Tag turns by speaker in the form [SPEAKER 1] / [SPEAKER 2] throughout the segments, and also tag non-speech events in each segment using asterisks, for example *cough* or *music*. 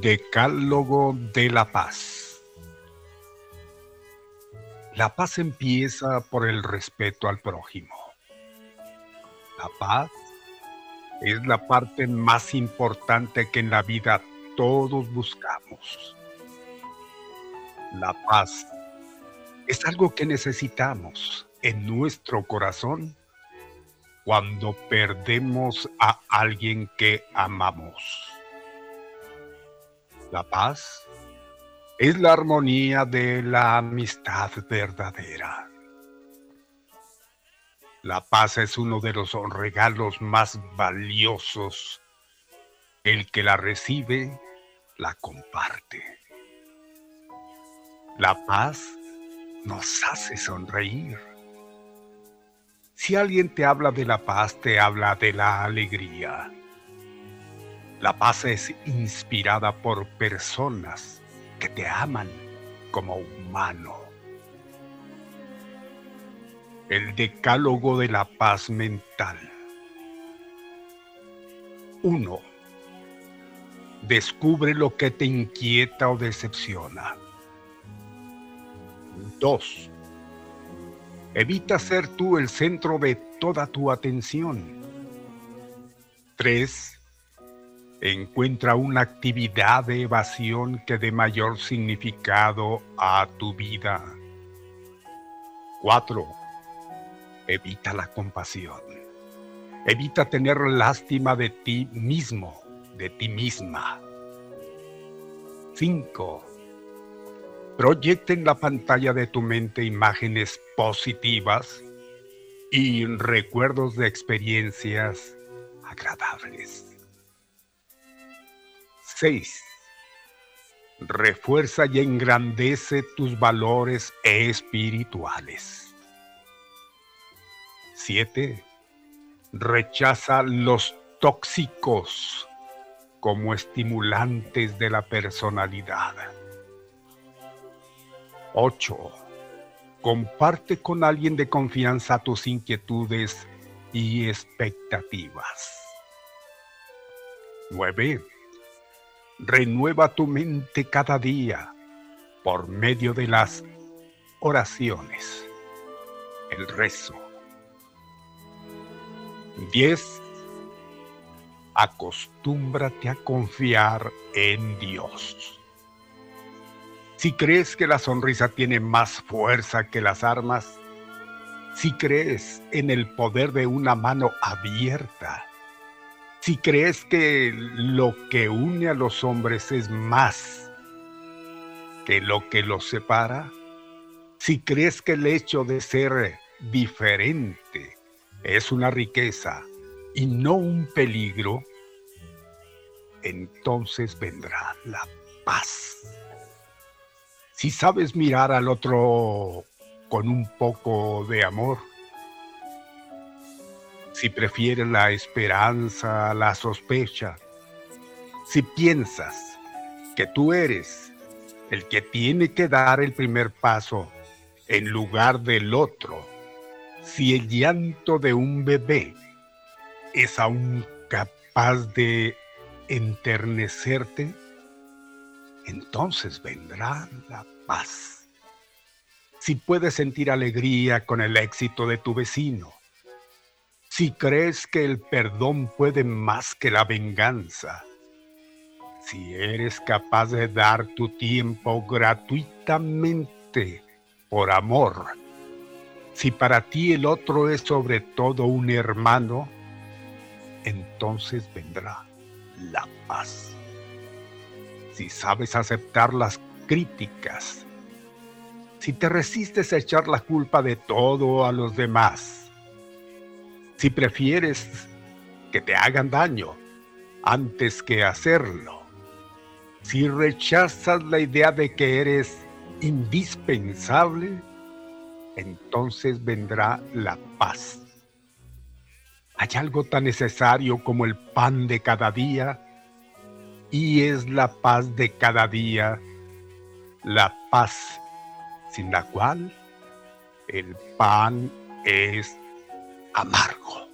[SPEAKER 1] Decálogo de la Paz. La paz empieza por el respeto al prójimo. La paz es la parte más importante que en la vida todos buscamos. La paz es algo que necesitamos en nuestro corazón cuando perdemos a alguien que amamos. La paz es la armonía de la amistad verdadera. La paz es uno de los regalos más valiosos. El que la recibe, la comparte. La paz nos hace sonreír. Si alguien te habla de la paz, te habla de la alegría. La paz es inspirada por personas que te aman como humano. El decálogo de la paz mental. 1. Descubre lo que te inquieta o decepciona. 2. Evita ser tú el centro de toda tu atención. 3 Encuentra una actividad de evasión que dé mayor significado a tu vida. 4. Evita la compasión. Evita tener lástima de ti mismo, de ti misma. 5. Proyecta en la pantalla de tu mente imágenes positivas y recuerdos de experiencias agradables. 6. Refuerza y engrandece tus valores espirituales. 7. Rechaza los tóxicos como estimulantes de la personalidad. 8. Comparte con alguien de confianza tus inquietudes y expectativas. 9 Renueva tu mente cada día por medio de las oraciones, el rezo. 10. Acostúmbrate a confiar en Dios. Si crees que la sonrisa tiene más fuerza que las armas, si crees en el poder de una mano abierta, si crees que lo que une a los hombres es más que lo que los separa, si crees que el hecho de ser diferente es una riqueza y no un peligro, entonces vendrá la paz. Si sabes mirar al otro con un poco de amor, si prefieres la esperanza a la sospecha, si piensas que tú eres el que tiene que dar el primer paso en lugar del otro, si el llanto de un bebé es aún capaz de enternecerte, entonces vendrá la paz. Si puedes sentir alegría con el éxito de tu vecino, si crees que el perdón puede más que la venganza, si eres capaz de dar tu tiempo gratuitamente por amor, si para ti el otro es sobre todo un hermano, entonces vendrá la paz. Si sabes aceptar las críticas, si te resistes a echar la culpa de todo a los demás, si prefieres que te hagan daño antes que hacerlo, si rechazas la idea de que eres indispensable, entonces vendrá la paz. Hay algo tan necesario como el pan de cada día y es la paz de cada día, la paz sin la cual el pan es amargo.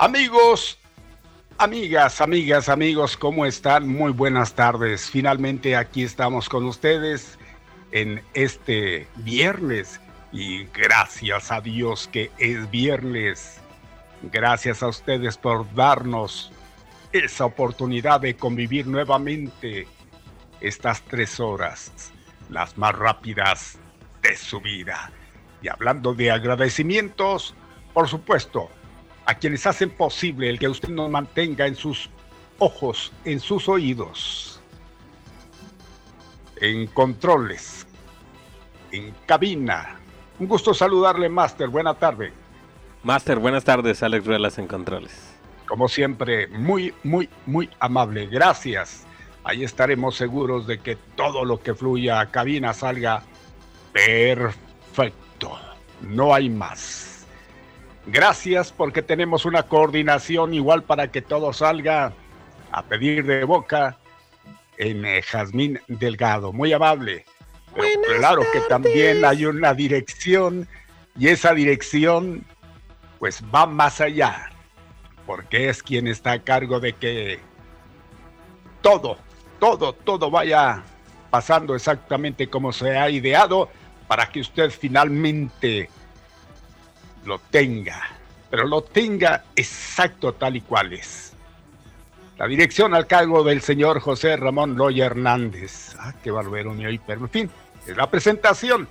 [SPEAKER 1] Amigos, Amigas, amigas, amigos, ¿cómo están? Muy buenas tardes. Finalmente aquí estamos con ustedes en este viernes y gracias a Dios que es viernes. Gracias a ustedes por darnos esa oportunidad de convivir nuevamente estas tres horas, las más rápidas de su vida. Y hablando de agradecimientos, por supuesto, a quienes hacen posible el que usted nos mantenga en sus ojos, en sus oídos, en controles, en cabina. Un gusto saludarle, Master. Buena tarde.
[SPEAKER 2] Master, buenas tardes. Alex Ruelas en controles.
[SPEAKER 1] Como siempre, muy, muy, muy amable. Gracias. Ahí estaremos seguros de que todo lo que fluya a cabina salga perfecto. No hay más. Gracias porque tenemos una coordinación igual para que todo salga a pedir de boca en eh, Jazmín Delgado. Muy amable. Pero claro que también hay una dirección y esa dirección pues va más allá porque es quien está a cargo de que todo, todo, todo vaya pasando exactamente como se ha ideado para que usted finalmente lo tenga, pero lo tenga exacto tal y cual es. La dirección al cargo del señor José Ramón Loya Hernández. Ah, qué barbero ni pero en fin, es la presentación.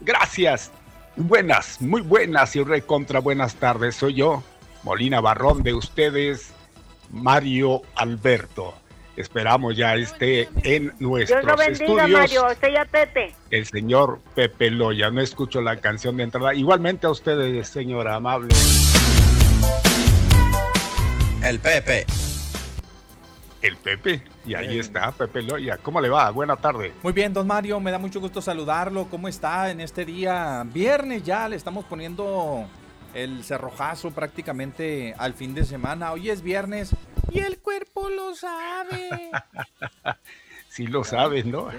[SPEAKER 1] Gracias. Buenas, muy buenas y recontra buenas tardes. Soy yo, Molina Barrón de ustedes, Mario Alberto. Esperamos ya esté en nuestros Dios lo bendiga, Mario. Estoy a Pepe. El señor Pepe Loya. No escucho la canción de entrada. Igualmente a ustedes, señora amable.
[SPEAKER 3] El Pepe.
[SPEAKER 1] el Pepe. Y ahí está, Pepe Loya. ¿Cómo le va? Buena tarde.
[SPEAKER 3] Muy bien, don Mario, me da mucho gusto saludarlo. ¿Cómo está en este día? Viernes ya le estamos poniendo el cerrojazo prácticamente al fin de semana. Hoy es viernes y el cuerpo lo sabe. *laughs*
[SPEAKER 1] sí lo sabe, ¿no?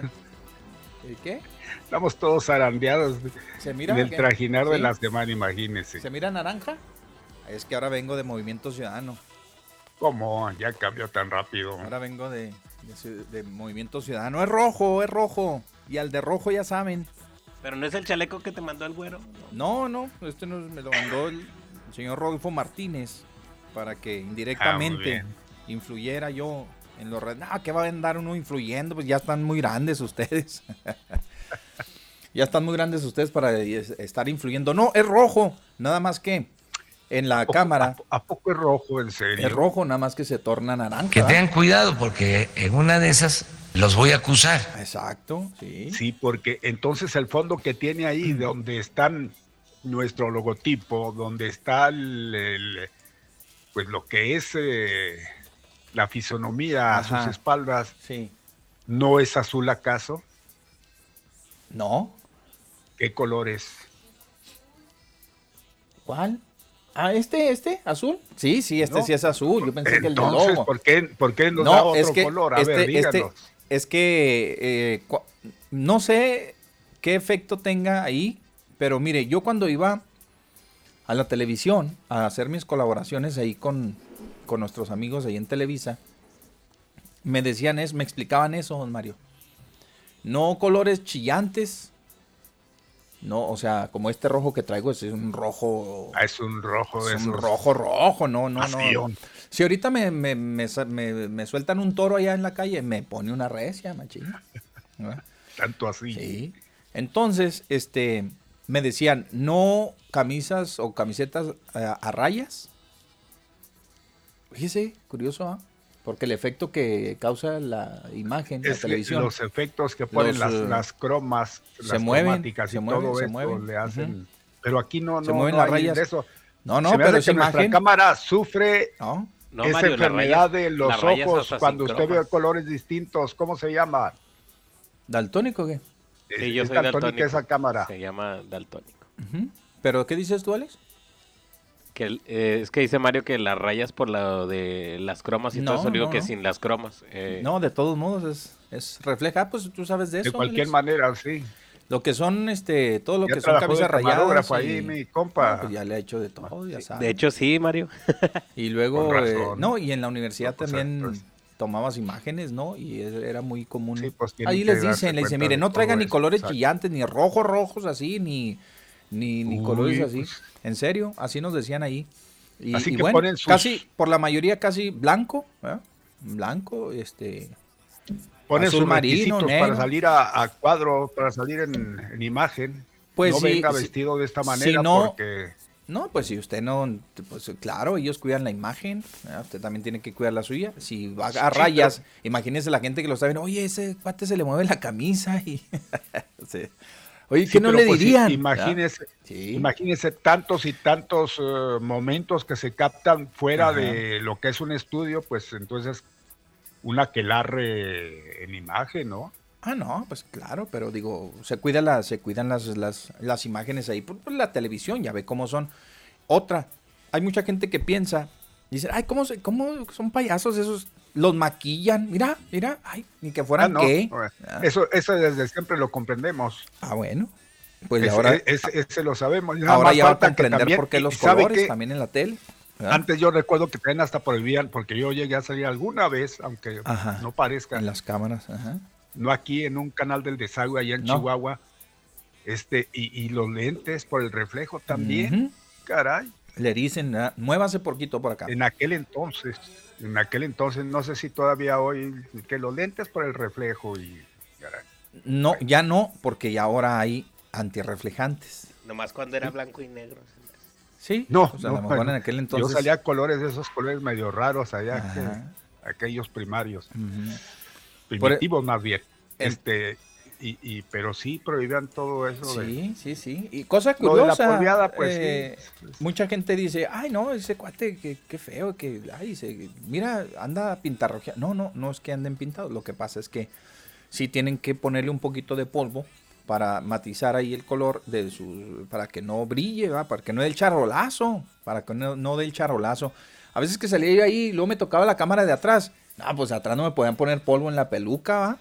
[SPEAKER 3] ¿Y qué?
[SPEAKER 1] Estamos todos arandeados ¿Se mira del trajinar de la semana, imagínese.
[SPEAKER 3] ¿Se mira naranja? Es que ahora vengo de Movimiento Ciudadano.
[SPEAKER 1] ¿Cómo? Ya cambió tan rápido.
[SPEAKER 3] Ahora vengo de, Movimiento Ciudadano. Es rojo, es rojo. Y al de rojo ya saben.
[SPEAKER 2] Pero no es el chaleco que te mandó el güero.
[SPEAKER 3] No, no, este me lo mandó el, señor Rodolfo Martínez para que indirectamente ah, influyera yo en los redes. No, ¿qué va a andar uno influyendo? Pues ya están muy grandes ustedes. *laughs* ya están muy grandes ustedes para estar influyendo. No, es rojo. Nada más que en la cámara.
[SPEAKER 1] A, poco es rojo, en serio?
[SPEAKER 3] Es rojo, nada más que se torna naranja.
[SPEAKER 4] Que tengan cuidado, porque en una de esas los voy a acusar.
[SPEAKER 3] Exacto, sí.
[SPEAKER 1] Sí, porque entonces el fondo que tiene ahí, donde están nuestro logotipo, donde está el, pues lo que es eh, la fisonomía a sus espaldas,
[SPEAKER 3] sí.
[SPEAKER 1] ¿no es azul acaso?
[SPEAKER 3] No.
[SPEAKER 1] ¿Qué color es?
[SPEAKER 3] ¿Cuál? Ah, este, este, azul. Sí, sí, este sí es azul. Yo pensé que el de
[SPEAKER 1] logo. ¿por qué, por qué nos no, da otro es que color? A
[SPEAKER 3] este,
[SPEAKER 1] ver,
[SPEAKER 3] este, es que eh, no sé qué efecto tenga ahí, pero mire, yo cuando iba a la televisión a hacer mis colaboraciones ahí con, con nuestros amigos ahí en Televisa, me decían eso, me explicaban eso, don Mario. No colores chillantes, no, o sea, como este rojo que traigo es un rojo.
[SPEAKER 1] Ah, es un rojo
[SPEAKER 3] Es un rojo, rojo, no, no, no. Si ahorita me, me, me, me, sueltan un toro allá en la calle, me pone una recia, machina.
[SPEAKER 1] Tanto así.
[SPEAKER 3] Sí. Entonces, este, me decían, no camisas o camisetas eh, a, rayas. Fíjese, curioso, ¿ah? Porque el efecto que causa la imagen, la televisión.
[SPEAKER 1] Los efectos que ponen las, eh, las, cromas,
[SPEAKER 3] se las mueven, y
[SPEAKER 1] todo se mueven. le hacen. Pero aquí no, no,
[SPEAKER 3] se mueven las rayas. De eso.
[SPEAKER 1] No, no, pero esa imagen... nuestra cámara sufre esa enfermedad de los ojos cuando usted ve colores distintos. ¿Cómo se llama?
[SPEAKER 3] ¿Daltónico qué?
[SPEAKER 2] Sí, yo soy daltónico.
[SPEAKER 1] esa cámara.
[SPEAKER 2] Se llama daltónico.
[SPEAKER 3] ¿Pero qué dices tú, Alex?
[SPEAKER 2] Que eh, es que dice Mario que las rayas por la de las cromas y todo eso, digo que sin las cromas. Eh.
[SPEAKER 3] No, de todos modos es, es refleja, pues tú sabes de eso.
[SPEAKER 1] De cualquier manera, sí.
[SPEAKER 3] Lo que son, este, todo lo que son camisas rayadas.
[SPEAKER 1] ahí, mi compa.
[SPEAKER 3] Pues ya le ha hecho de todo, ya sabes.
[SPEAKER 2] De hecho, sí, Mario. *laughs*
[SPEAKER 3] y luego, eh, no, y en la universidad también pues. tomabas imágenes, ¿no? Y era muy común. Pues, ahí les dicen, le dicen, mire, no traigan ni colores chillantes, ni rojos, rojos así, ni ni, ni colores así. Pues. En serio, así nos decían ahí. Y, así que bueno, casi, por la mayoría casi blanco, blanco, este...
[SPEAKER 1] Ponen sus marino, para salir a, cuadro, para salir en, imagen. Pues no venga vestido de esta manera no, porque...
[SPEAKER 3] No, pues si usted no, pues claro, ellos cuidan la imagen, usted también tiene que cuidar la suya. Si va a rayas, imagínese la gente que lo está viendo, oye, ese cuate se le mueve la camisa y... *laughs* Oye, ¿qué no le pues, dirían?
[SPEAKER 1] imagínese, imagínese tantos y tantos eh, momentos que se captan fuera de lo que es un estudio, pues entonces una aquelarre en imagen, ¿no?
[SPEAKER 3] Ah, no, pues claro, pero digo, se cuida la, se cuidan las, las, las imágenes ahí por, la televisión, ya ve cómo son. Otra, hay mucha gente que piensa, dice, ay, ¿cómo, cómo son payasos esos? los maquillan, mira, mira, ay, ni que fueran ah, qué.
[SPEAKER 1] Ah. Eso, eso desde siempre lo comprendemos.
[SPEAKER 3] Ah, bueno. Pues ahora.
[SPEAKER 1] Ese, lo sabemos.
[SPEAKER 3] ahora ya va a comprender por qué los colores también en la tele.
[SPEAKER 1] Antes yo recuerdo que traen hasta prohibían, porque yo llegué a salir alguna vez, aunque no parezca.
[SPEAKER 3] En las cámaras, ajá.
[SPEAKER 1] No aquí en un canal del desagüe allá en Chihuahua. Este, y, los lentes por el reflejo también. Caray.
[SPEAKER 3] Le dicen, ah, muévase poquito por acá.
[SPEAKER 1] En aquel entonces en aquel entonces, no sé si todavía hoy, que los lentes por el reflejo y...
[SPEAKER 3] No, ya no, porque ya ahora hay antirreflejantes.
[SPEAKER 2] Nomás cuando era blanco y negro.
[SPEAKER 3] Sí,
[SPEAKER 1] no, en aquel entonces... Yo salía colores de esos colores medio raros allá, aquellos primarios. Primitivos más bien. Este, y, pero sí prohibían todo eso.
[SPEAKER 3] Sí, sí, sí. Y cosa curiosa, pues, eh, mucha gente dice, ay, no, ese cuate, qué, feo, que, ay, se, mira, anda pintarrojeado. No, no, no es que anden pintados, lo que pasa es que sí tienen que ponerle un poquito de polvo para matizar ahí el color de su, para que no brille, ¿va? para que no dé el charolazo, para que no, no dé el charolazo. A veces que salía yo ahí y luego me tocaba la cámara de atrás. No, pues atrás no me podían poner polvo en la peluca, ¿va?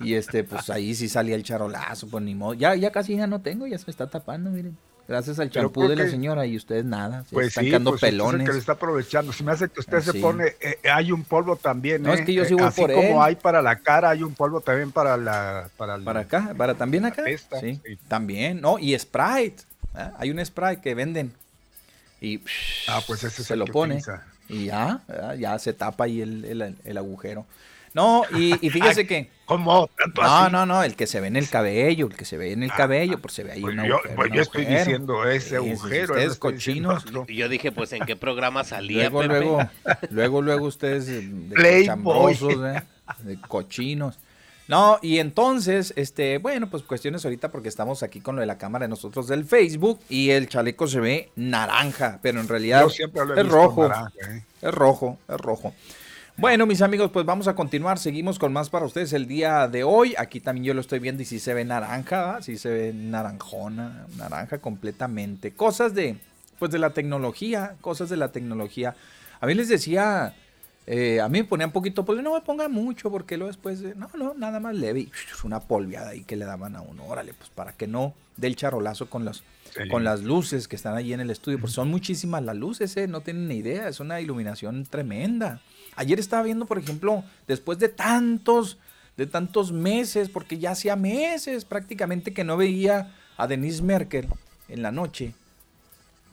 [SPEAKER 3] Y este, pues ahí sí salía el charolazo, pues ni modo. Ya, ya casi ya no tengo, ya se está tapando, miren. Gracias al champú de la señora y ustedes nada.
[SPEAKER 1] pues están sí, pues pelones. que le está aprovechando. Si me hace que usted se pone, eh, hay un polvo también. No, es que yo sí voy eh, Así como hay para la cara, hay un polvo también para la.
[SPEAKER 3] Para, para acá, para también acá. sí, también. No, y Sprite. ¿eh? Hay un Sprite que venden. Y
[SPEAKER 1] ah, pues ese
[SPEAKER 3] se lo pone. Y ya, ya se tapa ahí el, el agujero. No, y, fíjese que.
[SPEAKER 1] ¿Cómo?
[SPEAKER 3] no, no, no, el que se ve en el cabello, el que se ve en el ah, cabello, pues se ve ahí
[SPEAKER 1] pues
[SPEAKER 3] un
[SPEAKER 1] yo, Pues yo estoy diciendo ese agujero.
[SPEAKER 3] Ustedes cochinos.
[SPEAKER 2] Y yo dije, pues, ¿en qué programa salía?
[SPEAKER 3] Luego, luego, *laughs* luego, luego ustedes de chambrosos, ¿eh? de cochinos. No, y entonces, este, bueno, pues cuestiones ahorita porque estamos aquí con lo de la cámara de nosotros del Facebook y el chaleco se ve naranja, pero en realidad es rojo. ¿eh? Es rojo, es rojo. Bueno, mis amigos, pues vamos a continuar. Seguimos con más para ustedes el día de hoy. Aquí también yo lo estoy viendo y sí se ve naranja, sí se ve naranjona, naranja completamente. Cosas de, pues de la tecnología, cosas de la tecnología. A mí les decía, eh, a mí me ponía un poquito, pues no me ponga mucho porque luego después, no, no, nada más leve. Una polviada ahí que le daban a uno. Órale, pues para que no dé el charolazo con los con las luces que están allí en el estudio, pues son muchísimas las luces, ¿eh? no tienen ni idea, es una iluminación tremenda. Ayer estaba viendo, por ejemplo, después de tantos, de tantos meses, porque ya hacía meses prácticamente que no veía a Denise Merkel en la noche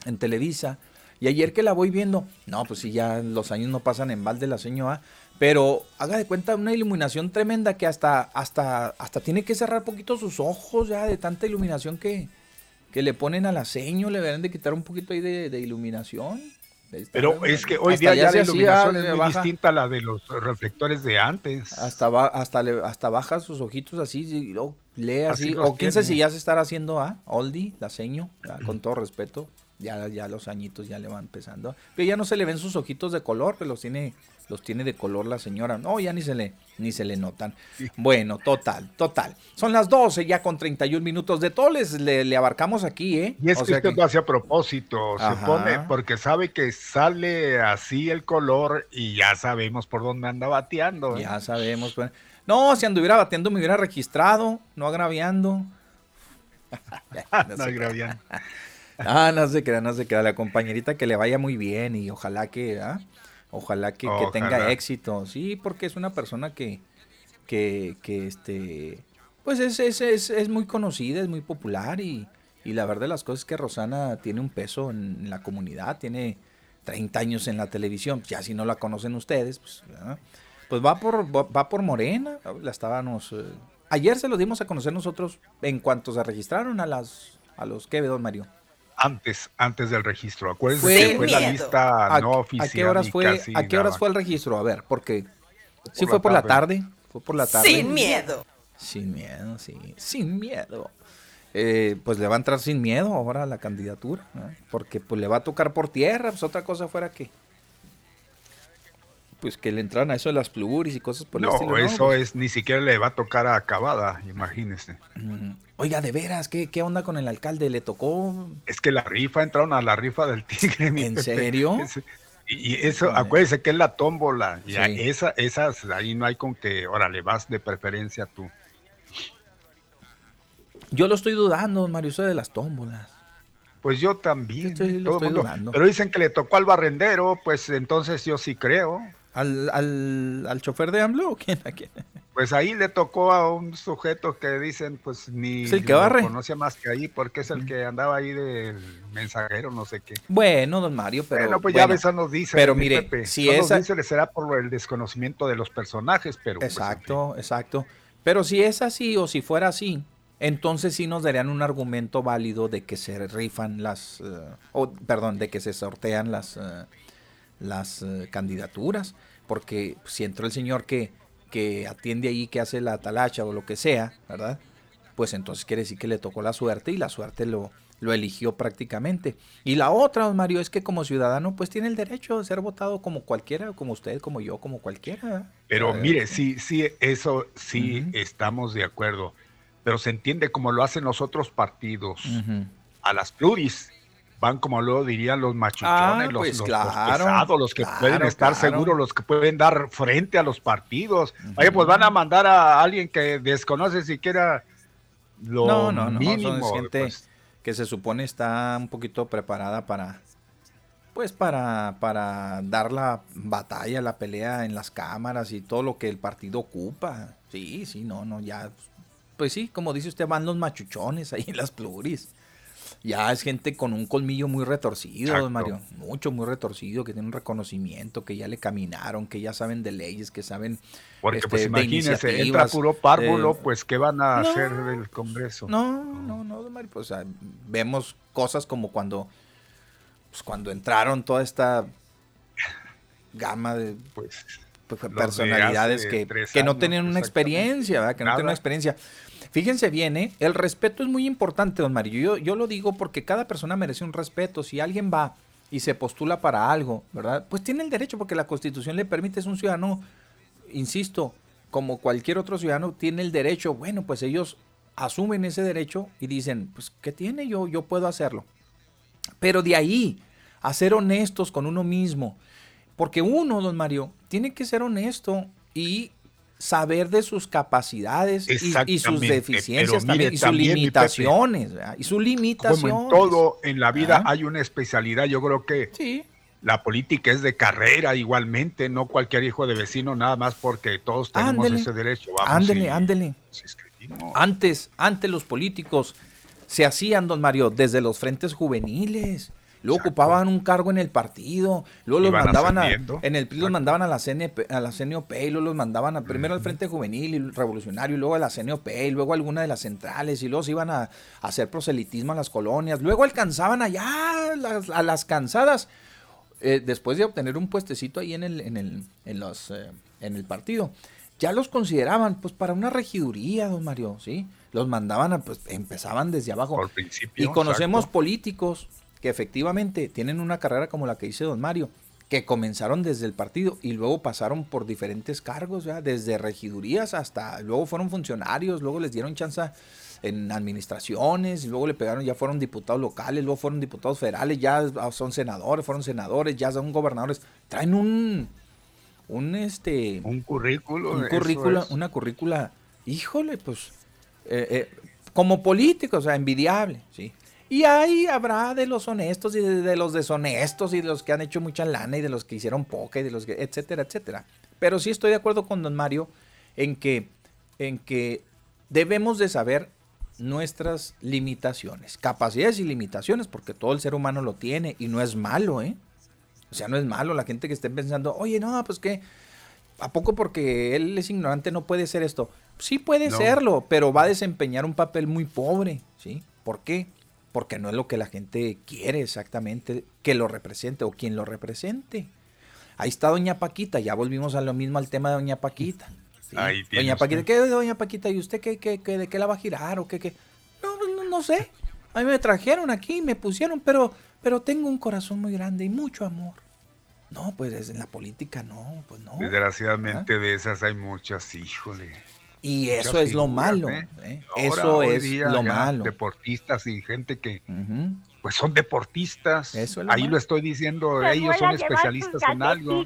[SPEAKER 3] en Televisa. Y ayer que la voy viendo, no, pues sí, ya los años no pasan en balde la señora, pero haga de cuenta una iluminación tremenda que hasta, hasta, hasta tiene que cerrar poquito sus ojos ya de tanta iluminación que, que le ponen a la seño, le deberán de quitar un poquito ahí de iluminación.
[SPEAKER 1] Pero es que hoy día ya, la iluminación es muy distinta a la de los reflectores de antes.
[SPEAKER 3] Hasta hasta hasta baja sus ojitos así y lee así. o quién sabe si ya se estará haciendo a ¿ah? Oldie, la seño, *clears throat* con todo respeto. Ya, ya los añitos ya le van empezando. Pero ya no se le ven sus ojitos de color, que los tiene los tiene de color la señora. No, ya ni se le, ni se le notan. Bueno, total, total. Son las 12 ya con 31 minutos de toles, le, le abarcamos aquí, ¿eh?
[SPEAKER 1] Y es que esto lo hace a propósito, se pone, porque sabe que sale así el color y ya sabemos por dónde anda bateando.
[SPEAKER 3] ¿eh? Ya sabemos. Pues. No, si anduviera bateando me hubiera registrado, no agraviando. *laughs*
[SPEAKER 1] no agraviando. *laughs*
[SPEAKER 3] Ah, no se crea, no se crea. La compañerita que le vaya muy bien y ojalá que, ¿ah? Ojalá que, tenga éxito, sí, porque es una persona que, que, que este, pues es, es, es, es, muy conocida, es muy popular y, y la verdad de las cosas es que Rosana tiene un peso en la comunidad, tiene 30 años en la televisión, ya si no la conocen ustedes, pues, pues va por va por Morena, la estábamos eh, ayer se lo dimos a conocer nosotros en cuanto se registraron a las a los que don Mario.
[SPEAKER 1] Antes, antes del registro. Acuérdense que fue la lista no oficial.
[SPEAKER 3] ¿A qué horas fue, ¿a qué horas fue el registro? A ver, porque sí fue por la tarde. Fue por la tarde.
[SPEAKER 5] Sin miedo.
[SPEAKER 3] Sin miedo, sí. Sin miedo. Eh, pues le va a entrar sin miedo ahora a la candidatura, porque pues le va a tocar por tierra, pues otra cosa fuera que pues que le entran a eso de las pluris y cosas por
[SPEAKER 1] el no, estilo. eso pues es, ni siquiera le va a tocar a acabada, imagínese.
[SPEAKER 3] Oiga, de veras, ¿qué, ¿qué onda con el alcalde? ¿Le tocó?
[SPEAKER 1] Es que la rifa, entraron a la rifa del tigre.
[SPEAKER 3] ¿En serio? *laughs*
[SPEAKER 1] y eso, acuérdese que es la tómbola. Y esa, esas, ahí no hay con que, órale, vas de preferencia tú.
[SPEAKER 3] Yo lo estoy dudando, Mario, eso de las tómbolas.
[SPEAKER 1] Pues yo también. Pero dicen que le tocó al barrendero, pues entonces yo sí creo.
[SPEAKER 3] ¿Al, al, al chofer de AMLO o quién,
[SPEAKER 1] Pues ahí le tocó a un sujeto que dicen, pues ni
[SPEAKER 3] ¿Es el que barre?
[SPEAKER 1] conoce más que ahí, porque es el que andaba ahí del mensajero, no sé qué.
[SPEAKER 3] Bueno, don Mario, pero.
[SPEAKER 1] Bueno, pues ya a veces nos dice.
[SPEAKER 3] Pero mire, si esa.
[SPEAKER 1] Nos dice, le será por el desconocimiento de los personajes, pero.
[SPEAKER 3] Pues, exacto, exacto. Pero si es así o si fuera así, entonces sí nos darían un argumento válido de que se rifan las. Eh, o, perdón, de que se sortean las. Eh, las eh, candidaturas, porque si entró el señor que, que atiende ahí, que hace la talacha o lo que sea, ¿verdad? Pues entonces quiere decir que le tocó la suerte y la suerte lo, lo eligió prácticamente. Y la otra, don Mario, es que como ciudadano, pues tiene el derecho de ser votado como cualquiera, como usted, como yo, como cualquiera.
[SPEAKER 1] Pero mire, sí, sí, eso sí estamos de acuerdo. Pero se entiende como lo hacen los otros partidos. A las pluris van como lo dirían los machuchones, ah, los, pues pesados, los que pueden estar seguros, los que pueden dar frente a los partidos. Oye, pues van a mandar a alguien que desconoce siquiera lo no, no, no, mínimo.
[SPEAKER 3] gente, pues que se supone está un poquito preparada para pues para, para dar la batalla, la pelea en las cámaras y todo lo que el partido ocupa. Sí, sí, no, no, ya. Pues sí, como dice usted, van los machuchones ahí en las pluris. Ya es gente con un colmillo muy retorcido, Mario. Mucho, muy retorcido, que tiene un reconocimiento, que ya le caminaron, que ya saben de leyes, que saben
[SPEAKER 1] porque pues este, imagínese, entra puro párvulo, eh, pues ¿qué van a hacer del Congreso?
[SPEAKER 3] No, no, no, pues, vemos cosas como cuando, pues, cuando entraron toda esta gama de pues, pues personalidades que, que, no tenían una experiencia, ¿verdad? Que no tienen una experiencia. Fíjense bien, ¿eh? el respeto es muy importante, don Mario. Yo, lo digo porque cada persona merece un respeto. Si alguien va y se postula para algo, ¿verdad? Pues tiene el derecho porque la Constitución le permite, es un ciudadano insisto, como cualquier otro ciudadano tiene el derecho, bueno, pues ellos asumen ese derecho y dicen, pues, ¿qué tiene yo? Yo puedo hacerlo. Pero de ahí a ser honestos con uno mismo, porque uno, don Mario, tiene que ser honesto y saber de sus capacidades y, sus deficiencias también, y sus limitaciones, y sus limitaciones.
[SPEAKER 1] Como en todo en la vida hay una especialidad, yo creo que sí la política es de carrera igualmente, no cualquier hijo de vecino, nada más porque todos tenemos ese derecho.
[SPEAKER 3] ándele, ándele. Antes, antes los políticos se hacían, don Mario, desde los frentes juveniles. Luego ocupaban un cargo en el partido, luego los mandaban a, en el los mandaban a la CNP, a la CNOP, y luego los mandaban a, primero al Frente Juvenil y Revolucionario, y luego a la CNOP, y luego a alguna de las centrales, y luego se iban a, hacer proselitismo a las colonias, luego alcanzaban allá a las cansadas eh, después de obtener un puestecito ahí en el, en el, en los, eh, en el partido, ya los consideraban pues para una regiduría, don Mario, ¿sí? Los mandaban a, pues empezaban desde abajo.
[SPEAKER 1] Por principio,
[SPEAKER 3] y conocemos políticos que efectivamente tienen una carrera como la que dice don Mario, que comenzaron desde el partido y luego pasaron por diferentes cargos, ¿ya? desde regidurías hasta, luego fueron funcionarios, luego les dieron chance en administraciones, y luego le pegaron, ya fueron diputados locales, luego fueron diputados federales, ya son senadores, fueron senadores, ya son gobernadores. Traen un, un este...
[SPEAKER 1] Un currículo.
[SPEAKER 3] Un currículo, una currícula, híjole, pues, eh, eh, como político, o sea, envidiable, ¿sí? Y ahí habrá de los honestos y de, los deshonestos y de los que han hecho mucha lana y de los que hicieron poca y de los que, etcétera, etcétera. Pero sí estoy de acuerdo con don Mario en que, en que debemos de saber nuestras limitaciones, capacidades y limitaciones, porque todo el ser humano lo tiene y no es malo, ¿eh? O sea, no es malo la gente que esté pensando, oye, no, pues que, ¿a poco porque él es ignorante no puede ser esto? Sí puede serlo, pero va a desempeñar un papel muy pobre, ¿sí? ¿Por qué? Porque no es lo que la gente quiere exactamente que lo represente o quien lo represente. Ahí está Doña Paquita, ya volvimos a lo mismo al tema de Doña Paquita *laughs* doña Paquita, ¿qué doña Paquita? ¿Y usted qué, qué, qué, de qué la va a girar o qué, qué? No, pues, no, no sé. A mí me trajeron aquí, me pusieron, pero, pero tengo un corazón muy grande y mucho amor. No, pues en la política no, pues no.
[SPEAKER 1] Desgraciadamente ¿Ah? de esas hay muchas, híjole.
[SPEAKER 3] Y eso es lo malo. ¿eh? ¿eh? Eso es lo malo.
[SPEAKER 1] Deportistas y gente que, pues son deportistas. Ahí lo estoy diciendo, ellos son especialistas en algo.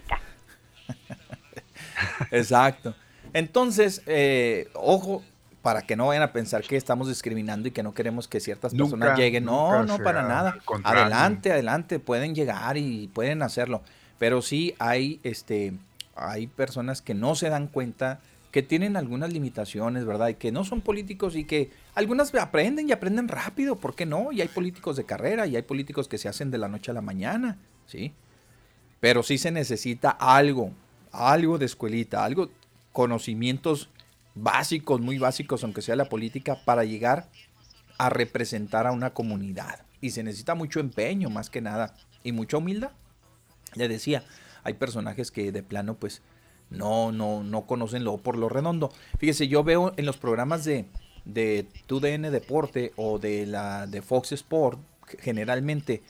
[SPEAKER 1] *laughs*
[SPEAKER 3] Exacto. Entonces, eh, ojo, para que no vayan a pensar que estamos discriminando y que no queremos que ciertas personas lleguen. No, no, para nada. Adelante, adelante, pueden llegar y pueden hacerlo. Pero sí hay, este, hay personas que no se dan cuenta que tienen algunas limitaciones, ¿verdad? Y que no son políticos y que algunas aprenden y aprenden rápido, ¿por qué no? Y hay políticos de carrera y hay políticos que se hacen de la noche a la mañana, ¿sí? Pero sí se necesita algo, algo de escuelita, algo conocimientos básicos, muy básicos, aunque sea la política, para llegar a representar a una comunidad. Y se necesita mucho empeño, más que nada, y mucha humildad. Le decía, hay personajes que de plano, pues, no, no, no conocen lo por lo redondo. Fíjese, yo veo en los programas de, de TUDN Deporte o de la de Fox Sport, generalmente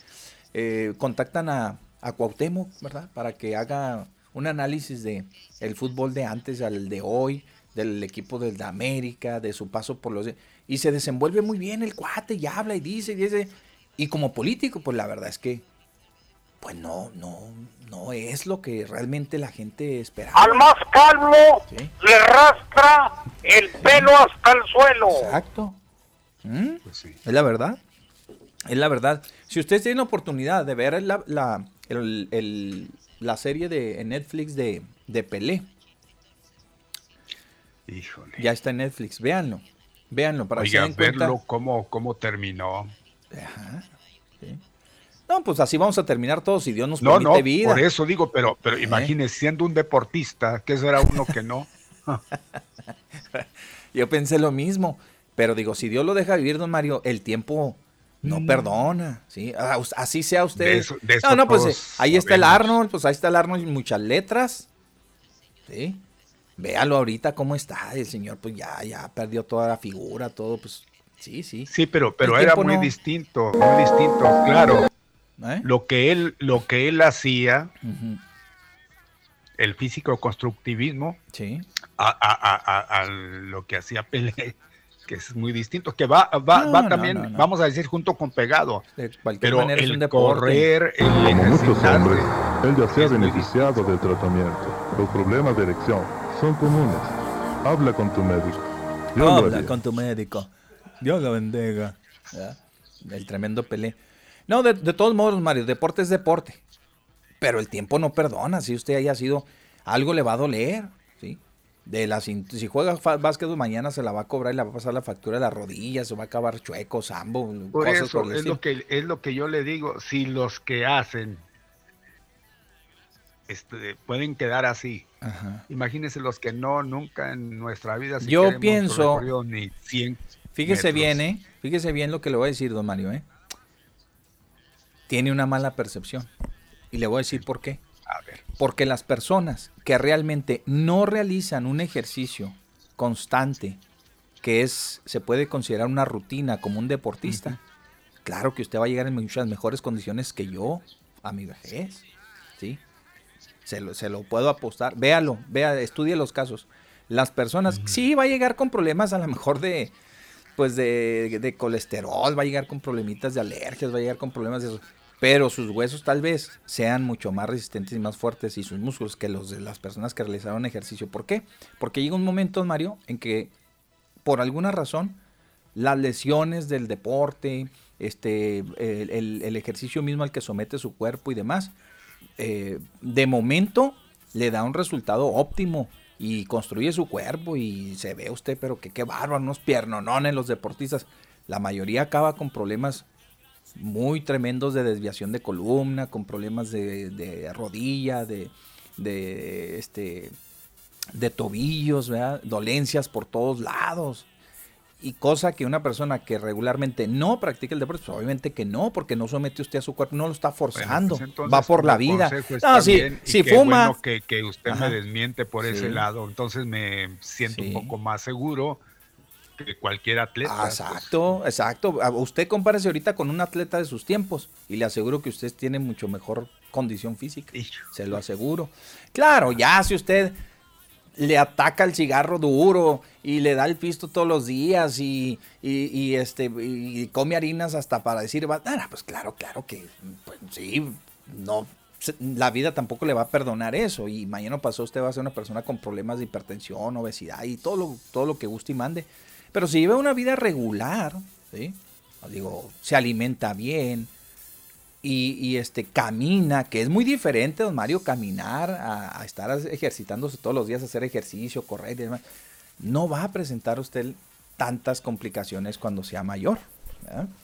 [SPEAKER 3] eh, contactan a, a Cuauhtémoc, ¿verdad? Para que haga un análisis de el fútbol de antes al de hoy, del equipo del de América, de su paso por los... Y se desenvuelve muy bien el cuate y habla y dice y dice. Y como político, pues la verdad es que, pues no, no, no es lo que realmente la gente esperaba.
[SPEAKER 5] Al más calmo le rastra el pelo hasta el suelo.
[SPEAKER 3] Exacto. ¿Mm? Pues es la verdad. Es la verdad. Si ustedes tienen oportunidad de ver la, la, la serie de Netflix de, de Pelé,
[SPEAKER 1] Híjole.
[SPEAKER 3] Ya está en Netflix, véanlo. Véanlo para
[SPEAKER 1] Oiga, verlo cómo, cómo terminó.
[SPEAKER 3] Ajá. No, pues así vamos a terminar todos si Dios nos no, permite no, vida.
[SPEAKER 1] Por eso digo, pero, pero imagínese, siendo un deportista, que será uno que no. *laughs*
[SPEAKER 3] Yo pensé lo mismo, pero digo, si Dios lo deja vivir, don Mario, el tiempo no mm. perdona, ¿sí? Ah, así sea usted. no, no, pues eh, ahí está el Arnold, pues ahí está el Arnold y muchas letras, ¿sí? Véalo ahorita cómo está, el señor pues ya, ya perdió toda la figura, todo, pues sí, sí.
[SPEAKER 1] Sí, pero, pero era muy distinto, muy distinto, claro. ¿Eh? Lo que él, lo que él hacía, el físico constructivismo,
[SPEAKER 3] sí.
[SPEAKER 1] a, lo que hacía Pelé, que es muy distinto, que va, va, va también, vamos a decir, junto con pegado. pero el correr, el
[SPEAKER 6] Como muchos hombres, él ya se ha beneficiado del tratamiento. Los problemas de erección son comunes. Habla con tu médico.
[SPEAKER 3] Habla con tu médico. Dios lo bendiga. El tremendo pelé. No, de, todos modos, Mario, deporte es deporte. Pero el tiempo no perdona. Si usted haya sido, algo le va a doler. ¿sí? De la, si juega básquet mañana se la va a cobrar y le va a pasar la factura de las rodillas, se va a acabar chueco, sambo.
[SPEAKER 1] Por eso es lo, que, es lo que yo le digo. Si los que hacen este, pueden quedar así. Imagínense los que no, nunca en nuestra vida.
[SPEAKER 3] Yo pienso. fíjese bien, ¿eh? Fíjese bien lo que le voy a decir, don Mario, ¿eh? Tiene una mala percepción. Y le voy a decir por qué.
[SPEAKER 1] A ver.
[SPEAKER 3] Porque las personas que realmente no realizan un ejercicio constante, que es, se puede considerar una rutina como un deportista, claro que usted va a llegar en muchas mejores condiciones que yo a mi vejez. ¿sí? Se lo, se lo puedo apostar. Véalo, vea, estudie los casos. Las personas, sí, va a llegar con problemas a lo mejor de, pues de, de, colesterol, va a llegar con problemitas de alergias, va a llegar con problemas de eso. Pero sus huesos tal vez sean mucho más resistentes y más fuertes y sus músculos que los de las personas que realizaron ejercicio. ¿Por qué? Porque llega un momento, Mario, en que por alguna razón las lesiones del deporte, este, el, el ejercicio mismo al que somete su cuerpo y demás, eh, de momento le da un resultado óptimo y construye su cuerpo y se ve usted, pero que qué bárbaro, unos piernonones los deportistas. La mayoría acaba con problemas muy tremendos de desviación de columna, con problemas de, rodilla, de, de, este, de tobillos, dolencias por todos lados. Y cosa que una persona que regularmente no practica el deporte, pues obviamente que no, porque no somete usted a su cuerpo, no lo está forzando, pues va por la vida.
[SPEAKER 1] No, si, si fuma. que, que, usted me desmiente por ese lado, entonces me siento un poco más seguro que cualquier atleta.
[SPEAKER 3] Pues. Exacto, exacto. Usted compárese ahorita con un atleta de sus tiempos y le aseguro que usted tiene mucho mejor condición física. Se lo aseguro. Claro, ya si usted le ataca el cigarro duro y le da el pisto todos los días y, este y come harinas hasta para decir, ah, pues claro, claro que pues, sí, no la vida tampoco le va a perdonar eso y mañana pasó usted va a ser una persona con problemas de hipertensión, obesidad y todo lo, todo lo que guste y mande. Pero si lleva una vida regular, ¿sí? digo, se alimenta bien, y, este, camina, que es muy diferente, don Mario, caminar a, estar ejercitándose todos los días, hacer ejercicio, correr y demás, no va a presentar usted tantas complicaciones cuando sea mayor.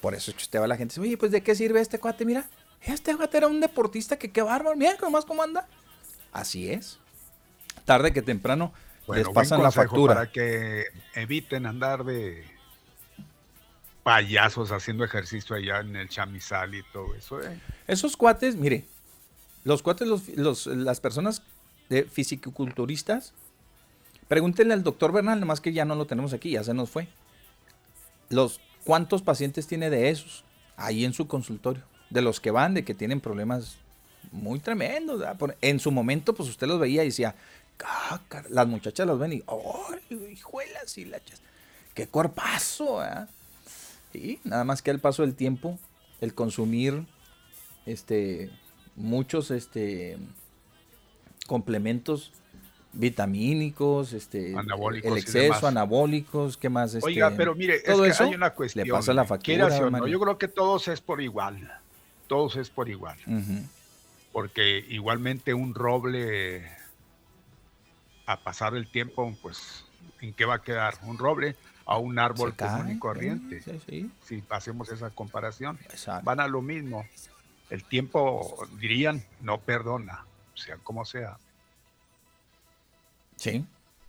[SPEAKER 3] Por eso usted va a la gente dice, oye, pues ¿de qué sirve este cuate? Mira, este cuate era un deportista que qué bárbaro, mira nomás cómo anda. Así es. Tarde que temprano les pasan la factura.
[SPEAKER 1] Para que eviten andar de payasos haciendo ejercicio allá en el chamizal y todo eso. ¿eh?
[SPEAKER 3] Esos cuates, mire, los cuates, los, las personas de fisicoculturistas. Pregúntenle al doctor Bernal, nomás que ya no lo tenemos aquí, ya se nos fue. Los, ¿Cuántos pacientes tiene de esos ahí en su consultorio? De los que van, de que tienen problemas muy tremendos. En su momento, pues usted los veía y decía, las muchachas los ven y, ¡oh, hijuelas y lachas! ¡Qué cuerpazo! Y nada más que al paso del tiempo, el consumir este, muchos este, complementos vitamínicos, este, el exceso, anabólicos, ¿qué más? Este,
[SPEAKER 1] Oiga, pero mire, todo eso hay una cuestión.
[SPEAKER 3] Le pasa la factura.
[SPEAKER 1] yo creo que todos es por igual. Todos es por igual. Porque igualmente un roble, a pasar el tiempo, pues, ¿en qué va a quedar? Un roble a un árbol común y corriente. Si hacemos esa comparación, van a lo mismo. El tiempo, dirían, no perdona, sea como sea.
[SPEAKER 3] Sí,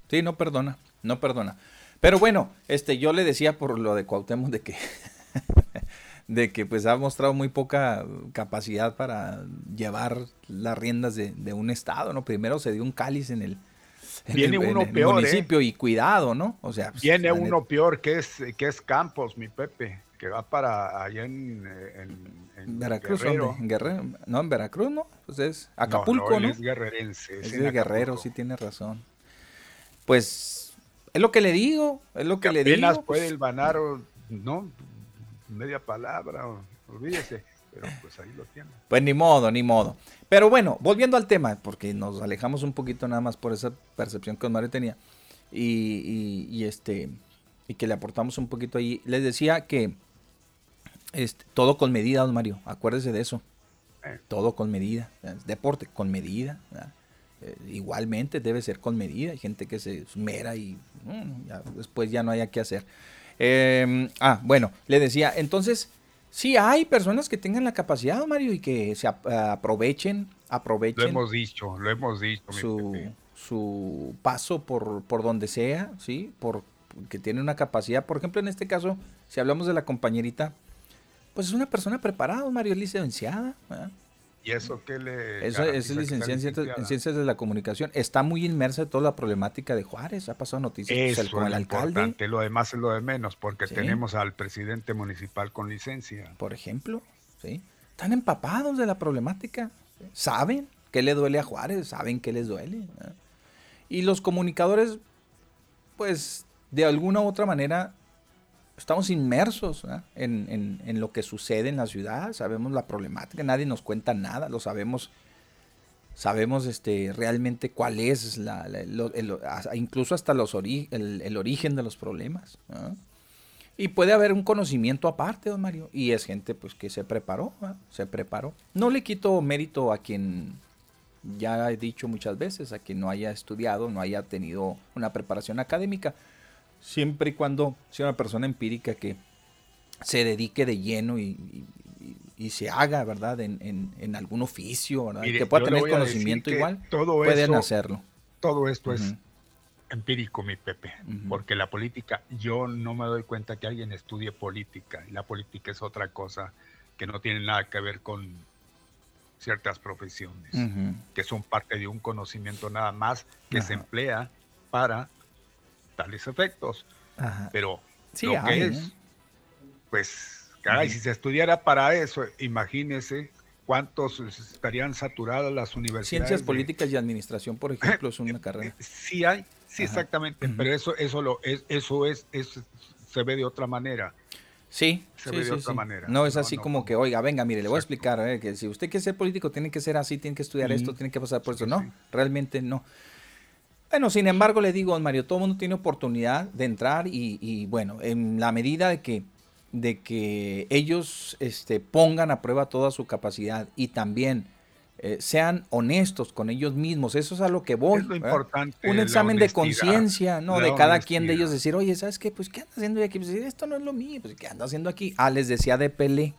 [SPEAKER 3] sí, no perdona, no perdona. Pero bueno, este, yo le decía por lo de Cuauhtémoc de que, *laughs* de que pues ha mostrado muy poca capacidad para llevar las riendas de, un estado, ¿no? Primero se dio un cáliz en el,
[SPEAKER 1] Viene uno peor, ¿eh?
[SPEAKER 3] municipio y cuidado, ¿no? O sea,
[SPEAKER 1] pues, viene uno peor que es que es Campos, mi Pepe, que va para allá en,
[SPEAKER 3] en, Veracruz, Guerrero. en Guerrero, no en Veracruz, no, pues es Acapulco, ¿no?
[SPEAKER 1] es guerrerense,
[SPEAKER 3] es, de Guerrero, sí tiene razón pues es lo que le digo, es lo que, le digo.
[SPEAKER 1] Apenas puede el Banaro, no, media palabra, olvídese, pero pues ahí lo tiene.
[SPEAKER 3] Pues ni modo, ni modo. Pero bueno, volviendo al tema, porque nos alejamos un poquito nada más por esa percepción que Mario tenía y, y, este y que le aportamos un poquito ahí. Les decía que este, todo con medida, don Mario, acuérdese de eso. Eh. Todo con medida, deporte con medida. Eh, igualmente debe ser con medida. Hay gente que se esmera y mm, después ya no haya que hacer. Em, ah, bueno, le decía, entonces, sí hay personas que tengan la capacidad, Mario, y que se aprovechen, aprovechen.
[SPEAKER 1] Lo hemos dicho, lo hemos dicho.
[SPEAKER 3] Su, su paso por, por donde sea, ¿sí? Por, que tiene una capacidad. Por ejemplo, en este caso, si hablamos de la compañerita, pues es una persona preparada, Mario, licenciada.
[SPEAKER 1] ¿Y eso qué le.?
[SPEAKER 3] Eso es licenciada en, ciencias, de la comunicación. Está muy inmersa en toda la problemática de Juárez. Ha pasado noticias
[SPEAKER 1] pues, eso con el alcalde. Lo demás es lo de menos, porque tenemos al presidente municipal con licencia.
[SPEAKER 3] Por ejemplo, ¿sí? Están empapados de la problemática. Saben qué le duele a Juárez, saben qué les duele. Y los comunicadores, pues, de alguna u otra manera, estamos inmersos en, lo que sucede en la ciudad, sabemos la problemática, nadie nos cuenta nada, lo sabemos, sabemos este, realmente cuál es la, incluso hasta los el, origen de los problemas. Y puede haber un conocimiento aparte, don Mario, y es gente pues que se preparó, se preparó. No le quito mérito a quien ya he dicho muchas veces, a quien no haya estudiado, no haya tenido una preparación académica, siempre y cuando sea una persona empírica que se dedique de lleno y, se haga, ¿verdad? En, algún oficio, ¿verdad? que pueda tener conocimiento igual, pueden hacerlo.
[SPEAKER 1] Todo esto es empírico, mi Pepe, porque la política, yo no me doy cuenta que alguien estudie política, la política es otra cosa que no tiene nada que ver con ciertas profesiones, que son parte de un conocimiento nada más que se emplea para tales efectos. Pero lo que es, pues, caray, si se estudiara para eso, imagínese cuántos estarían saturadas las universidades.
[SPEAKER 3] Ciencias políticas y administración, por ejemplo, es una *laughs* carrera.
[SPEAKER 1] Sí hay, sí, exactamente, pero eso, eso, lo, es, eso es, se ve de otra manera.
[SPEAKER 3] Sí, se ve de otra manera. No es así como que, oiga, venga, mire, le voy a explicar, eh, que si usted quiere ser político, tiene que ser así, tiene que estudiar esto, tiene que pasar por eso. No, realmente no. Bueno, sin embargo, le digo, Mario, todo el mundo tiene oportunidad de entrar y, bueno, en la medida de que, de que ellos este, pongan a prueba toda su capacidad y también eh, sean honestos con ellos mismos, eso es a lo que voy.
[SPEAKER 1] Es lo importante.
[SPEAKER 3] Un examen de conciencia, ¿no? De cada quien de ellos decir, oye, ¿sabes qué? Pues, ¿qué anda haciendo aquí? Pues, esto no es lo mío, pues, ¿qué anda haciendo aquí? Ah, les decía de Pelé,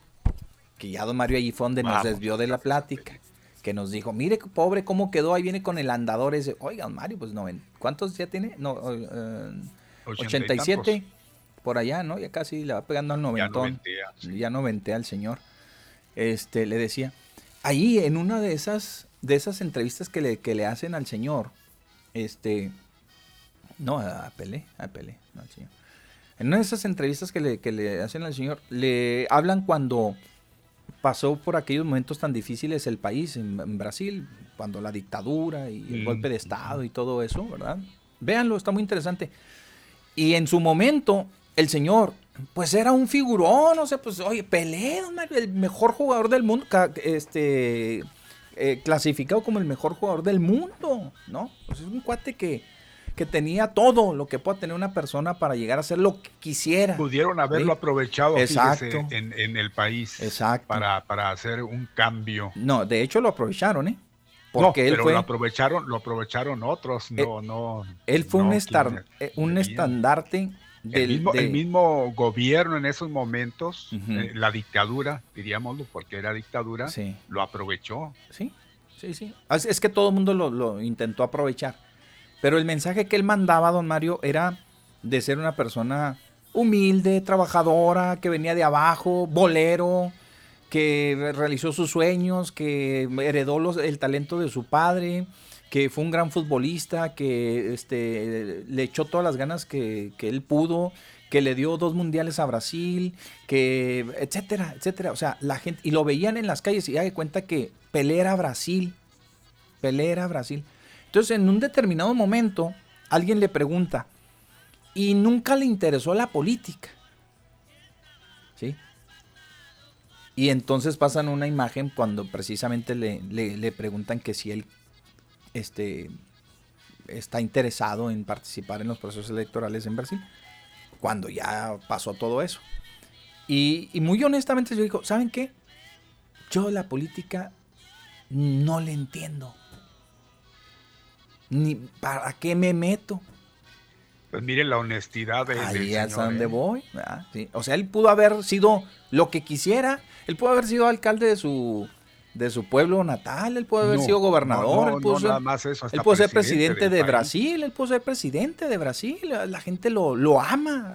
[SPEAKER 3] que ya don Mario allí fue donde nos desvió de la plática que nos dijo, mire pobre cómo quedó, ahí viene con el andador ese. Oigan, Mario, pues no, ¿cuántos ya tiene? No, 87 por allá, ¿no? Ya casi le va pegando al noventón. Ya, no ya no al señor. Este, le decía, ahí en una de esas, de esas entrevistas que le, que le hacen al señor, este, no, a Pelé, a Pelé, no al señor. En una de esas entrevistas que le, que le hacen al señor, le hablan cuando pasó por aquellos momentos tan difíciles el país, en, Brasil, cuando la dictadura y el golpe de Estado y todo eso, ¿verdad? Véanlo, está muy interesante. Y en su momento, el señor, pues era un figurón, no sé, pues, oye, Pelé, el mejor jugador del mundo, este, eh, clasificado como el mejor jugador del mundo, ¿no? Pues es un cuate que, que tenía todo lo que pueda tener una persona para llegar a hacer lo que quisiera.
[SPEAKER 1] Pudieron haberlo aprovechado en, el país Exacto. Para, para hacer un cambio.
[SPEAKER 3] No, de hecho lo aprovecharon, ¿eh?
[SPEAKER 1] Porque él fue, lo aprovecharon, lo aprovecharon otros, no,
[SPEAKER 3] él,
[SPEAKER 1] no.
[SPEAKER 3] Él fue un, eh, un estandarte
[SPEAKER 1] del, el, mismo, el mismo, gobierno en esos momentos, eh, la dictadura, diríamoslo, porque era dictadura, lo aprovechó.
[SPEAKER 3] Sí, sí, sí. Es que todo el mundo lo, lo, intentó aprovechar. Pero el mensaje que él mandaba, don Mario, era de ser una persona humilde, trabajadora, que venía de abajo, bolero, que realizó sus sueños, que heredó los, el talento de su padre, que fue un gran futbolista, que este, le echó todas las ganas que, él pudo, que le dio dos mundiales a Brasil, que etcétera, etcétera. O sea, la gente, y lo veían en las calles y ya de cuenta que Pelé era Brasil, Pelé era Brasil. Entonces, en un determinado momento, alguien le pregunta, y nunca le interesó la política. ¿Sí? Y entonces pasan una imagen cuando precisamente le, preguntan que si él este, está interesado en participar en los procesos electorales en Brasil, cuando ya pasó todo eso. Y, muy honestamente yo digo, ¿saben qué? Yo la política no le entiendo. Ni para qué me meto.
[SPEAKER 1] Pues miren la honestidad de
[SPEAKER 3] Ahí es a donde ¿eh? voy. O sea, él pudo haber sido lo que quisiera. Él pudo haber sido alcalde de su de su pueblo natal, él pudo haber sido gobernador, él pudo, ser, presidente de Brasil, él pudo ser presidente de Brasil, la gente lo, lo ama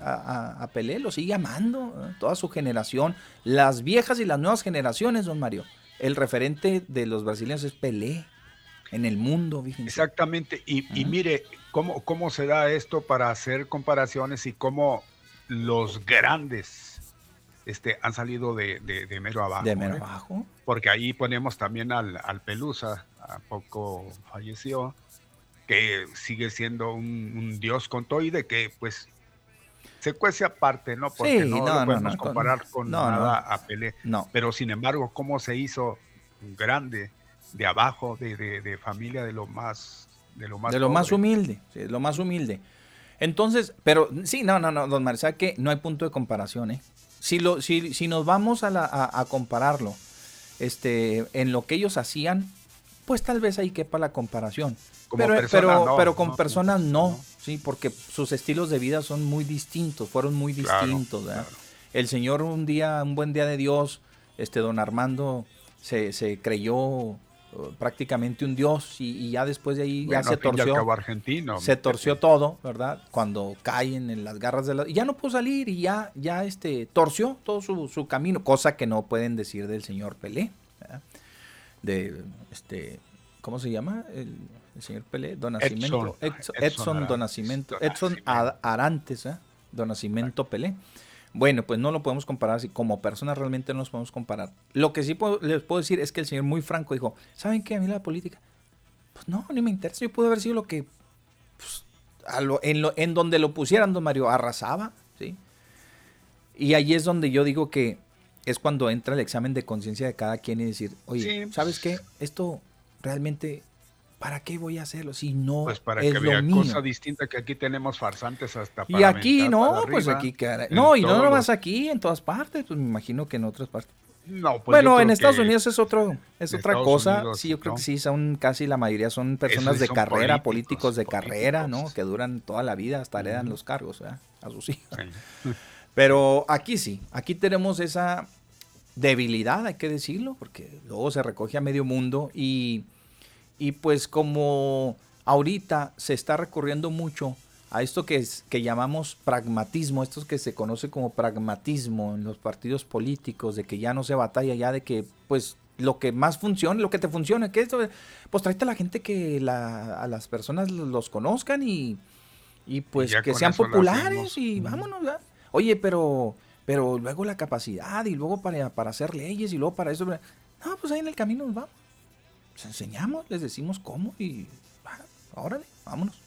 [SPEAKER 3] a, Pelé, lo sigue amando, ¿eh? toda su generación, las viejas y las nuevas generaciones, don Mario, el referente de los brasileños es Pelé en el mundo.
[SPEAKER 1] Exactamente, y, y, mire cómo, cómo se da esto para hacer comparaciones y cómo los grandes este, han salido de, de, mero abajo.
[SPEAKER 3] De mero abajo.
[SPEAKER 1] Porque ahí ponemos también al, al Pelusa, a poco falleció, que sigue siendo un, dios con todo y de que pues se cuece aparte, ¿no? Porque no, lo podemos comparar con nada a Pelé. Pero sin embargo, cómo se hizo grande de abajo, de, de, familia de lo más de lo más,
[SPEAKER 3] de lo más humilde, sí, lo más humilde. Entonces, pero sí, no, no, no, don María, que no hay punto de comparación, ¿eh? Si, lo, si, si nos vamos a, la, a, compararlo este, en lo que ellos hacían, pues tal vez ahí quepa la comparación. pero, pero, pero con personas no, sí, porque sus estilos de vida son muy distintos, fueron muy distintos. El Señor un día, un buen día de Dios, este don Armando se, se creyó prácticamente un dios y, ya después de ahí ya se torció.
[SPEAKER 1] argentino,
[SPEAKER 3] se torció todo verdad cuando caen en las garras de la y ya no pudo salir y ya ya este torció todo su, camino cosa que no pueden decir del señor Pelé de este cómo se llama el, señor Pelé Don Nacimiento. Edson, Don Nacimiento. Edson Arantes ¿eh? Don Nacimiento Pelé bueno, pues no lo podemos comparar así. Como personas realmente no nos podemos comparar. Lo que sí les puedo decir es que el señor muy franco dijo, ¿saben qué? A mí la política, pues no, ni me interesa. Yo pude haber sido lo que, pues, en, lo, en donde lo pusieran, don Mario, arrasaba, ¿sí? Y ahí es donde yo digo que es cuando entra el examen de conciencia de cada quien y decir, oye, ¿sabes qué? Esto realmente ¿para qué voy a hacerlo si no
[SPEAKER 1] pues para que vea cosa distinta que aquí tenemos farsantes hasta
[SPEAKER 3] para y aquí no pues aquí no y no nomás aquí en todas partes pues me imagino que en otras partes. No, pues bueno, en Estados Unidos es otro, es otra cosa. sí, yo creo que sí, son casi la mayoría son personas de carrera, políticos, de carrera, ¿no? Que duran toda la vida, hasta le dan los cargos a sus hijos. *laughs* Pero aquí sí, aquí tenemos esa debilidad, hay que decirlo, porque luego se recoge a medio mundo y y pues como ahorita se está recurriendo mucho a esto que, es, que llamamos pragmatismo, esto que se conoce como pragmatismo en los partidos políticos, de que ya no se batalla, ya de que pues lo que más funcione, lo que te funcione. ¿Qué Pues tráete a la gente que la, a las personas los conozcan y, y pues que sean populares y vámonos. Oye, pero pero luego la capacidad y luego para, para hacer leyes y luego para eso. No, pues ahí en el camino nos vamos. Les enseñamos, les decimos cómo y órale, vámonos.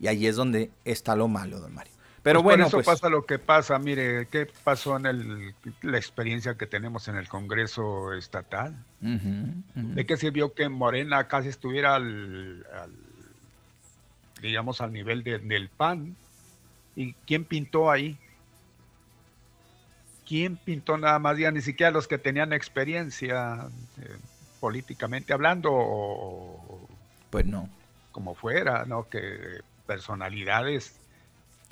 [SPEAKER 3] Y ahí es donde está lo malo, don Mario. Pero pues bueno,
[SPEAKER 1] por eso pues pasa lo que pasa. Mire, ¿qué pasó en el, la experiencia que tenemos en el Congreso Estatal? ¿De qué sirvió que Morena casi estuviera al, digamos, al nivel del PAN? ¿Y quién pintó ahí? ¿Quién pintó nada más? Ya ni siquiera los que tenían experiencia eh, políticamente hablando.
[SPEAKER 3] pues no.
[SPEAKER 1] Como fuera, ¿no? Que personalidades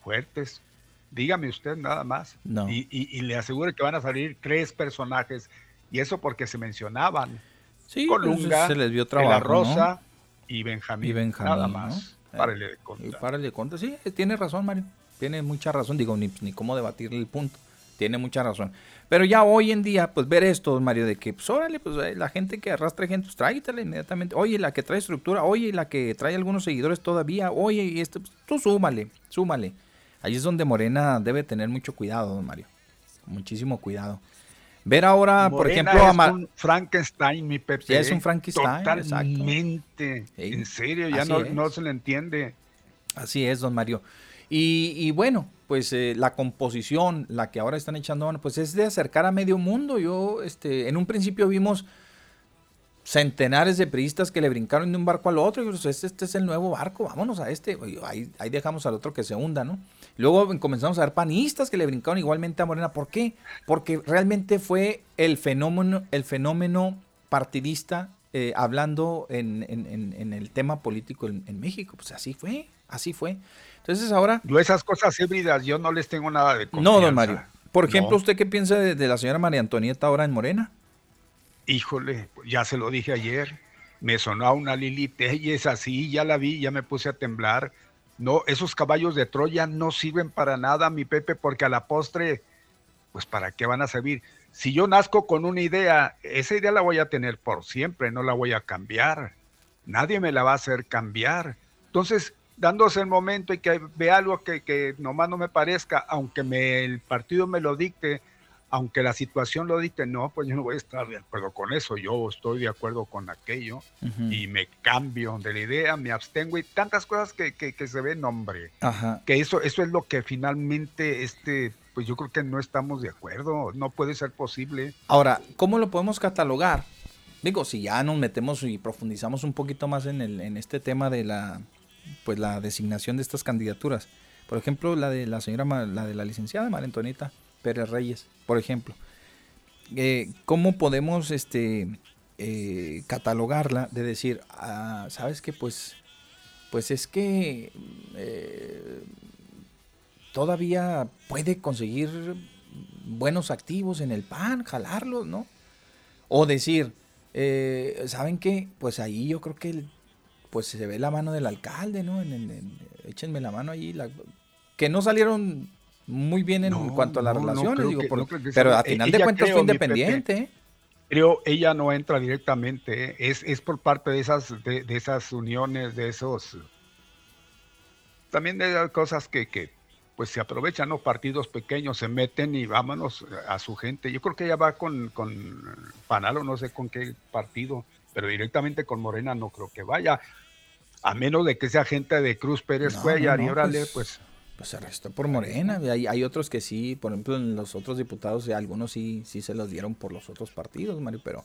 [SPEAKER 1] fuertes. Dígame usted nada más. Y, le aseguro que van a salir tres personajes. Y eso porque se mencionaban.
[SPEAKER 3] Sí, pues, Colunga, se les vio trabajo,
[SPEAKER 1] La Rosa y, Benjamín,
[SPEAKER 3] y Benjamín.
[SPEAKER 1] Nada más.
[SPEAKER 3] ¿no? Párale de contar. Párale de contar. Sí, tiene razón, Mario. Tiene mucha razón. Digo, ni, ni cómo debatir el punto. Tiene mucha razón. Pero ya hoy en día, pues ver esto, Mario, de que, pues órale, pues eh, la gente que arrastra gente, pues inmediatamente. Oye, la que trae estructura, oye, la que trae algunos seguidores todavía, oye, y esto, pues, tú súmale, súmale. Ahí es donde Morena debe tener mucho cuidado, don Mario. Muchísimo cuidado. Ver ahora, por ejemplo,
[SPEAKER 1] a un Frankenstein, mi Pepe.
[SPEAKER 3] Ya es un Frankenstein.
[SPEAKER 1] Totalmente. En serio, ya no, no, se le entiende.
[SPEAKER 3] Así es, don Mario. Y, bueno, pues eh, la composición, la que ahora están echando mano, pues es de acercar a medio mundo. Yo, este, en un principio vimos centenares de periodistas que le brincaron de un barco al otro y pues este, este es el nuevo barco, vámonos a este, ahí, ahí, dejamos al otro que se hunda, ¿no? Luego comenzamos a ver panistas que le brincaron igualmente a Morena. ¿Por qué? Porque realmente fue el fenómeno, el fenómeno partidista eh, hablando en, en, en, el tema político en, en México. Pues así fue, así fue. Entonces ahora...
[SPEAKER 1] Yo esas cosas híbridas, yo no les tengo nada de
[SPEAKER 3] confianza. No, don Mario. Por ejemplo, ¿usted qué piensa de, la señora María Antonieta ahora en Morena?
[SPEAKER 1] Híjole, ya se lo dije ayer. Me sonó a una Lilith, y es así, ya la vi, ya me puse a temblar. No, esos caballos de Troya no sirven para nada, mi Pepe, porque a la postre, pues ¿para qué van a servir? Si yo nazco con una idea, esa idea la voy a tener por siempre, no la voy a cambiar. Nadie me la va a hacer cambiar. Entonces, dándose el momento y que vea algo que, que nomás no me parezca, aunque me, el partido me lo dicte, aunque la situación lo dicte, no, pues yo no voy a estar de acuerdo con eso, yo estoy de acuerdo con aquello y me cambio de la idea, me abstengo y tantas cosas que, que, se ven, hombre, que eso, eso es lo que finalmente, este, pues yo creo que no estamos de acuerdo, no puede ser posible.
[SPEAKER 3] Ahora, ¿cómo lo podemos catalogar? Digo, si ya nos metemos y profundizamos un poquito más en, el, en este tema de la pues la designación de estas candidaturas. Por ejemplo, la de la señora, la de la licenciada María Antonieta Pérez Reyes, por ejemplo. Eh, ¿Cómo podemos este, eh, catalogarla de decir, ah, sabes que pues, pues es que eh, todavía puede conseguir buenos activos en el PAN, jalarlos, ¿no? O decir, ¿saben qué? Pues ahí yo creo que pues se ve la mano del alcalde, ¿no? En, échenme la mano ahí. que no salieron muy bien en cuanto a las relaciones, digo, pero a final de cuentas fue independiente. ¿eh?
[SPEAKER 1] creo ella no entra directamente, ¿eh? es, es por parte de esas, de, esas uniones, de esos, también de cosas que, que pues se aprovechan los partidos pequeños, se meten y vámonos a su gente. Yo creo que ella va con, con Panalo, no sé con qué partido, pero directamente con Morena no creo que vaya, a menos de que sea gente de Cruz Pérez Cuellar y órale, pues, pues,
[SPEAKER 3] pues... se arrestó por Morena, hay, hay, otros que sí, por ejemplo, en los otros diputados, algunos sí, sí se los dieron por los otros partidos, Mario, pero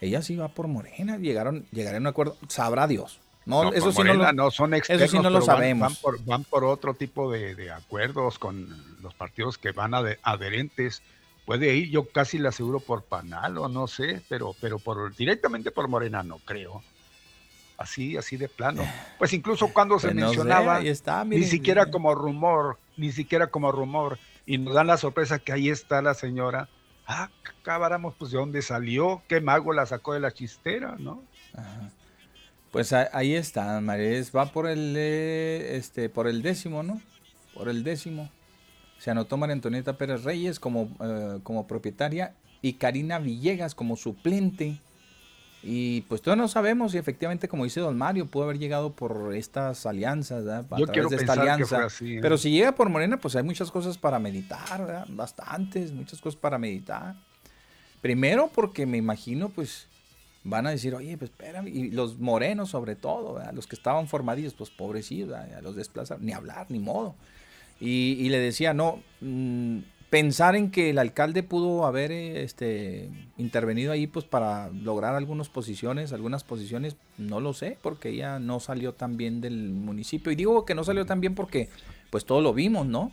[SPEAKER 3] ella sí va por Morena, llegaron, llegaron a un acuerdo, sabrá Dios. No, eso sí no, lo,
[SPEAKER 1] son externos, eso sí no lo sabemos. Van, por, otro tipo de, acuerdos con los partidos que van adherentes puede ir, yo casi le aseguro por Panal o no sé, pero, pero por directamente por Morena no creo. Así, así de plano. Pues incluso cuando se pues mencionaba, ni siquiera como rumor, ni siquiera como rumor, y nos dan la sorpresa que ahí está la señora. Ah, acabáramos, pues de dónde salió, qué mago la sacó de la chistera, ¿no?
[SPEAKER 3] Pues ahí está, María, va por el, eh, este, por el décimo, ¿no? Por el décimo se anotó María Antonieta Pérez Reyes como, eh, como propietaria y Karina Villegas como suplente. Y pues todavía no sabemos si efectivamente, como dice don Mario, pudo haber llegado por estas alianzas, ¿verdad?
[SPEAKER 1] Yo de esta alianza. así,
[SPEAKER 3] ¿eh? Pero si llega por Morena, pues hay muchas cosas para meditar, ¿verdad? Bastantes, muchas cosas para meditar. Primero porque me imagino, pues, van a decir, oye, pues espérame, y los morenos sobre todo, los que estaban formadillos, pues pobrecitos, a los desplazados, ni hablar, ni modo. Y, le decía, no, mm, pensar en que el alcalde pudo haber este, intervenido ahí pues para lograr algunas posiciones, algunas posiciones, no lo sé, porque ella no salió tan bien del municipio. Y digo que no salió tan bien porque pues todos lo vimos, ¿no?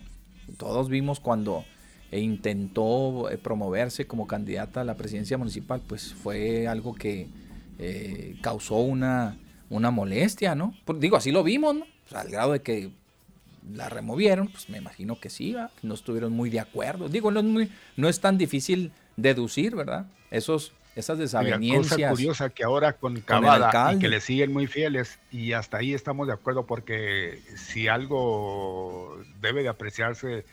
[SPEAKER 3] Todos vimos cuando e intentó eh, promoverse como candidata a la presidencia municipal, pues fue algo que eh, causó una, una molestia, ¿no? digo, así lo vimos, ¿no? al grado de que la removieron, pues me imagino que sí, no estuvieron muy de acuerdo. Digo, no es, muy, no es tan difícil deducir, ¿verdad? Esos, esas desavenencias.
[SPEAKER 1] Una cosa curiosa que ahora con Cavada y que le siguen muy fieles y hasta ahí estamos de acuerdo porque si algo debe de apreciarse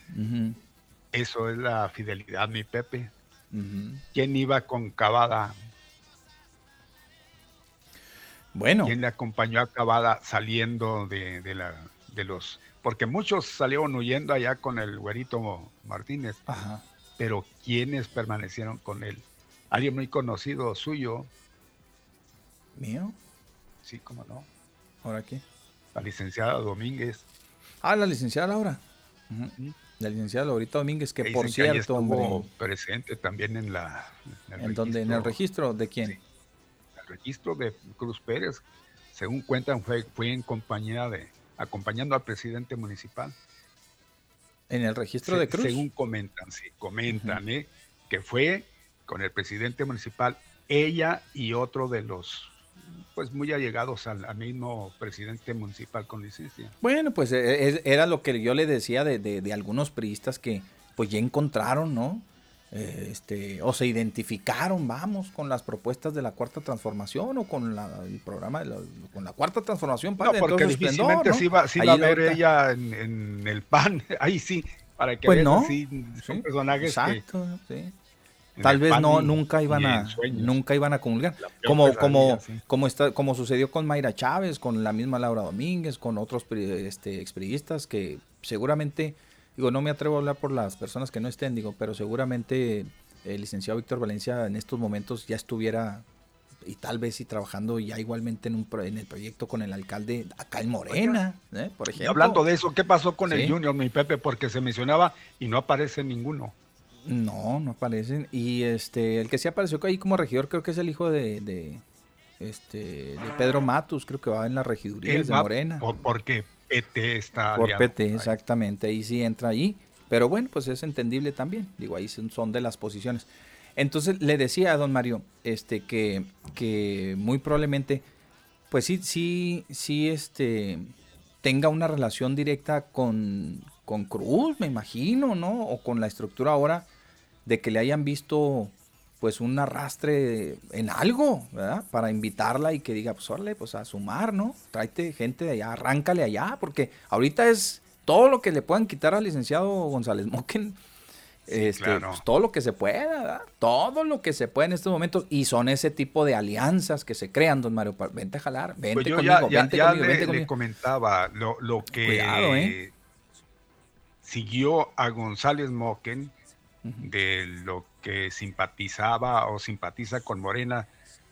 [SPEAKER 1] eso es la fidelidad, mi Pepe. ¿Quién iba con Cavada?
[SPEAKER 3] Bueno.
[SPEAKER 1] ¿Quién le acompañó a Cavada saliendo de, la, de los... Porque muchos salieron huyendo allá con el güerito Martínez. Ajá. Pero ¿quiénes permanecieron con él? Alguien muy conocido suyo.
[SPEAKER 3] ¿Mío?
[SPEAKER 1] Sí, cómo no.
[SPEAKER 3] ¿Ahora qué?
[SPEAKER 1] La licenciada Domínguez.
[SPEAKER 3] Ah, la licenciada Laura la licenciada Laurita Domínguez, que por cierto,
[SPEAKER 1] hombre, presente también en la
[SPEAKER 3] en, el, donde, ¿En el registro de quién?
[SPEAKER 1] el registro de Cruz Pérez, según cuentan, fue, fue en compañía de acompañando al presidente municipal.
[SPEAKER 3] En el registro de Cruz.
[SPEAKER 1] Según comentan, sí, comentan, ¿eh? que fue con el presidente municipal, ella y otro de los pues muy allegados al, mismo presidente municipal con licencia.
[SPEAKER 3] Bueno, pues e, era lo que yo le decía de, algunos priistas que pues ya encontraron, ¿no? Eh, este, o se identificaron, vamos, con las propuestas de la cuarta transformación o con el programa de la, con la cuarta transformación.
[SPEAKER 1] no, porque difícilmente ¿no? va, a ver ella en, el PAN, *laughs* ahí sí, para que
[SPEAKER 3] pues no.
[SPEAKER 1] son personajes
[SPEAKER 3] Exacto, sí tal vez no nunca iban a nunca iban a comulgar como como como está como sucedió con Mayra Chávez con la misma Laura Domínguez con otros este experiistas que seguramente digo no me atrevo a hablar por las personas que no estén digo pero seguramente el licenciado Víctor Valencia en estos momentos ya estuviera y tal vez y trabajando ya igualmente en, un en el proyecto con el alcalde acá en Morena, ¿eh? por ejemplo.
[SPEAKER 1] hablando de eso, ¿qué pasó con el Junior, mi Pepe? Porque se mencionaba y no aparece ninguno.
[SPEAKER 3] No, no aparecen. Y este, el que sí apareció ahí como regidor creo que es el hijo de, este, de Pedro Matus, creo que va en la regiduría de Morena.
[SPEAKER 1] Por, porque PT está
[SPEAKER 3] Por PT, exactamente, ahí sí entra ahí. Pero bueno, pues es entendible también. Digo, ahí son, de las posiciones. Entonces le decía a don Mario este, que, que muy probablemente, pues sí, sí, sí, este, tenga una relación directa con, con Cruz, me imagino, ¿no? O con la estructura ahora de que le hayan visto pues un arrastre en algo, ¿verdad? Para invitarla y que diga, pues órale, pues a sumar, ¿no? Tráete gente de allá, arráncale allá, porque ahorita es todo lo que le puedan quitar al licenciado González Moquen, este, pues, todo lo que se pueda, ¿verdad? Todo lo que se puede en estos momentos, y son ese tipo de alianzas que se crean, don Mario, vente a jalar, vente pues conmigo, ya, vente conmigo,
[SPEAKER 1] le, le comentaba lo, lo que Cuidado, ¿eh? siguió a González Moquen de lo que simpatizaba o simpatiza con Morena,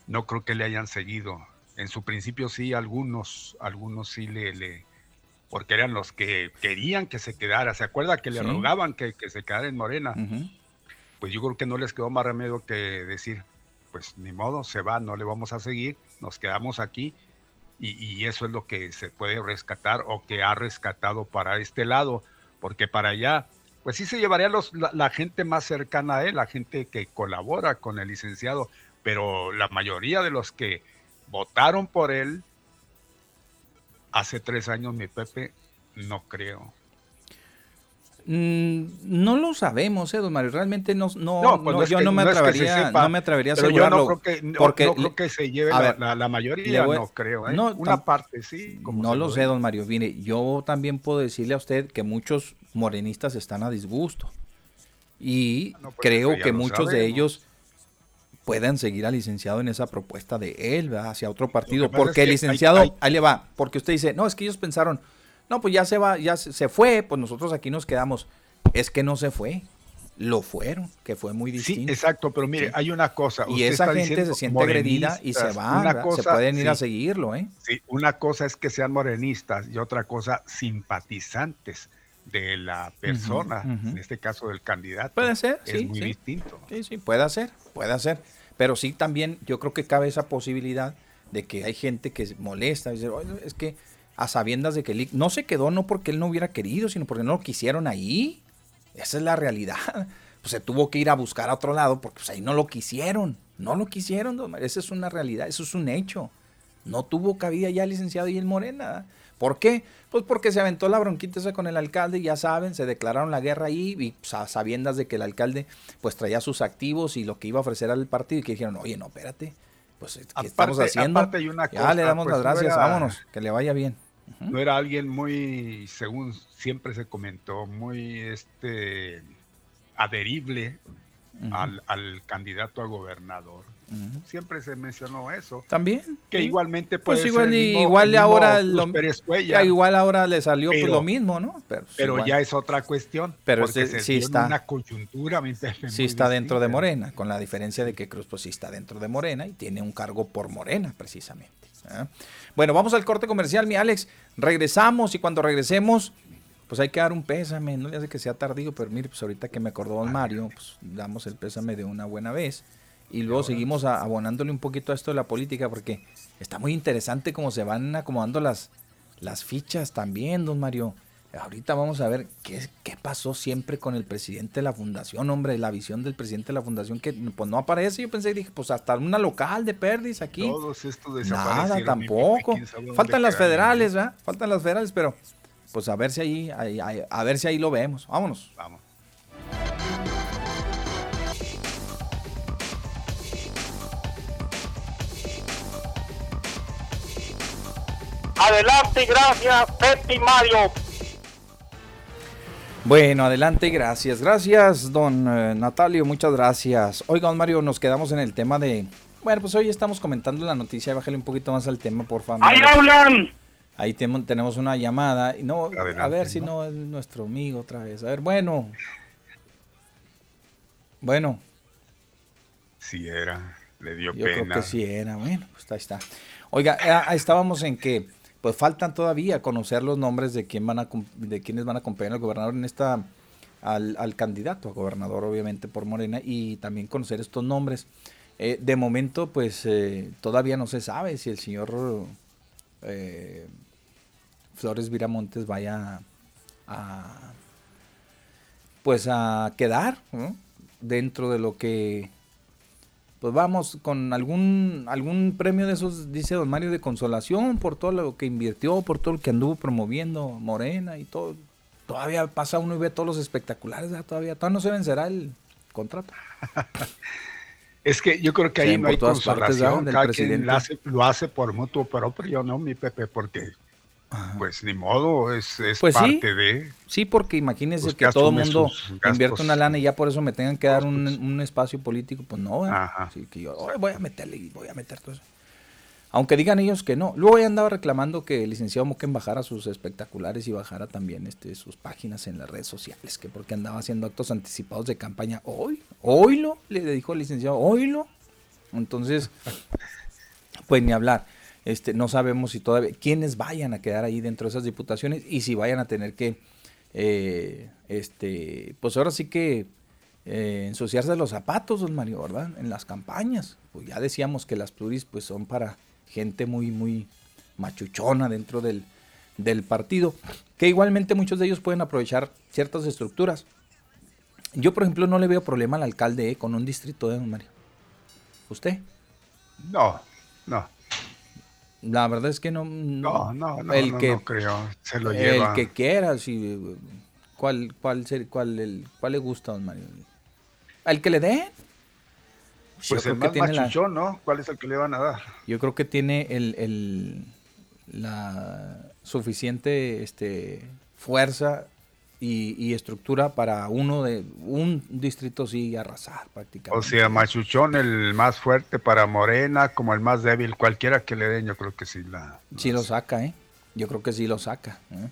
[SPEAKER 1] no creo que le hayan seguido. En su principio sí, algunos, algunos sí le, le porque eran los que querían que se quedara. ¿Se acuerda que le rogaban que, se quedara en Morena? Pues yo creo que no les quedó más remedio que decir, pues ni modo, se va, no le vamos a seguir, nos quedamos aquí. Y, y eso es lo que se puede rescatar o que ha rescatado para este lado porque para allá, pues sí se llevaría los, la, gente más cercana a él, la gente que colabora con el licenciado, pero la mayoría de los que votaron por él hace tres años, mi Pepe, no creo.
[SPEAKER 3] Mm, no lo sabemos, eh, don Mario. Realmente no, no, pues yo no, me atrevería, no me atrevería a asegurarlo.
[SPEAKER 1] Yo no creo que, porque, no creo que se lleve la, mayoría, no creo. ¿eh? Una parte sí.
[SPEAKER 3] no lo sé, don Mario. Mire, yo también puedo decirle a usted que muchos morenistas están a disgusto. Y ah, pues creo que muchos de ellos puedan seguir al licenciado en esa propuesta de él, ¿verdad? hacia otro partido. Porque el licenciado, ahí le va, porque usted dice, no, es que ellos pensaron, no, pues ya se va, ya se fue, pues nosotros aquí nos quedamos. Es que no se fue, lo fueron, que fue muy distinto.
[SPEAKER 1] Sí, exacto, pero mire, hay una cosa.
[SPEAKER 3] Y esa gente se siente agredida y se va, se pueden ir a seguirlo, ¿eh?
[SPEAKER 1] Sí, una cosa es que sean morenistas y otra cosa simpatizantes de la persona, en este caso del candidato.
[SPEAKER 3] Puede ser,
[SPEAKER 1] es muy distinto.
[SPEAKER 3] Sí, sí, puede ser, puede ser. Pero sí también yo creo que cabe esa posibilidad de que hay gente que molesta, dice, es que a sabiendas de que él no se quedó no porque él no hubiera querido, sino porque no lo quisieron ahí. Esa es la realidad. *laughs* Pues se tuvo que ir a buscar a otro lado porque pues, ahí no lo quisieron. No lo quisieron, don Esa es una realidad, eso es un hecho. No tuvo cabida ya el licenciado y el Morena. ¿Por qué? Pues porque se aventó la bronquita esa con el alcalde, ya saben, se declararon la guerra ahí y pues, sabiendas de que el alcalde pues traía sus activos y lo que iba a ofrecer al partido y que dijeron, oye, no, espérate, pues ¿qué estamos haciendo? ya le damos las pues, gracias, vámonos, que le vaya bien.
[SPEAKER 1] No era alguien muy, según siempre se comentó, muy este adherible al, candidato a gobernador. Siempre se mencionó eso.
[SPEAKER 3] También.
[SPEAKER 1] Que igualmente pues puede
[SPEAKER 3] pues igual,
[SPEAKER 1] ser
[SPEAKER 3] igual ahora igual ahora le salió pues, lo mismo, ¿no?
[SPEAKER 1] Pero, ya es otra cuestión.
[SPEAKER 3] Pero sí está
[SPEAKER 1] una coyuntura.
[SPEAKER 3] Sí está dentro de Morena, con la diferencia de que Cruz pues sí está dentro de Morena y tiene un cargo por Morena precisamente. ¿eh? Bueno, vamos al corte comercial, mi Alex. Regresamos y cuando regresemos pues hay que dar un pésame, no le hace que sea tardío, pero mire, pues ahorita que me acordó don Mario, pues damos el pésame de una buena vez. Y luego seguimos abonándole un poquito a esto de la política, porque está muy interesante cómo se van acomodando las, las fichas también, don Mario. Ahorita vamos a ver qué, qué pasó siempre con el presidente de la fundación, hombre, la visión del presidente de la fundación que pues no aparece. Yo pensé, dije, pues hasta una local de Perdis aquí.
[SPEAKER 1] Todos estos
[SPEAKER 3] Nada, tampoco. Faltan las federales, ¿verdad? Faltan las federales, pero pues a ver si ahí, a ver si ahí lo vemos. Vámonos.
[SPEAKER 1] Vamos.
[SPEAKER 5] Adelante, gracias, Pepe Mario.
[SPEAKER 3] Bueno, adelante, gracias. Gracias, don eh, Natalio, muchas gracias. Oiga, don Mario, nos quedamos en el tema de... Bueno, pues hoy estamos comentando la noticia, bájale un poquito más al tema, por favor.
[SPEAKER 5] ¡Ahí hablan!
[SPEAKER 3] Ahí tenemos una llamada. No, a ver si no es nuestro amigo otra vez. A ver, bueno. Bueno.
[SPEAKER 1] Sí era, le dio
[SPEAKER 3] Yo
[SPEAKER 1] pena.
[SPEAKER 3] Yo creo que sí era. Bueno, pues ahí está. Oiga, eh, estábamos en que pues faltan todavía conocer los nombres de quién van a de quienes van a acompañar al gobernador en esta al, candidato a gobernador obviamente por Morena y también conocer estos nombres. Eh, de momento pues eh, todavía no se sabe si el señor eh, Flores Viramontes vaya a pues a quedar dentro de lo que pues vamos con algún algún premio de esos dice don Mario de consolación por todo lo que invirtió por todo lo que anduvo promoviendo Morena y todo. Todavía pasa uno y ve todos los espectaculares todavía todavía no se vencerá el contrato. *laughs*
[SPEAKER 1] Es que yo creo que ahí no hay consolación. Cada quien lo hace, lo hace por mutuo propio no mi Pepe porque pues ni modo, es, es
[SPEAKER 3] pues
[SPEAKER 1] parte de...
[SPEAKER 3] Sí, porque imagínense pues, que todo el mundo invierte una lana y ya por eso me tengan que dar un, un espacio político, pues no, Así que yo voy a meterle y voy a meter todo eso. Aunque digan ellos que no. Luego ya andaba reclamando que el licenciado Moquen bajara sus espectaculares y bajara también este, sus páginas en las redes sociales, que porque andaba haciendo actos anticipados de campaña. Hoy, hoylo, le dijo el licenciado, hoylo. Entonces, pues ni hablar. Este, no sabemos si todavía quiénes vayan a quedar ahí dentro de esas diputaciones y si vayan a tener que, eh, este, pues ahora sí que eh, ensuciarse los zapatos, don Mario, ¿verdad? En las campañas. Pues ya decíamos que las pluris pues son para gente muy, muy machuchona dentro del, del partido, que igualmente muchos de ellos pueden aprovechar ciertas estructuras. Yo, por ejemplo, no le veo problema al alcalde eh, con un distrito de don Mario. ¿Usted?
[SPEAKER 1] No, no.
[SPEAKER 3] La verdad es que no.
[SPEAKER 1] No, no, no, el que, creo. Se lo
[SPEAKER 3] lleva. El que quiera, si, ¿cuál, cuál, cuál, el, ¿Cuál le gusta don Mario? ¿El que le den?
[SPEAKER 1] Pues el más machuchón, ¿no? ¿Cuál es el que le van a dar?
[SPEAKER 3] Yo creo que tiene el, el la suficiente este, fuerza y, estructura para uno de un distrito sí arrasar prácticamente.
[SPEAKER 1] O sea, Machuchón el más fuerte para Morena, como el más débil, cualquiera que le den, yo creo que sí la...
[SPEAKER 3] Sí lo saca, ¿eh? Yo creo que sí lo saca. ¿eh?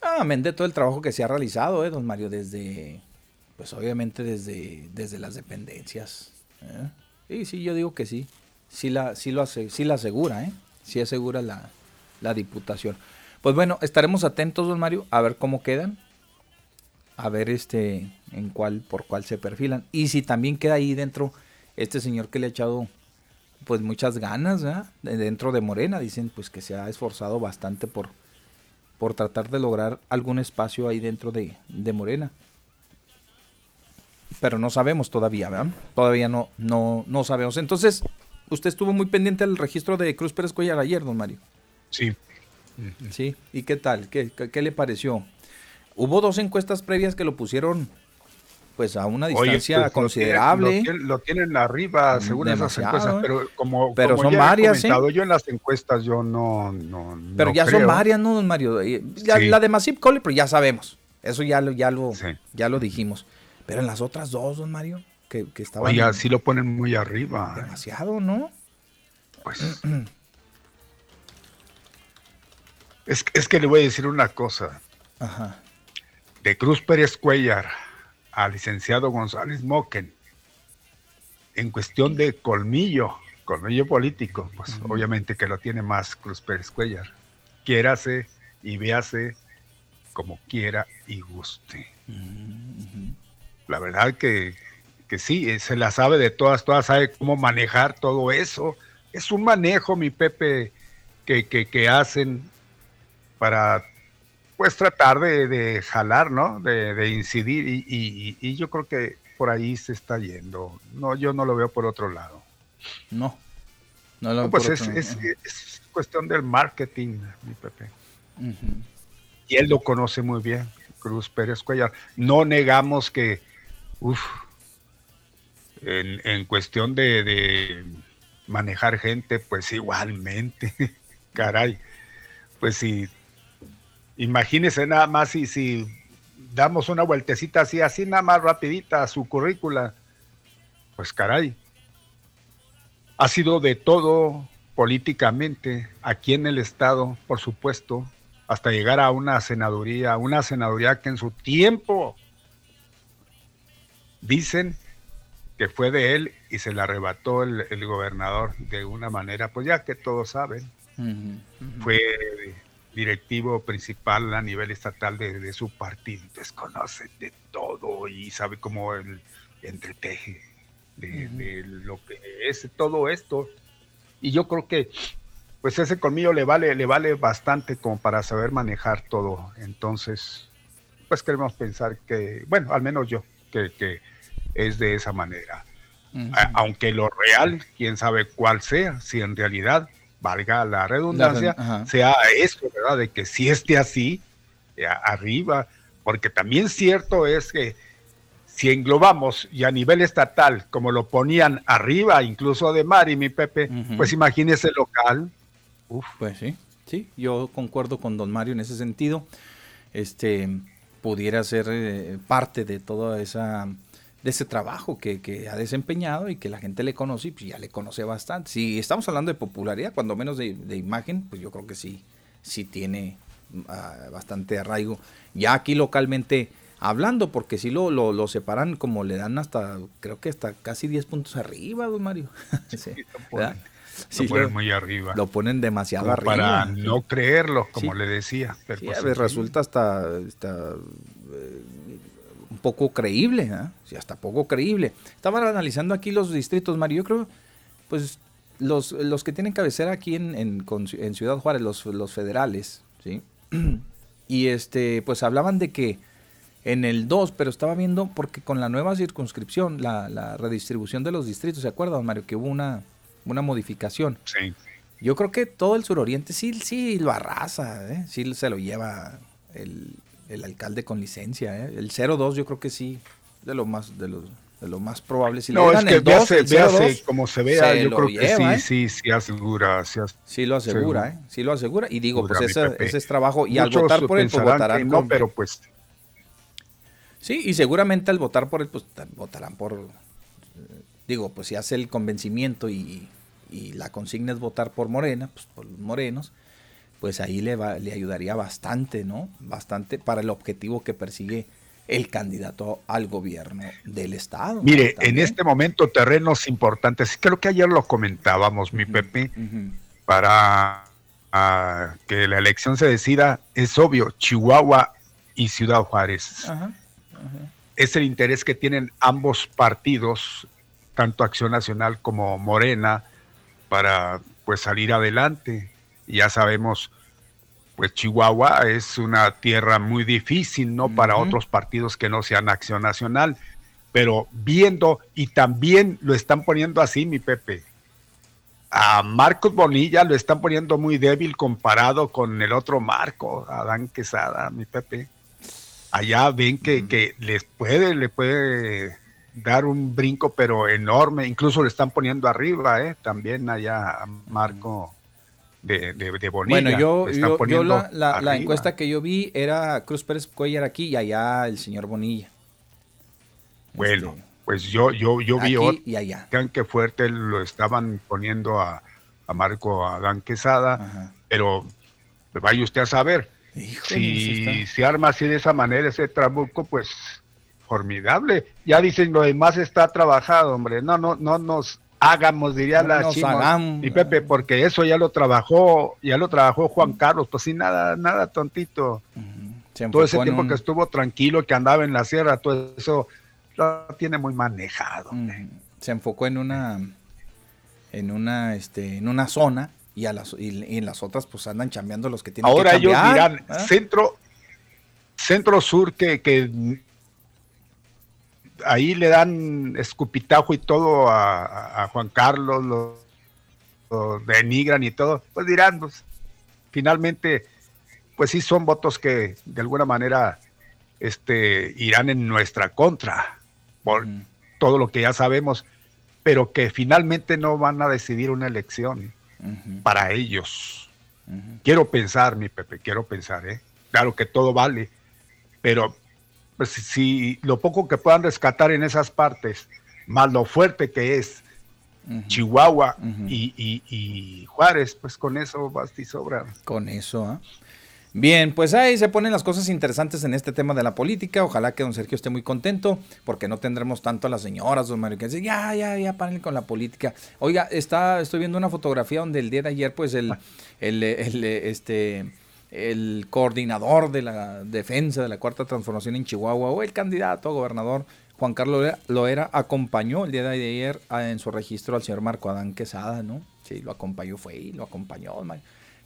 [SPEAKER 3] Amén de todo el trabajo que se ha realizado, ¿eh, don Mario? Desde, pues obviamente desde, desde las dependencias. ¿eh? Sí, sí, yo digo que sí. Sí la, sí lo hace, sí la asegura, ¿eh? Sí asegura la, la diputación. Pues bueno, estaremos atentos, don Mario, a ver cómo quedan. A ver este en cuál, por cuál se perfilan. Y si también queda ahí dentro este señor que le ha echado pues muchas ganas, ¿verdad? Dentro de Morena, dicen pues que se ha esforzado bastante por, por tratar de lograr algún espacio ahí dentro de, de Morena. Pero no sabemos todavía, ¿verdad? Todavía no, no, no sabemos. Entonces, usted estuvo muy pendiente del registro de Cruz Pérez Cuellar ayer, don Mario.
[SPEAKER 1] Sí,
[SPEAKER 3] Sí, ¿y qué tal? ¿Qué, qué, le pareció? Hubo dos encuestas previas que lo pusieron pues a una distancia pues, considerable.
[SPEAKER 1] Lo tienen, arriba según esas encuestas, ¿eh? pero como,
[SPEAKER 3] pero son varias, ¿eh?
[SPEAKER 1] yo en las encuestas yo no, no
[SPEAKER 3] Pero ya son varias, ¿no, don Mario? La de Masip Cole, pero ya sabemos. Eso ya lo, ya lo, ya lo dijimos. Pero en las otras dos, don Mario, que, que estaban.
[SPEAKER 1] Oye, sí lo ponen muy arriba.
[SPEAKER 3] Demasiado, ¿no?
[SPEAKER 1] Pues. *clears throat* Es, es, que le voy a decir una cosa.
[SPEAKER 3] Ajá.
[SPEAKER 1] De Cruz Pérez Cuellar al licenciado González Moquen, en cuestión de colmillo, colmillo político, pues obviamente que lo tiene más Cruz Pérez Cuellar. Quiérase y véase como quiera y guste. La verdad que, que sí, eh, se la sabe de todas, todas sabe cómo manejar todo eso. Es un manejo, mi Pepe, que, que, que hacen para pues tratar de, jalar, ¿no? De, incidir y, yo creo que por ahí se está yendo. No, yo no lo veo por otro lado.
[SPEAKER 3] No. No lo
[SPEAKER 1] pues es, es, cuestión del marketing, mi Pepe. Y él lo conoce muy bien, Cruz Pérez Cuellar. No negamos que, uff, en, en, cuestión de, de manejar gente, pues igualmente, *laughs* caray, pues si Imagínese nada más si, si damos una vueltecita así, así nada más rapidita a su currícula. Pues caray, ha sido de todo políticamente aquí en el Estado, por supuesto, hasta llegar a una senaduría, una senaduría que en su tiempo dicen que fue de él y se la arrebató el, gobernador de una manera, pues ya que todos saben, fue directivo principal a nivel estatal de, su partido. Entonces conoce de todo y sabe cómo el entreteje de, lo que es todo esto. Y yo creo que pues ese colmillo le vale, le vale bastante como para saber manejar todo. Entonces, pues queremos pensar que, bueno, al menos yo, que, es de esa manera. aunque lo real, quién sabe cuál sea, si en realidad valga la redundancia, sea esto, ¿verdad? De que si esté así, eh, arriba, porque también cierto es que si englobamos y a nivel estatal, como lo ponían arriba, incluso de Mari, mi Pepe, pues imagínese local.
[SPEAKER 3] Uf. Pues sí, sí, yo concuerdo con don Mario en ese sentido. Este pudiera ser eh, parte de toda esa de ese trabajo que, ha desempeñado y que la gente le conoce y pues ya le conoce bastante. Si estamos hablando de popularidad, cuando menos de, imagen, pues yo creo que sí, sí tiene ah, bastante arraigo. Ya aquí localmente hablando, porque si lo, lo, separan como le dan hasta, creo que hasta casi 10 puntos arriba, don Mario. *laughs*
[SPEAKER 1] sí, lo ponen, muy arriba.
[SPEAKER 3] Lo ponen demasiado arriba.
[SPEAKER 1] Para no creerlo, como le decía.
[SPEAKER 3] Pero pues resulta hasta, hasta eh, poco creíble, ¿eh? hasta poco creíble. Estaban analizando aquí los distritos, Mario, yo creo, pues los, los que tienen cabecera aquí en, en, Ciudad Juárez, los, los federales, ¿sí? *clears throat* Y este, pues hablaban de que en el 2, pero estaba viendo, porque con la nueva circunscripción, la, la redistribución de los distritos, ¿se acuerdan, Mario? Que hubo una, una modificación.
[SPEAKER 1] Sí.
[SPEAKER 3] Yo creo que todo el suroriente sí, sí lo arrasa, ¿eh? sí se lo lleva el, el alcalde con licencia. ¿eh? El 02 yo creo que sí, de lo más, de los de lo más probable. Si
[SPEAKER 1] no, es que el 2, véase, como se vea, yo creo que sí, ¿eh? sí, sí asegura.
[SPEAKER 3] Sí, lo asegura, ¿eh? Sí lo asegura. Y digo, pues ese, ese, es trabajo. Y al votar por él, pues votarán
[SPEAKER 1] No, pero pues
[SPEAKER 3] Sí, y seguramente al votar por él, pues votarán por, eh, digo, pues si hace el convencimiento y, y la consigna es votar por Morena, pues por los morenos, pues ahí le, va, le ayudaría bastante, ¿no? Bastante para el objetivo que persigue el candidato al gobierno del Estado.
[SPEAKER 1] Mire, en este momento terrenos importantes, creo que ayer lo comentábamos, mi Pepe, para ah, que la elección se decida, es obvio, Chihuahua y Ciudad Juárez. Es el interés que tienen ambos partidos, tanto Acción Nacional como Morena, para pues salir adelante. Ya sabemos pues Chihuahua es una tierra muy difícil, ¿no? Para otros partidos que no sean Acción Nacional. Pero viendo, y también lo están poniendo así, mi Pepe. A Marcos Bonilla lo están poniendo muy débil comparado con el otro Marco, Adán Quesada, mi Pepe. Allá ven que, que les puede, le puede dar un brinco, pero enorme. Incluso le están poniendo arriba, ¿eh? También allá a Marco de, de, Bonilla.
[SPEAKER 3] Bueno, yo, yo, la, encuesta que yo vi era Cruz Pérez Cuellar aquí y allá el señor Bonilla.
[SPEAKER 1] Bueno, este, pues yo, yo, yo vi
[SPEAKER 3] otro, y allá.
[SPEAKER 1] que fuerte lo estaban poniendo a, a Marco Adán Quesada, pero vaya usted a saber. si se arma así de esa manera ese trabuco, pues formidable. Ya dicen lo demás está trabajado, hombre. No, no, no nos hagamos, diría la Chima y Pepe, porque eso ya lo trabajó, ya lo trabajó Juan Carlos, pues sí, nada, nada tontito. Todo ese tiempo que estuvo tranquilo, que andaba en la sierra, todo eso lo tiene muy manejado.
[SPEAKER 3] Se enfocó en una, en una, este, en una zona y a las y, en las otras pues andan chambeando los que tienen
[SPEAKER 1] Ahora
[SPEAKER 3] que
[SPEAKER 1] ellos dirán centro, centro sur que, que ahí le dan escupitajo y todo a, Juan Carlos, lo, denigran y todo, pues dirán, pues, finalmente, pues sí son votos que de alguna manera este, irán en nuestra contra, por todo lo que ya sabemos, pero que finalmente no van a decidir una elección para ellos. Quiero pensar, mi Pepe, quiero pensar, ¿eh? Claro que todo vale, pero pues si lo poco que puedan rescatar en esas partes, más lo fuerte que es Chihuahua y, Juárez, pues con eso basta y sobra.
[SPEAKER 3] Con eso, ¿ah? Bien, pues ahí se ponen las cosas interesantes en este tema de la política. Ojalá que don Sergio esté muy contento, porque no tendremos tanto a las señoras, don Mario, que dicen, ya, ya, ya, paren con la política. Oiga, está, estoy viendo una fotografía donde el día de ayer, pues el, el, el este el coordinador de la defensa de la cuarta transformación en Chihuahua o el candidato a gobernador Juan Carlos Loera acompañó el día de ayer en su registro al señor Marco Adán Quesada, ¿no? Sí, lo acompañó, fue y lo acompañó.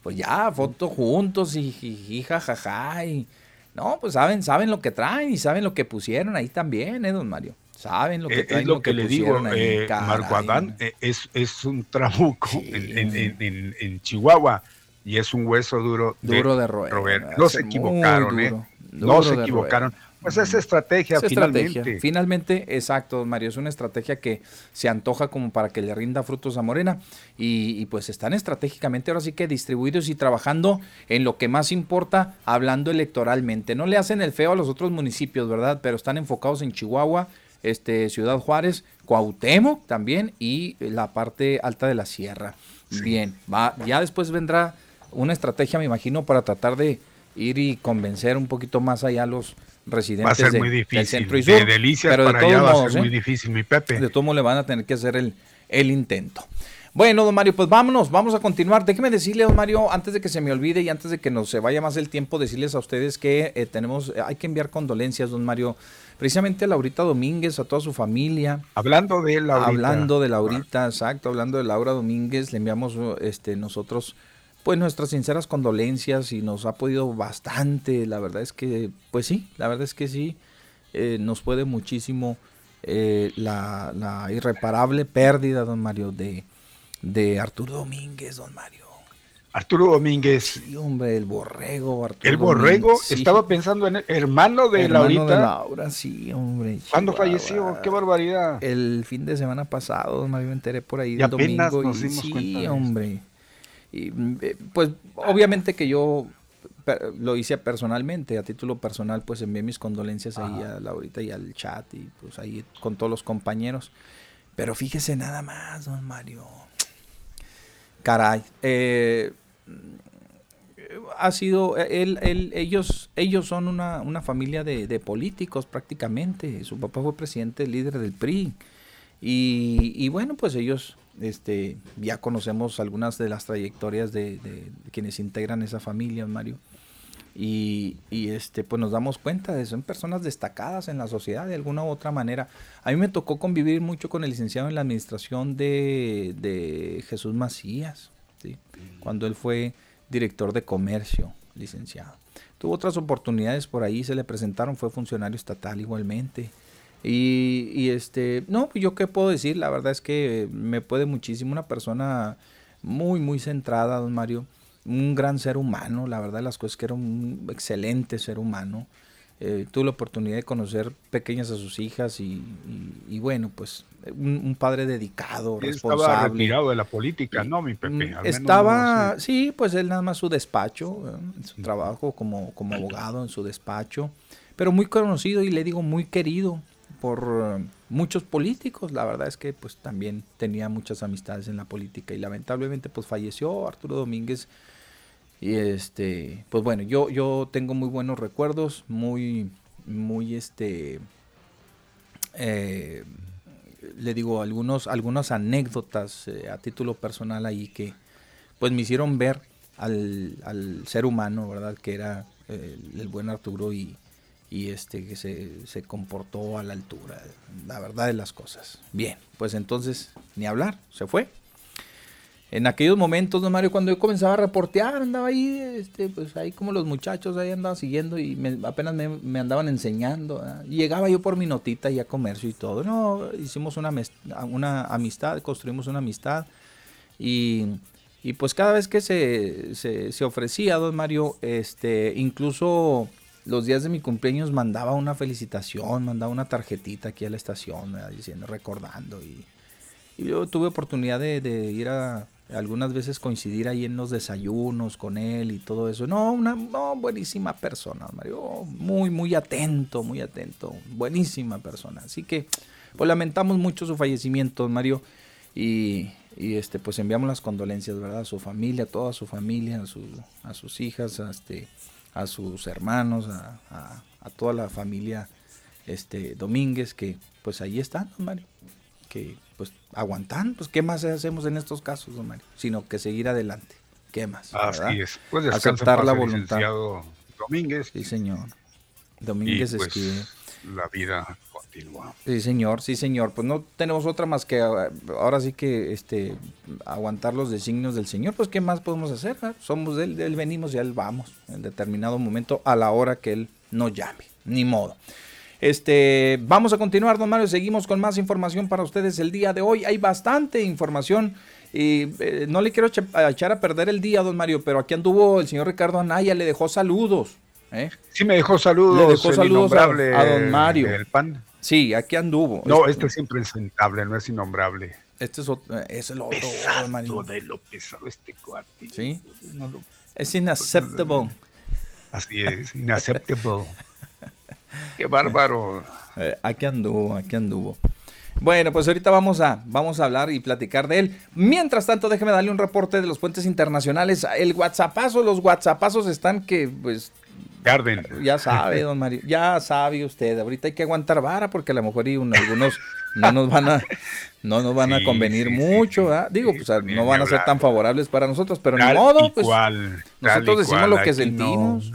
[SPEAKER 3] Pues ya, fotos juntos y, y, jajaja. Y, no, pues saben, saben lo que traen y saben lo que pusieron ahí también, ¿eh, don Mario? Saben lo que eh, traen,
[SPEAKER 1] es lo, que, le digo, eh, Marco Adán eh, es, es un trabuco en Chihuahua y es un hueso duro,
[SPEAKER 3] duro de, roer.
[SPEAKER 1] No se equivocaron, ¿eh? no se equivocaron. Pues es estrategia, finalmente.
[SPEAKER 3] Finalmente, exacto, Mario, es una estrategia que se antoja como para que le rinda frutos a Morena y, pues están estratégicamente ahora sí que distribuidos y trabajando en lo que más importa, hablando electoralmente. No le hacen el feo a los otros municipios, ¿verdad? Pero están enfocados en Chihuahua, este, Ciudad Juárez, Cuauhtémoc también y la parte alta de la sierra. Bien, va, ya después vendrá una estrategia, me imagino, para tratar de ir y convencer un poquito más allá a los residentes va a
[SPEAKER 1] ser muy difícil. del centro y sur. De delicias pero para de allá va a ser muy ¿eh? difícil, mi Pepe.
[SPEAKER 3] De todos modos le van a tener que hacer el, el intento. Bueno, don Mario, pues vámonos, vamos a continuar. Déjeme decirle, don Mario, antes de que se me olvide y antes de que nos se vaya más el tiempo, decirles a ustedes que eh, tenemos, hay que enviar condolencias, don Mario, precisamente a Laurita Domínguez, a toda su familia.
[SPEAKER 1] Hablando de Laurita.
[SPEAKER 3] Hablando de Laurita, exacto, hablando de Laura Domínguez, le enviamos este, nosotros pues nuestras sinceras condolencias y nos ha podido bastante, la verdad es que, pues sí, la verdad es que sí, eh, nos puede muchísimo eh, la, irreparable pérdida, don Mario, de, de Arturo Domínguez, don Mario.
[SPEAKER 1] Arturo Domínguez.
[SPEAKER 3] Sí, hombre, el borrego, Arturo
[SPEAKER 1] El borrego, estaba pensando en el hermano de hermano Laurita.
[SPEAKER 3] de Laura, sí, hombre.
[SPEAKER 1] ¿Cuándo falleció? Qué barbaridad.
[SPEAKER 3] El fin de semana pasado, don Mario, me enteré por ahí el domingo. y, sí, hombre. Y mm, eh, pues obviamente que yo lo hice personalmente, a título personal, pues envié mis condolencias ahí a Laurita y al chat y pues ahí con todos los compañeros. Pero fíjese nada más, don Mario. Caray. Eh, ha sido, él, ellos, ellos son una, una familia de, de, políticos prácticamente. Su papá fue presidente, líder del PRI. Y, y bueno, pues ellos este, ya conocemos algunas de las trayectorias de, quienes integran esa familia, Mario. Y, este, pues nos damos cuenta de son personas destacadas en la sociedad de alguna u otra manera. A mí me tocó convivir mucho con el licenciado en la administración de, Jesús Macías, cuando él fue director de comercio, licenciado. Tuvo otras oportunidades por ahí, se le presentaron, fue funcionario estatal igualmente. Y, este, no, pues yo qué puedo decir, la verdad es que me puede muchísimo, una persona muy, muy centrada, don Mario, un gran ser humano, la verdad las cosas que era un excelente ser humano. Eh, tuve la oportunidad de conocer pequeñas a sus hijas y, bueno, pues un, padre dedicado, responsable. Estaba
[SPEAKER 1] retirado de la política, ¿no, mi Pepe?
[SPEAKER 3] estaba, sí, pues él nada más su despacho, su trabajo como, como abogado en su despacho, pero muy conocido y le digo muy querido por eh, muchos políticos. La verdad es que pues también tenía muchas amistades en la política y lamentablemente pues falleció Arturo Domínguez. Y este, pues bueno, yo, yo tengo muy buenos recuerdos, muy, muy este, eh, le digo algunos, algunas anécdotas eh, a título personal ahí que pues me hicieron ver al, al ser humano, ¿verdad? Que era el buen Arturo y, y este que se, se, comportó a la altura, la verdad de las cosas. Bien, pues entonces ni hablar, se fue. En aquellos momentos, don Mario, cuando yo comenzaba a reportear, andaba ahí, este, pues ahí como los muchachos ahí andaban siguiendo y apenas me, andaban enseñando. Llegaba yo por mi notita y a comercio y todo. No, hicimos una, una amistad, construimos una amistad y, y pues cada vez que se, se, se ofrecía, don Mario, este, incluso los días de mi cumpleaños mandaba una felicitación, mandaba una tarjetita aquí a la estación, diciendo, recordando. Y, yo tuve oportunidad de, ir a algunas veces coincidir ahí en los desayunos con él y todo eso. No, una buenísima persona, Mario. Muy, muy atento, muy atento. Buenísima persona. Así que, pues lamentamos mucho su fallecimiento, Mario. Y, y este, pues enviamos las condolencias, ¿verdad? A su familia, a toda su familia, a, su, a sus hijas, a este a sus hermanos, a, toda la familia este, Domínguez, que pues ahí están, don Mario, que pues aguantan, pues qué más hacemos en estos casos, don Mario, sino que seguir adelante, qué más.
[SPEAKER 1] Así es,
[SPEAKER 3] pues aceptar la voluntad.
[SPEAKER 1] Domínguez.
[SPEAKER 3] Sí, señor. Domínguez
[SPEAKER 1] pues, La vida
[SPEAKER 3] Sí, señor, sí, señor. Pues no tenemos otra más que ah, ahora sí que este aguantar los designios del Señor. Pues qué más podemos hacer? Ah? Somos de él, él venimos y él vamos en determinado momento a la hora que él nos llame. Ni modo. Este, vamos a continuar, don Mario. Seguimos con más información para ustedes el día de hoy. Hay bastante información y eh, no le quiero echar a perder el día, don Mario, pero aquí anduvo el señor Ricardo Anaya, le dejó saludos. ¿Eh?
[SPEAKER 1] Sí, me dejó saludos.
[SPEAKER 3] Le dejó saludos a, a, don Mario.
[SPEAKER 1] El pan.
[SPEAKER 3] Sí, aquí anduvo.
[SPEAKER 1] No, este, es impresentable, no es innombrable.
[SPEAKER 3] Este es, otro, eh, es el otro.
[SPEAKER 1] Pesado de lo pesado este cuate.
[SPEAKER 3] Sí. es inaceptable.
[SPEAKER 1] Así es, inaceptable. *laughs* Qué bárbaro.
[SPEAKER 3] Eh, aquí anduvo, aquí anduvo. Bueno, pues ahorita vamos a, vamos a hablar y platicar de él. Mientras tanto, déjeme darle un reporte de los puentes internacionales. El WhatsAppazo, los WhatsAppazos están que, pues,
[SPEAKER 1] Garden.
[SPEAKER 3] Ya sabe, don Mario, ya sabe usted. Ahorita hay que aguantar vara porque a lo mejor y algunos no nos van a, no nos van a convenir mucho, Digo, pues no van a ser tan favorables para nosotros, pero ni modo, pues nosotros decimos lo que sentimos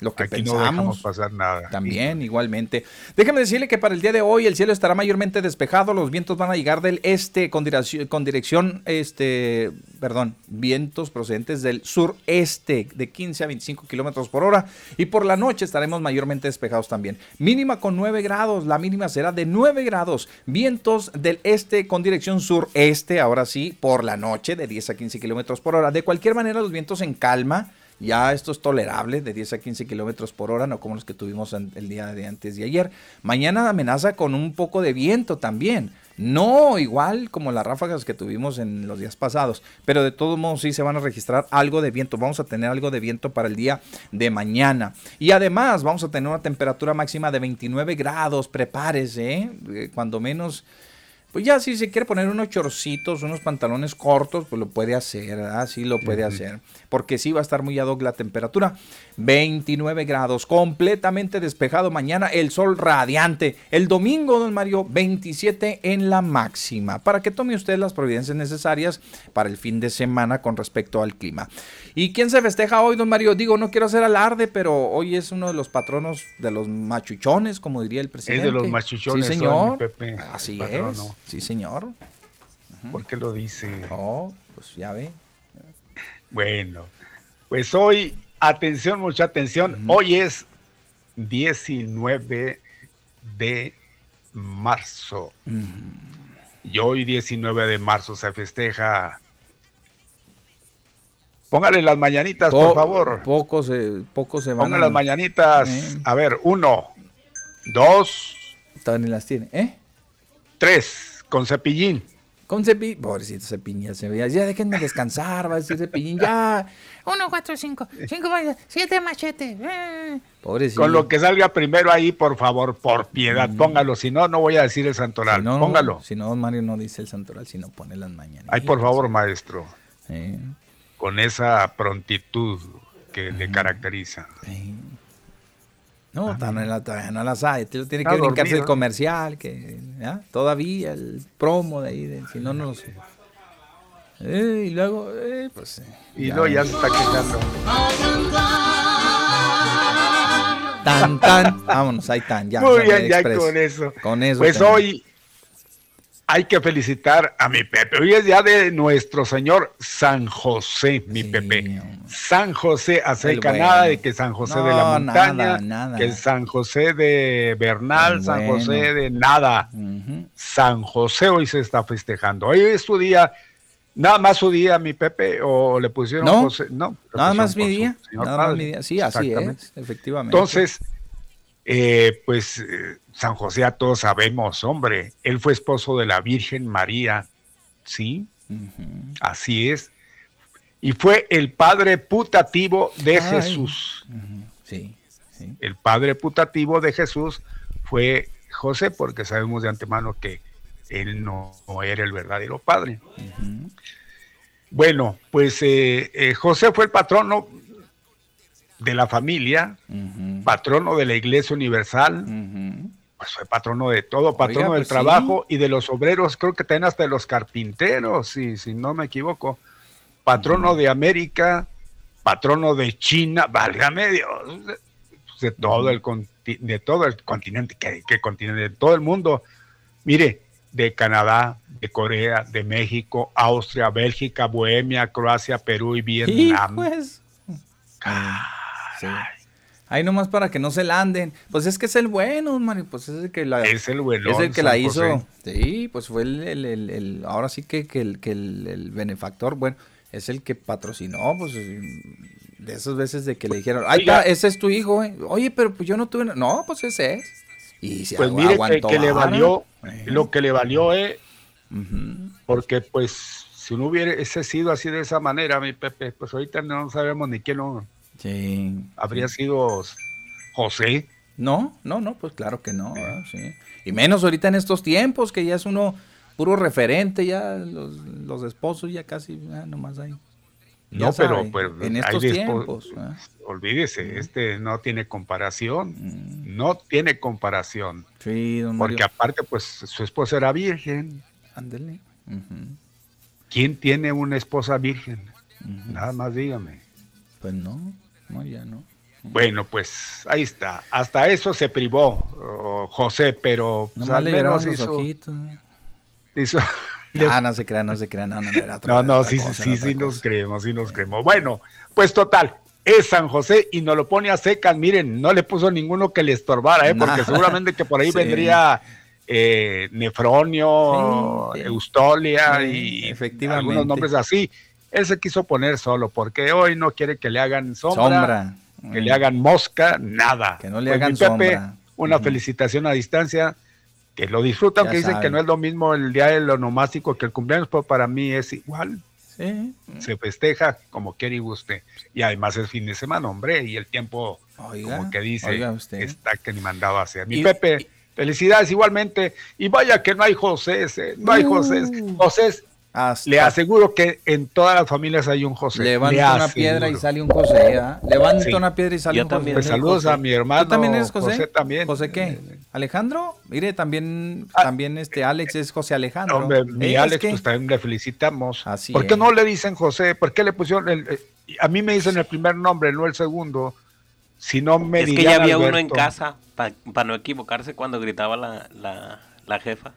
[SPEAKER 3] lo que Aquí pensamos. No dejamos
[SPEAKER 1] pasar nada.
[SPEAKER 3] También, igualmente. Déjeme decirle que para el día de hoy el cielo estará mayormente despejado, los vientos van a llegar del este con dirección, con dirección este, perdón, vientos procedentes del sureste de 15 a 25 kilómetros por hora. Y por la noche estaremos mayormente despejados también. Mínima con 9 grados, la mínima será de 9 grados. Vientos del este con dirección sureste, ahora sí, por la noche de 10 a 15 kilómetros por hora. De cualquier manera, los vientos en calma Ya esto es tolerable de 10 a 15 kilómetros por hora, no como los que tuvimos el día de antes de ayer. Mañana amenaza con un poco de viento también. No igual como las ráfagas que tuvimos en los días pasados, pero de todos modos sí se van a registrar algo de viento. Vamos a tener algo de viento para el día de mañana. Y además vamos a tener una temperatura máxima de 29 grados. Prepárese, ¿eh? cuando menos pues ya si se quiere poner unos chorcitos, unos pantalones cortos, pues lo puede hacer, así lo puede hacer. Porque sí va a estar muy ad hoc la temperatura. 29 grados, completamente despejado mañana, el sol radiante. El domingo, don Mario, 27 en la máxima. Para que tome usted las providencias necesarias para el fin de semana con respecto al clima. ¿Y quién se festeja hoy, don Mario? Digo, no quiero hacer alarde, pero hoy es uno de los patronos de los machuchones, como diría el presidente.
[SPEAKER 1] Es de los machuchones,
[SPEAKER 3] sí, señor. Así es. Sí, señor.
[SPEAKER 1] ¿Por qué lo dice?
[SPEAKER 3] Oh, pues ya ve.
[SPEAKER 1] Bueno, pues hoy, atención, mucha atención. Hoy es 19 de marzo. Y hoy, 19 de marzo, se festeja Póngale las mañanitas, por favor.
[SPEAKER 3] Pocos se, poco se van.
[SPEAKER 1] Póngale las mañanitas. A ver, uno, dos.
[SPEAKER 3] Todavía ni las tiene, ¿eh?
[SPEAKER 1] Tres, con cepillín.
[SPEAKER 3] Con cepillín. Pobrecito cepillín, ya se veía. Ya déjenme descansar, va a decir cepillín. Ya. *laughs*
[SPEAKER 7] Uno, cuatro, cinco. Cinco, siete machete. Eh.
[SPEAKER 1] Pobrecito. Con lo que salga primero ahí, por favor, por piedad, mm. póngalo. Si no, no voy a decir el santoral. Póngalo.
[SPEAKER 3] Si no, Mario no dice el santoral, sino pone las mañanitas.
[SPEAKER 1] Ay, por favor, maestro. Sí con esa prontitud que le caracteriza.
[SPEAKER 3] No, ah, todavía no la sabe. Tiene que brincarse el comercial, que todavía el promo de ahí, si no, no sé. Eh, y luego, eh, pues.
[SPEAKER 1] y luego ya se está quejando.
[SPEAKER 3] Tan, tan. Vámonos, ahí tan. Ya,
[SPEAKER 1] Muy bien, ya con eso. Con eso. Pues hoy hay que felicitar a mi Pepe. Hoy es día de nuestro señor San José, mi Pepe. San José, acerca nada de que San José de la montaña, nada, que San José de Bernal, San José de nada. San José hoy se está festejando. Hoy es su día, nada más su día, mi Pepe, o le pusieron José. No,
[SPEAKER 3] nada más mi día. Nada más mi día. Sí, así es, efectivamente.
[SPEAKER 1] Entonces, eh, pues eh, San José a todos sabemos, hombre, él fue esposo de la Virgen María, ¿sí? Así es. Y fue el padre putativo de Jesús.
[SPEAKER 3] sí, sí.
[SPEAKER 1] El padre putativo de Jesús fue José, porque sabemos de antemano que él no, era el verdadero padre. Bueno, pues eh, José fue el patrono de la familia, patrono de la Iglesia Universal, pues fue patrono de todo, patrono del pues trabajo y de los obreros, creo que también hasta de los carpinteros, si, si no me equivoco, patrono de América, patrono de China, válgame Dios, de todo el, de todo el continente, ¿qué, continente? De todo el mundo. Mire, de Canadá, de Corea, de México, Austria, Bélgica, Bohemia, Croacia, Perú y Vietnam.
[SPEAKER 3] Pues. Ahí nomás para que no se la anden. Pues es que es el bueno, Mario. Pues es el que la,
[SPEAKER 1] es el bueno.
[SPEAKER 3] Es el que la hizo. Sí, pues fue el, el, el, ahora sí que, que, el, que el, benefactor, bueno, es el que patrocinó, pues de esas veces de que le dijeron, ay, ese es tu hijo, eh". Oye, pero pues yo no tuve, no, pues ese es. Y se
[SPEAKER 1] pues mire que, le valió, lo que le valió, eh, porque pues si no hubiera ese sido así de esa manera, mi Pepe, pues ahorita no sabemos ni quién no
[SPEAKER 3] Sí.
[SPEAKER 1] ¿Habría sido José?
[SPEAKER 3] No, no, no, pues claro que no. Sí. Y menos ahorita en estos tiempos, que ya es uno puro referente, ya los, esposos ya casi, nomás hay.
[SPEAKER 1] No, pero, en estos tiempos. Olvídese, este no tiene comparación. Mm. No tiene comparación.
[SPEAKER 3] Sí,
[SPEAKER 1] don Porque aparte, pues su esposa era virgen.
[SPEAKER 3] Ándele.
[SPEAKER 1] ¿Quién tiene una esposa virgen? Nada más dígame.
[SPEAKER 3] Pues no. No, ya no.
[SPEAKER 1] Bueno, pues ahí está. Hasta eso se privó oh, José, pero
[SPEAKER 3] no pues, al menos hizo,
[SPEAKER 1] hizo *laughs*
[SPEAKER 3] Ah, no se crea, no se crea, no, no,
[SPEAKER 1] era No, no, sí, sí, sí, nos creemos, sí nos creemos. Bueno, pues total, es San José y nos lo pone a secas. Miren, no le puso ninguno que le estorbara, ¿eh? porque seguramente que por ahí *laughs* vendría eh, Nefronio, Eustolia y
[SPEAKER 3] efectivamente.
[SPEAKER 1] algunos nombres así. Él se quiso poner solo porque hoy no quiere que le hagan sombra, que le hagan mosca, nada.
[SPEAKER 3] Que no le pues hagan sombra.
[SPEAKER 1] Una felicitación a distancia, que lo disfrutan, que dicen que no es lo mismo el día del onomástico que el cumpleaños, pero para mí es igual. Se festeja como quiere y guste. Y además es fin de semana, hombre, y el tiempo, como que dice, está que ni mandaba a hacer. Mi Pepe, felicidades igualmente. Y vaya que no hay José, no hay José. Uh. José le aseguro que en todas las familias hay un José.
[SPEAKER 3] Levanta una piedra y sale un José. Levanta una piedra y sale un
[SPEAKER 1] José. Pues saludos a mi hermano. ¿Tú
[SPEAKER 3] también eres José? José también. ¿José qué? ¿Alejandro? Mire, también, ah. también este Alex es José Alejandro.
[SPEAKER 1] Hombre, mi Alex, pues también le felicitamos. Así ¿Por qué no le dicen José? ¿Por qué le pusieron el, eh, a mí me dicen el primer nombre, no el segundo? Si no me
[SPEAKER 2] Es que ya había uno en casa para no equivocarse cuando gritaba la, la, la jefa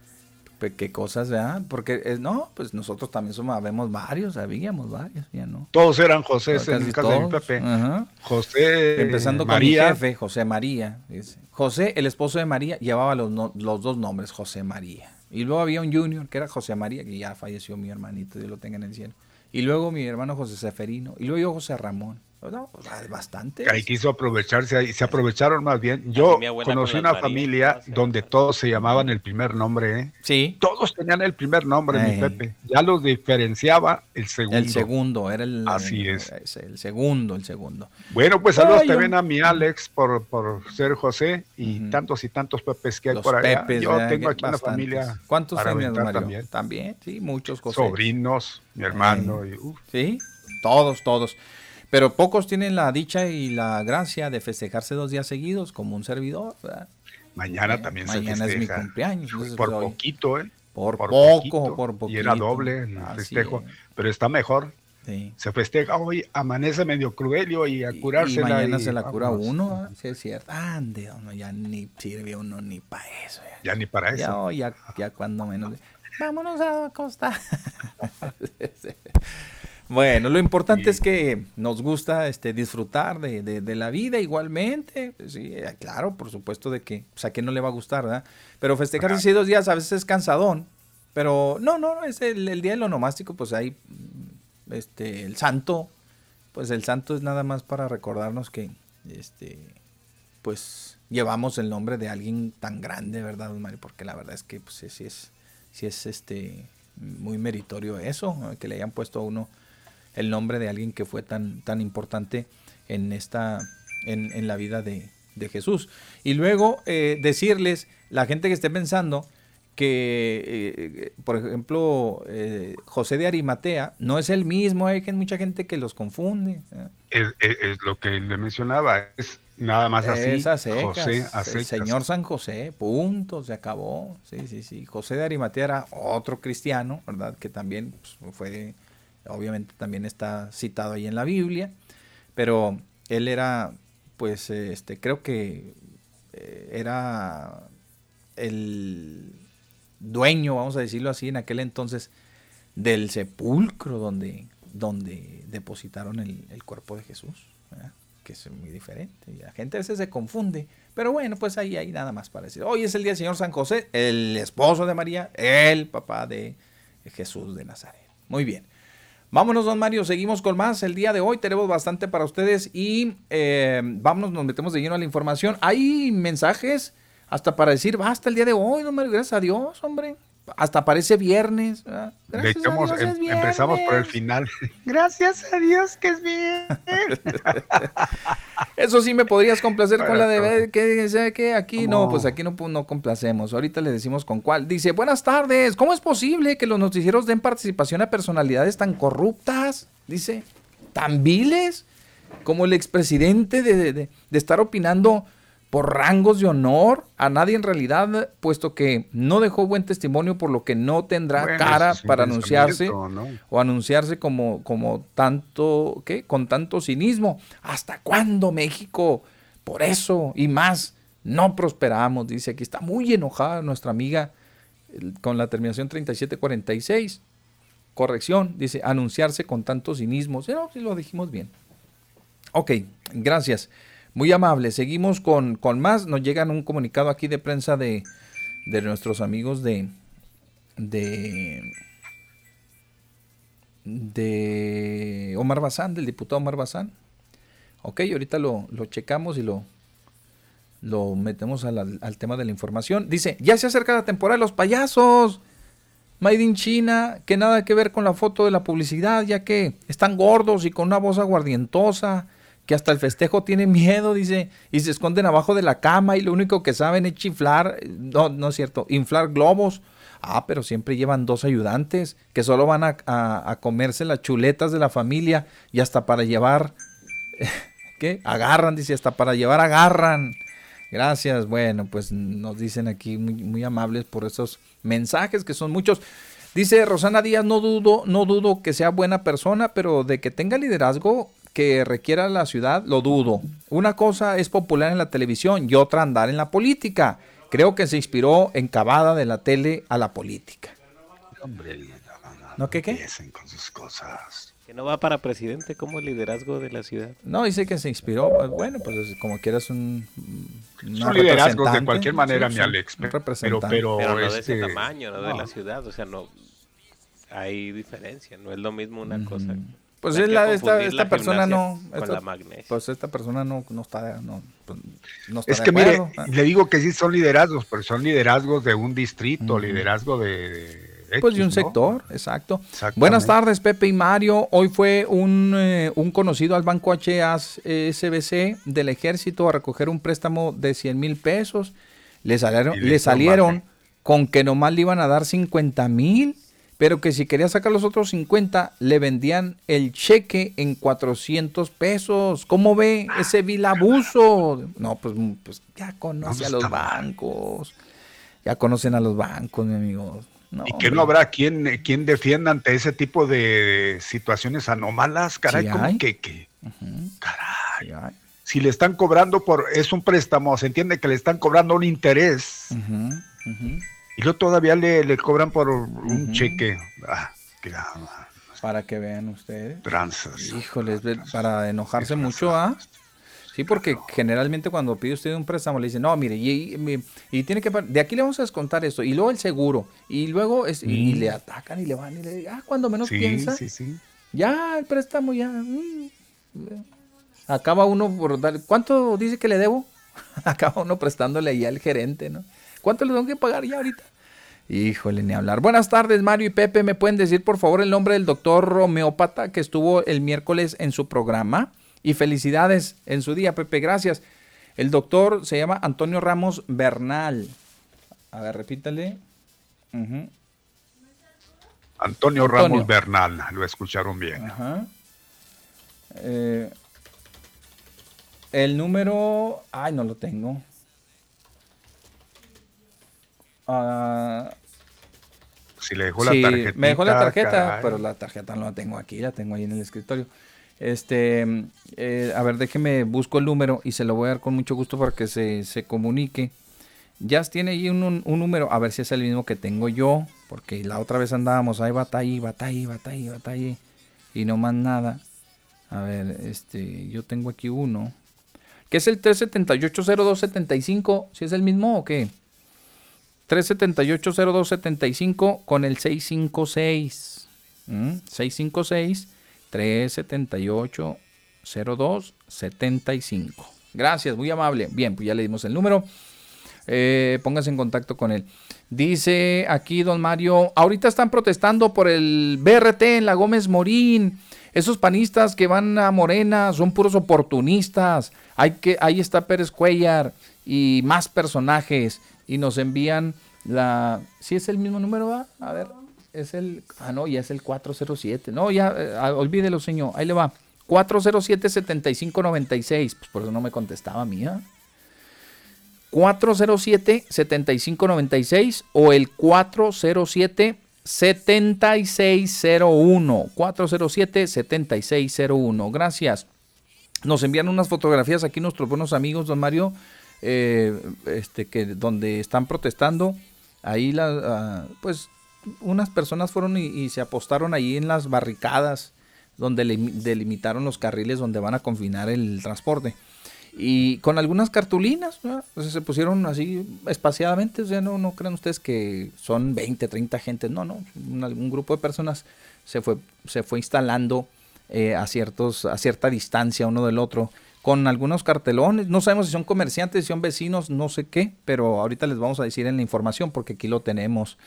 [SPEAKER 3] qué cosas, ¿verdad? Porque es, no, pues nosotros también somos, vemos varios, habíamos varios, ya no.
[SPEAKER 1] Todos eran José en el caso de mi Pepe. José
[SPEAKER 3] Empezando con mi jefe, José María. José, el esposo de María, llevaba los, los dos nombres, José María. Y luego había un junior que era José María, que ya falleció mi hermanito, Dios lo tenga en el cielo. Y luego mi hermano José Seferino. Y luego yo José Ramón. No, pues, bastante.
[SPEAKER 1] Ahí quiso aprovecharse, y se aprovecharon más bien. Yo conocí una familia donde todos se llamaban el primer nombre. ¿eh?
[SPEAKER 3] Sí.
[SPEAKER 1] Todos tenían el primer nombre, mi Pepe. Ya los diferenciaba el segundo.
[SPEAKER 3] El segundo, era el.
[SPEAKER 1] Así es.
[SPEAKER 3] El segundo, el segundo.
[SPEAKER 1] Bueno, pues saludos también a mi Alex por, por ser José y tantos y tantos Pepes que hay por allá. yo tengo aquí una familia.
[SPEAKER 3] ¿Cuántos años, Mario? También. también, sí, muchos
[SPEAKER 1] José. Sobrinos, mi hermano. Y,
[SPEAKER 3] sí, todos, todos. Pero pocos tienen la dicha y la gracia de festejarse dos días seguidos como un servidor.
[SPEAKER 1] Mañana eh, también
[SPEAKER 3] se festeja. Mañana es mi cumpleaños.
[SPEAKER 1] por poquito, ¿eh?
[SPEAKER 3] Por, poco, por poquito.
[SPEAKER 1] Y era doble el festejo. Pero está mejor. Se festeja hoy, amanece medio cruelio y a curarse.
[SPEAKER 3] Y mañana se la cura uno, sí es cierto. Ande, ya ni sirve uno ni para eso.
[SPEAKER 1] Ya. ni para
[SPEAKER 3] eso. Ya, ya, ya cuando menos. Vámonos a acostar. *laughs* *laughs* Bueno, lo importante es que nos gusta este, disfrutar de, la vida igualmente. Sí, eh, claro, por supuesto de que pues, a quien no le va a gustar, ¿verdad? Pero festejar así dos días a veces es cansadón. Pero no, no, es el, día del onomástico, pues ahí, este, el santo, pues el santo es nada más para recordarnos que, este, pues llevamos el nombre de alguien tan grande, ¿verdad, Mario? Porque la verdad es que, pues sí es, sí es, este, muy meritorio eso, que le hayan puesto a uno el nombre de alguien que fue tan, tan importante en, esta, en, la vida de, Jesús. Y luego eh, decirles, la gente que esté pensando que, eh, por ejemplo, eh, José de Arimatea no es el mismo, hay mucha gente que los confunde.
[SPEAKER 1] Es, lo que le mencionaba, es nada más así.
[SPEAKER 3] José El señor San José, punto, se acabó. Sí, sí, sí. José de Arimatea era otro cristiano, ¿verdad? Que también pues, fue obviamente también está citado ahí en la Biblia, pero él era, pues, este, creo que eh, era el dueño, vamos a decirlo así, en aquel entonces, del sepulcro donde, donde depositaron el, cuerpo de Jesús, que es muy diferente. Y la gente a veces se confunde, pero bueno, pues ahí hay nada más para decir. Hoy es el día del Señor San José, el esposo de María, el papá de Jesús de Nazaret. Muy bien. Vámonos, don Mario, seguimos con más. El día de hoy tenemos bastante para ustedes y eh, vámonos, nos metemos de lleno a la información. Hay mensajes hasta para decir, basta el día de hoy, don Mario, gracias a Dios, hombre hasta parece viernes.
[SPEAKER 1] Em, empezamos por el final.
[SPEAKER 7] Gracias a Dios que es bien. *laughs*
[SPEAKER 3] Eso sí me podrías complacer con la de que que aquí no, pues aquí no, no complacemos. Ahorita le decimos con cuál. Dice, buenas tardes. ¿Cómo es posible que los noticieros den participación a personalidades tan corruptas? Dice, tan viles como el expresidente de, de estar opinando por rangos de honor a nadie en realidad, puesto que no dejó buen testimonio por lo que no tendrá cara para anunciarse o anunciarse como, como tanto, ¿qué? Con tanto cinismo. ¿Hasta cuándo México? Por eso y más, no prosperamos, dice aquí. Está muy enojada nuestra amiga con la terminación 3746. Corrección, dice, anunciarse con tanto cinismo. No, sí lo dijimos bien. Ok, gracias. Muy amable. Seguimos con, con más. Nos llegan un comunicado aquí de prensa de, de nuestros amigos de, de, Omar Bazán, del diputado Omar Bazán. Ok, ahorita lo, lo checamos y lo, lo metemos al, al, tema de la información. Dice, ya se acerca la temporada de los payasos. Made in China, que nada que ver con la foto de la publicidad, ya que están gordos y con una voz aguardientosa, que hasta el festejo tiene miedo, dice, y se esconden abajo de la cama y lo único que saben es chiflar, no, no es cierto, inflar globos. Ah, pero siempre llevan dos ayudantes que solo van a, a comerse las chuletas de la familia y hasta para llevar, *laughs* ¿qué? Agarran, dice, hasta para llevar agarran. Gracias, bueno, pues nos dicen aquí muy, amables por esos mensajes que son muchos. Dice Rosana Díaz, no dudo, no dudo que sea buena persona, pero de que tenga liderazgo que requiera la ciudad, lo dudo. Una cosa es popular en la televisión y otra andar en la política. Creo que se inspiró en Cavada de la tele a la política.
[SPEAKER 1] Hombre,
[SPEAKER 3] no, ¿qué qué?
[SPEAKER 1] con sus cosas.
[SPEAKER 2] Que no va para presidente como liderazgo de la ciudad.
[SPEAKER 3] No, dice que se inspiró. Pues, bueno, pues como quieras un.
[SPEAKER 1] Son liderazgos de cualquier manera, mi Alex.
[SPEAKER 2] Pero, pero, no de ese este, tamaño, no, de la ciudad. O sea, no. Hay diferencia. No es lo mismo una cosa.
[SPEAKER 3] Pues es la, esta, esta persona no. Esta, pues esta persona no, no está. No, pues, no está
[SPEAKER 1] es que mire, le digo que sí son liderazgos, pero son liderazgos de un distrito, liderazgo de
[SPEAKER 3] pues de un sector, exacto. Buenas tardes, Pepe y Mario. Hoy fue un, eh, un conocido al Banco HSBC del Ejército a recoger un préstamo de 100 mil pesos. Le salieron, le salieron con que nomás le iban a dar 50 mil, pero que si quería sacar los otros 50, le vendían el cheque en 400 pesos. ¿Cómo ve ese vil abuso? No, pues, pues ya conoce a los bancos. Ya conocen a los bancos, mi amigo
[SPEAKER 1] y que no habrá quien, quien defienda ante ese tipo de situaciones anómalas, caray, como que, caray. Si le están cobrando por, es un préstamo, se entiende que le están cobrando un interés. Y luego todavía le, cobran por un cheque. Ah,
[SPEAKER 3] para que vean ustedes.
[SPEAKER 1] Tranzas.
[SPEAKER 3] Híjoles, para enojarse mucho, ¿ah? Sí, porque generalmente cuando pide usted un préstamo le dicen, no, mire, y, tiene que, de aquí le vamos a descontar esto, y luego el seguro, y luego, es, y, le atacan y le van y le dicen, ah, cuando menos piensa, ya el préstamo ya, mm, acaba uno por dar, ¿cuánto dice que le debo? *laughs* acaba uno prestándole ahí al gerente, ¿no? ¿Cuánto le tengo que pagar ya ahorita? Híjole, ni hablar. Buenas tardes, Mario y Pepe. ¿Me pueden decir, por favor, el nombre del doctor homeópata que estuvo el miércoles en su programa? Y felicidades en su día, Pepe, gracias. El doctor se llama Antonio Ramos Bernal. A ver, repítale.
[SPEAKER 1] Antonio, Ramos Bernal, lo escucharon bien. Ajá.
[SPEAKER 3] Eh, el número, ay, no lo tengo.
[SPEAKER 1] Ah, si le dejó la tarjeta.
[SPEAKER 3] Me dejó la tarjeta, pero la tarjeta no la tengo aquí, la tengo ahí en el escritorio. Este, eh, a ver, déjeme, busco el número y se lo voy a dar con mucho gusto para que se, comunique. Ya tiene ahí un, número, a ver si es el mismo que tengo yo, porque la otra vez andábamos ahí, batalla, batalla, batalla, batalla, y no más nada. A ver, este, yo tengo aquí uno, que es el 378-0275, si es el mismo o qué. 378-0275 con el 656. 656 378 02 75. Gracias, muy amable. Bien, pues ya le dimos el número. Eh, póngase en contacto con él. Dice aquí don Mario, ahorita están protestando por el BRT en la Gómez Morín. Esos panistas que van a Morena son puros oportunistas. Hay que, ahí está Pérez Cuellar y más personajes. Y nos envían la... ¿Sí es el mismo número? Va? A ver es el, ah no, ya es el 407. No, ya, eh, ah, olvídelo, señor. Ahí le va. 407-7596. Pues por eso no me contestaba mía. 407-7596 o el 407-7601. 407-7601. Gracias. Nos envían unas fotografías aquí nuestros buenos amigos, don Mario, eh, este, que donde están protestando. Ahí la, ah, pues unas personas fueron y, se apostaron ahí en las barricadas donde delimitaron los carriles donde van a confinar el transporte. y con algunas cartulinas, se pusieron así espaciadamente, o sea, no, no crean ustedes que son 20, 30 gente, no, no, un, un grupo de personas se fue, se fue instalando eh, a, ciertos, a cierta distancia uno del otro, con algunos cartelones, no sabemos si son comerciantes, si son vecinos, no sé qué, pero ahorita les vamos a decir en la información porque aquí lo tenemos.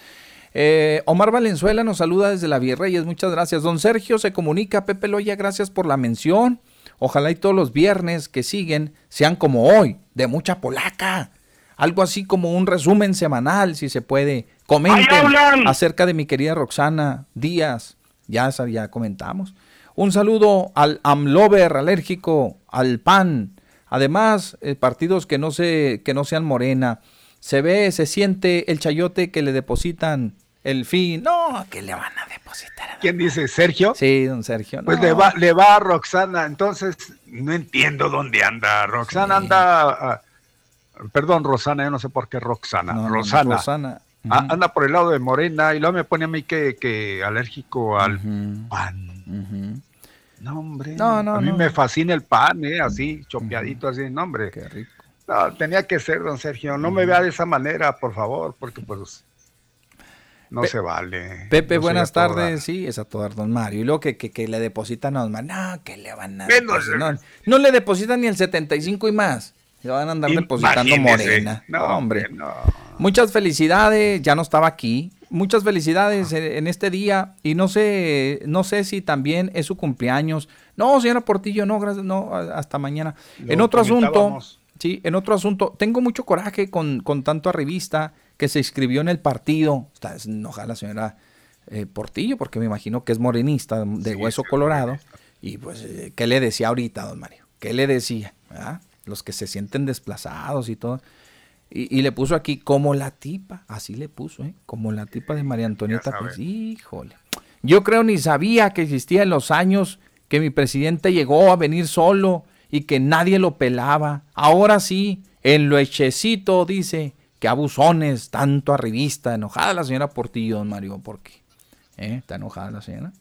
[SPEAKER 3] Eh, Omar Valenzuela nos saluda desde la Virreyes, muchas gracias. Don Sergio se comunica, Pepe Loya, gracias por la mención. Ojalá y todos los viernes que siguen sean como hoy, de mucha polaca. Algo así como un resumen semanal, si se puede. Comenten acerca de mi querida Roxana Díaz. Ya, ya comentamos. Un saludo al Amlover alérgico, al PAN. Además, eh, partidos que no, se, que no sean morena. Se ve, se siente el chayote que le depositan el fin. No, que le van a depositar.
[SPEAKER 1] ¿Quién dice? ¿Sergio?
[SPEAKER 3] Sí, don Sergio.
[SPEAKER 1] Pues le, va, le va a Roxana. Entonces, no entiendo dónde anda. Roxana anda. Ah, perdón, Rosana, yo no sé por qué Roxana. Rosana. anda por el lado de Morena y luego me pone a mí que, que alérgico al pan. No, hombre. No, no, a mí me fascina el pan, ¿eh? Así, chopeadito, así, no, hombre.
[SPEAKER 3] Qué rico.
[SPEAKER 1] No, tenía que ser, don Sergio. No me vea de esa manera, por favor, porque pues no se vale.
[SPEAKER 3] Pepe, buenas tardes. Sí, es a todo don Mario. Y luego que, que, le depositan a don Mario. No, que le van a no, no, le depositan ni el 75 y más. Le van a andar depositando morena. No, hombre. Muchas felicidades. Ya no estaba aquí. Muchas felicidades en este día. Y no sé, no sé si también es su cumpleaños. No, señora Portillo, no, gracias. No, hasta mañana. en otro asunto. Sí, en otro asunto. Tengo mucho coraje con, con tanto a revista que se inscribió en el partido. Está enojada la señora eh, Portillo, porque me imagino que es morenista de hueso colorado. Y pues, eh, ¿qué le decía ahorita, don Mario? ¿Qué le decía? Los que se sienten desplazados y todo. Y, le puso aquí como la tipa, así le puso, ¿eh? como la tipa de María Antonieta. Pues, híjole. Yo creo ni sabía que existía en los años que mi presidente llegó a venir solo y que nadie lo pelaba. Ahora sí, en lo hechecito, dice, qué abusones, tanto a revista, enojada la señora Portillo, don Mario, ¿por qué? ¿Eh? Está enojada la señora.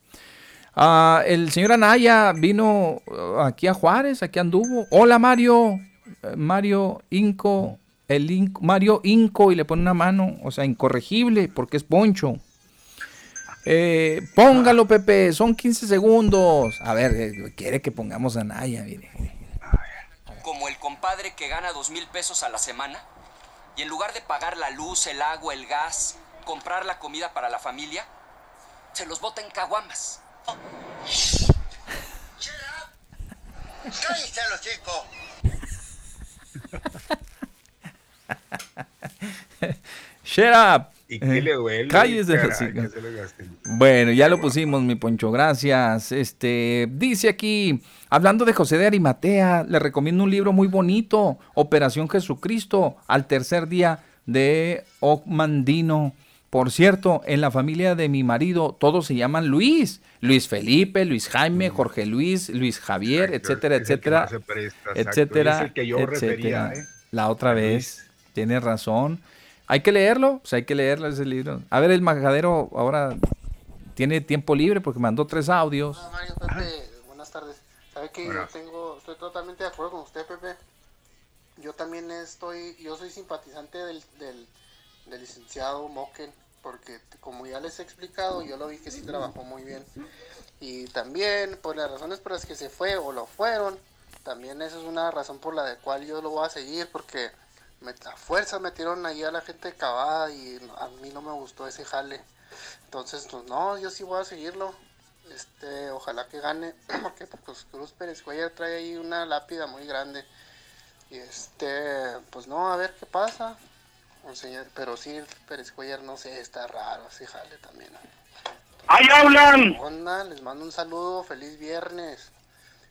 [SPEAKER 3] Ah, el señor Anaya vino uh, aquí a Juárez, aquí anduvo. Hola Mario, eh, Mario Inco, el Mario Inco y le pone una mano, o sea, incorregible porque es Poncho. Eh, póngalo, Pepe, son 15 segundos. A ver, quiere que pongamos a mire.
[SPEAKER 8] Como el compadre que gana dos mil pesos a la semana y en lugar de pagar la luz, el agua, el gas, comprar la comida para la familia, se los bota en caguamas.
[SPEAKER 5] ¡Cállate los chicos! *laughs*
[SPEAKER 3] Shut up.
[SPEAKER 1] ¿Y qué le duele?
[SPEAKER 3] Cállese. Bueno, ya lo pusimos, mi Poncho, gracias. Este, dice aquí, hablando de José de Arimatea, le recomiendo un libro muy bonito, Operación Jesucristo, al tercer día de Ocmandino. Por cierto, en la familia de mi marido todos se llaman Luis. Luis Felipe, Luis Jaime, mm. Jorge Luis, Luis Javier, etcétera, etcétera, etcétera, etcétera. ¿eh? La otra vez, tiene razón. Hay que leerlo, pues hay que leerlo ese libro. A ver, el majadero ahora tiene tiempo libre porque mandó tres audios.
[SPEAKER 9] Mario, Pepe, buenas tardes. ¿Sabe que yo tengo, estoy totalmente de acuerdo con usted, Pepe? Yo también estoy, yo soy simpatizante del, del, licenciado Moken, porque como ya les he explicado, yo lo vi que sí trabajó muy bien. Y también, por las razones por las que se fue o lo fueron, también esa es una razón por la cual yo lo voy a seguir, porque me, a fuerza metieron ahí a la gente cavada y a mí no me gustó ese jale. Entonces, pues no, yo sí voy a seguirlo. Este, ojalá que gane, *clears throat* porque pues Cruz Pérez Cuellar trae ahí una lápida muy grande. Y este, pues no, a ver qué pasa. pero sí, Pérez Cuellar, no sé, está raro ese jale también.
[SPEAKER 5] ¡Ahí hablan!
[SPEAKER 9] Onda, les mando un saludo, feliz viernes.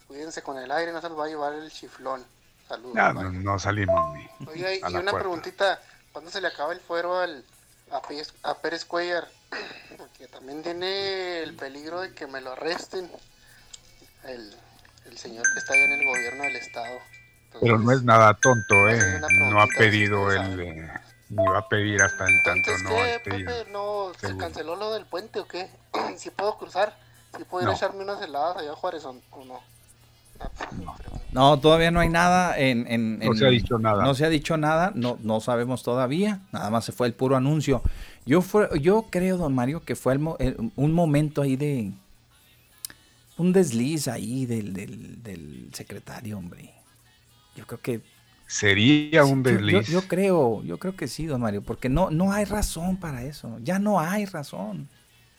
[SPEAKER 9] Cuídense con el aire, no se los va a llevar el chiflón. Saludos.
[SPEAKER 1] No, no, salimos
[SPEAKER 9] ni. Oye, y una preguntita: ¿cuándo se le acaba el fuero al, a, Pérez, Cuellar? *clears throat* Porque también tiene el peligro de que me lo arresten. El, el señor que está ahí en el gobierno del estado.
[SPEAKER 1] Pero no es nada tonto, ¿eh? No ha pedido el. Eh, ni va a pedir hasta en tanto no
[SPEAKER 9] ¿qué, Pepe, no, ¿Se canceló lo del puente o qué? *clears throat* ¿Si puedo cruzar? ¿Si puedo ir a echarme unas heladas allá a Juárez o no? No.
[SPEAKER 3] Todavía no hay nada en,
[SPEAKER 1] No se ha dicho nada.
[SPEAKER 3] No se ha dicho nada, no, no sabemos todavía. Nada más se fue el puro anuncio. Yo, fue, yo creo, don Mario, que fue un momento ahí de... Un desliz ahí del, del, secretario, hombre. Yo creo que...
[SPEAKER 1] Sería un desliz.
[SPEAKER 3] Yo, creo, yo creo que sí, don Mario, porque no, no hay razón para eso. Ya no hay razón.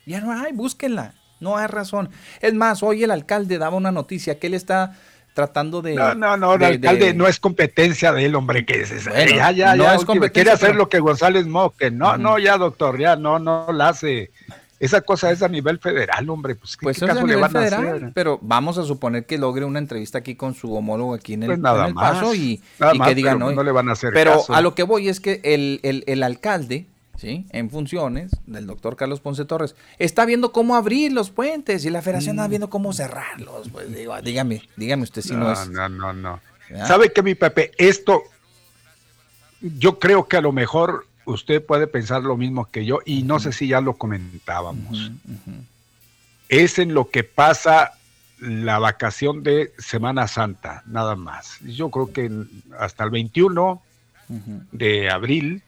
[SPEAKER 3] Ya no hay, búsquenla. No hay razón. Es más, hoy el alcalde daba una noticia que él está tratando de.
[SPEAKER 1] No, no, no, el alcalde no es competencia de él, hombre, que es. ya, ya, no ya, es quiere hacer lo que González Moque. No, no, ya, doctor, ya, no, no la hace. Esa cosa es a nivel federal, hombre. Pues, ¿qué,
[SPEAKER 3] pues caso le van a hacer? Pero vamos a suponer que logre una entrevista aquí con su homólogo aquí en el, pues
[SPEAKER 1] nada
[SPEAKER 3] paso y, que digan, no,
[SPEAKER 1] no le van a hacer
[SPEAKER 3] Pero a lo que voy es que el, el, el alcalde ¿sí? en funciones del doctor Carlos Ponce Torres, está viendo cómo abrir los puentes y la federación está mm. viendo cómo cerrarlos. Pues digo, dígame, dígame usted si no, es.
[SPEAKER 1] No, no, no. ¿Sabe qué, mi Pepe? Esto, yo creo que a lo mejor usted puede pensar lo mismo que yo y no sé si ya lo comentábamos. Es en lo que pasa la vacación de Semana Santa, nada más. Yo creo que hasta el 21 de abril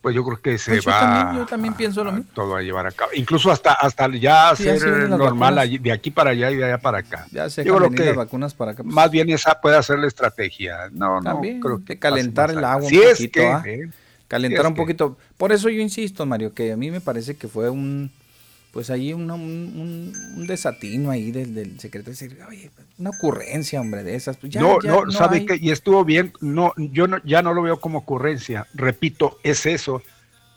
[SPEAKER 1] pues yo creo que se pues va
[SPEAKER 3] yo también pienso lo mismo.
[SPEAKER 1] todo a llevar a cabo. Incluso hasta, hasta ya ser normal de aquí para allá y de allá para acá.
[SPEAKER 3] Ya se yo creo que las vacunas para acá.
[SPEAKER 1] Pues. Más bien esa puede ser la estrategia. No,
[SPEAKER 3] también,
[SPEAKER 1] no, creo
[SPEAKER 3] que calentar el agua un poquito. ¿ah? Eh, calentar un poquito. Por eso yo insisto, Mario, que a mí me parece que fue un pues ahí un, un, desatino ahí del, del secretario, oye, una ocurrencia, hombre, de esas. Pues
[SPEAKER 1] no, no, sabe que, y estuvo bien, no, yo no, ya no lo veo como ocurrencia, repito, es eso,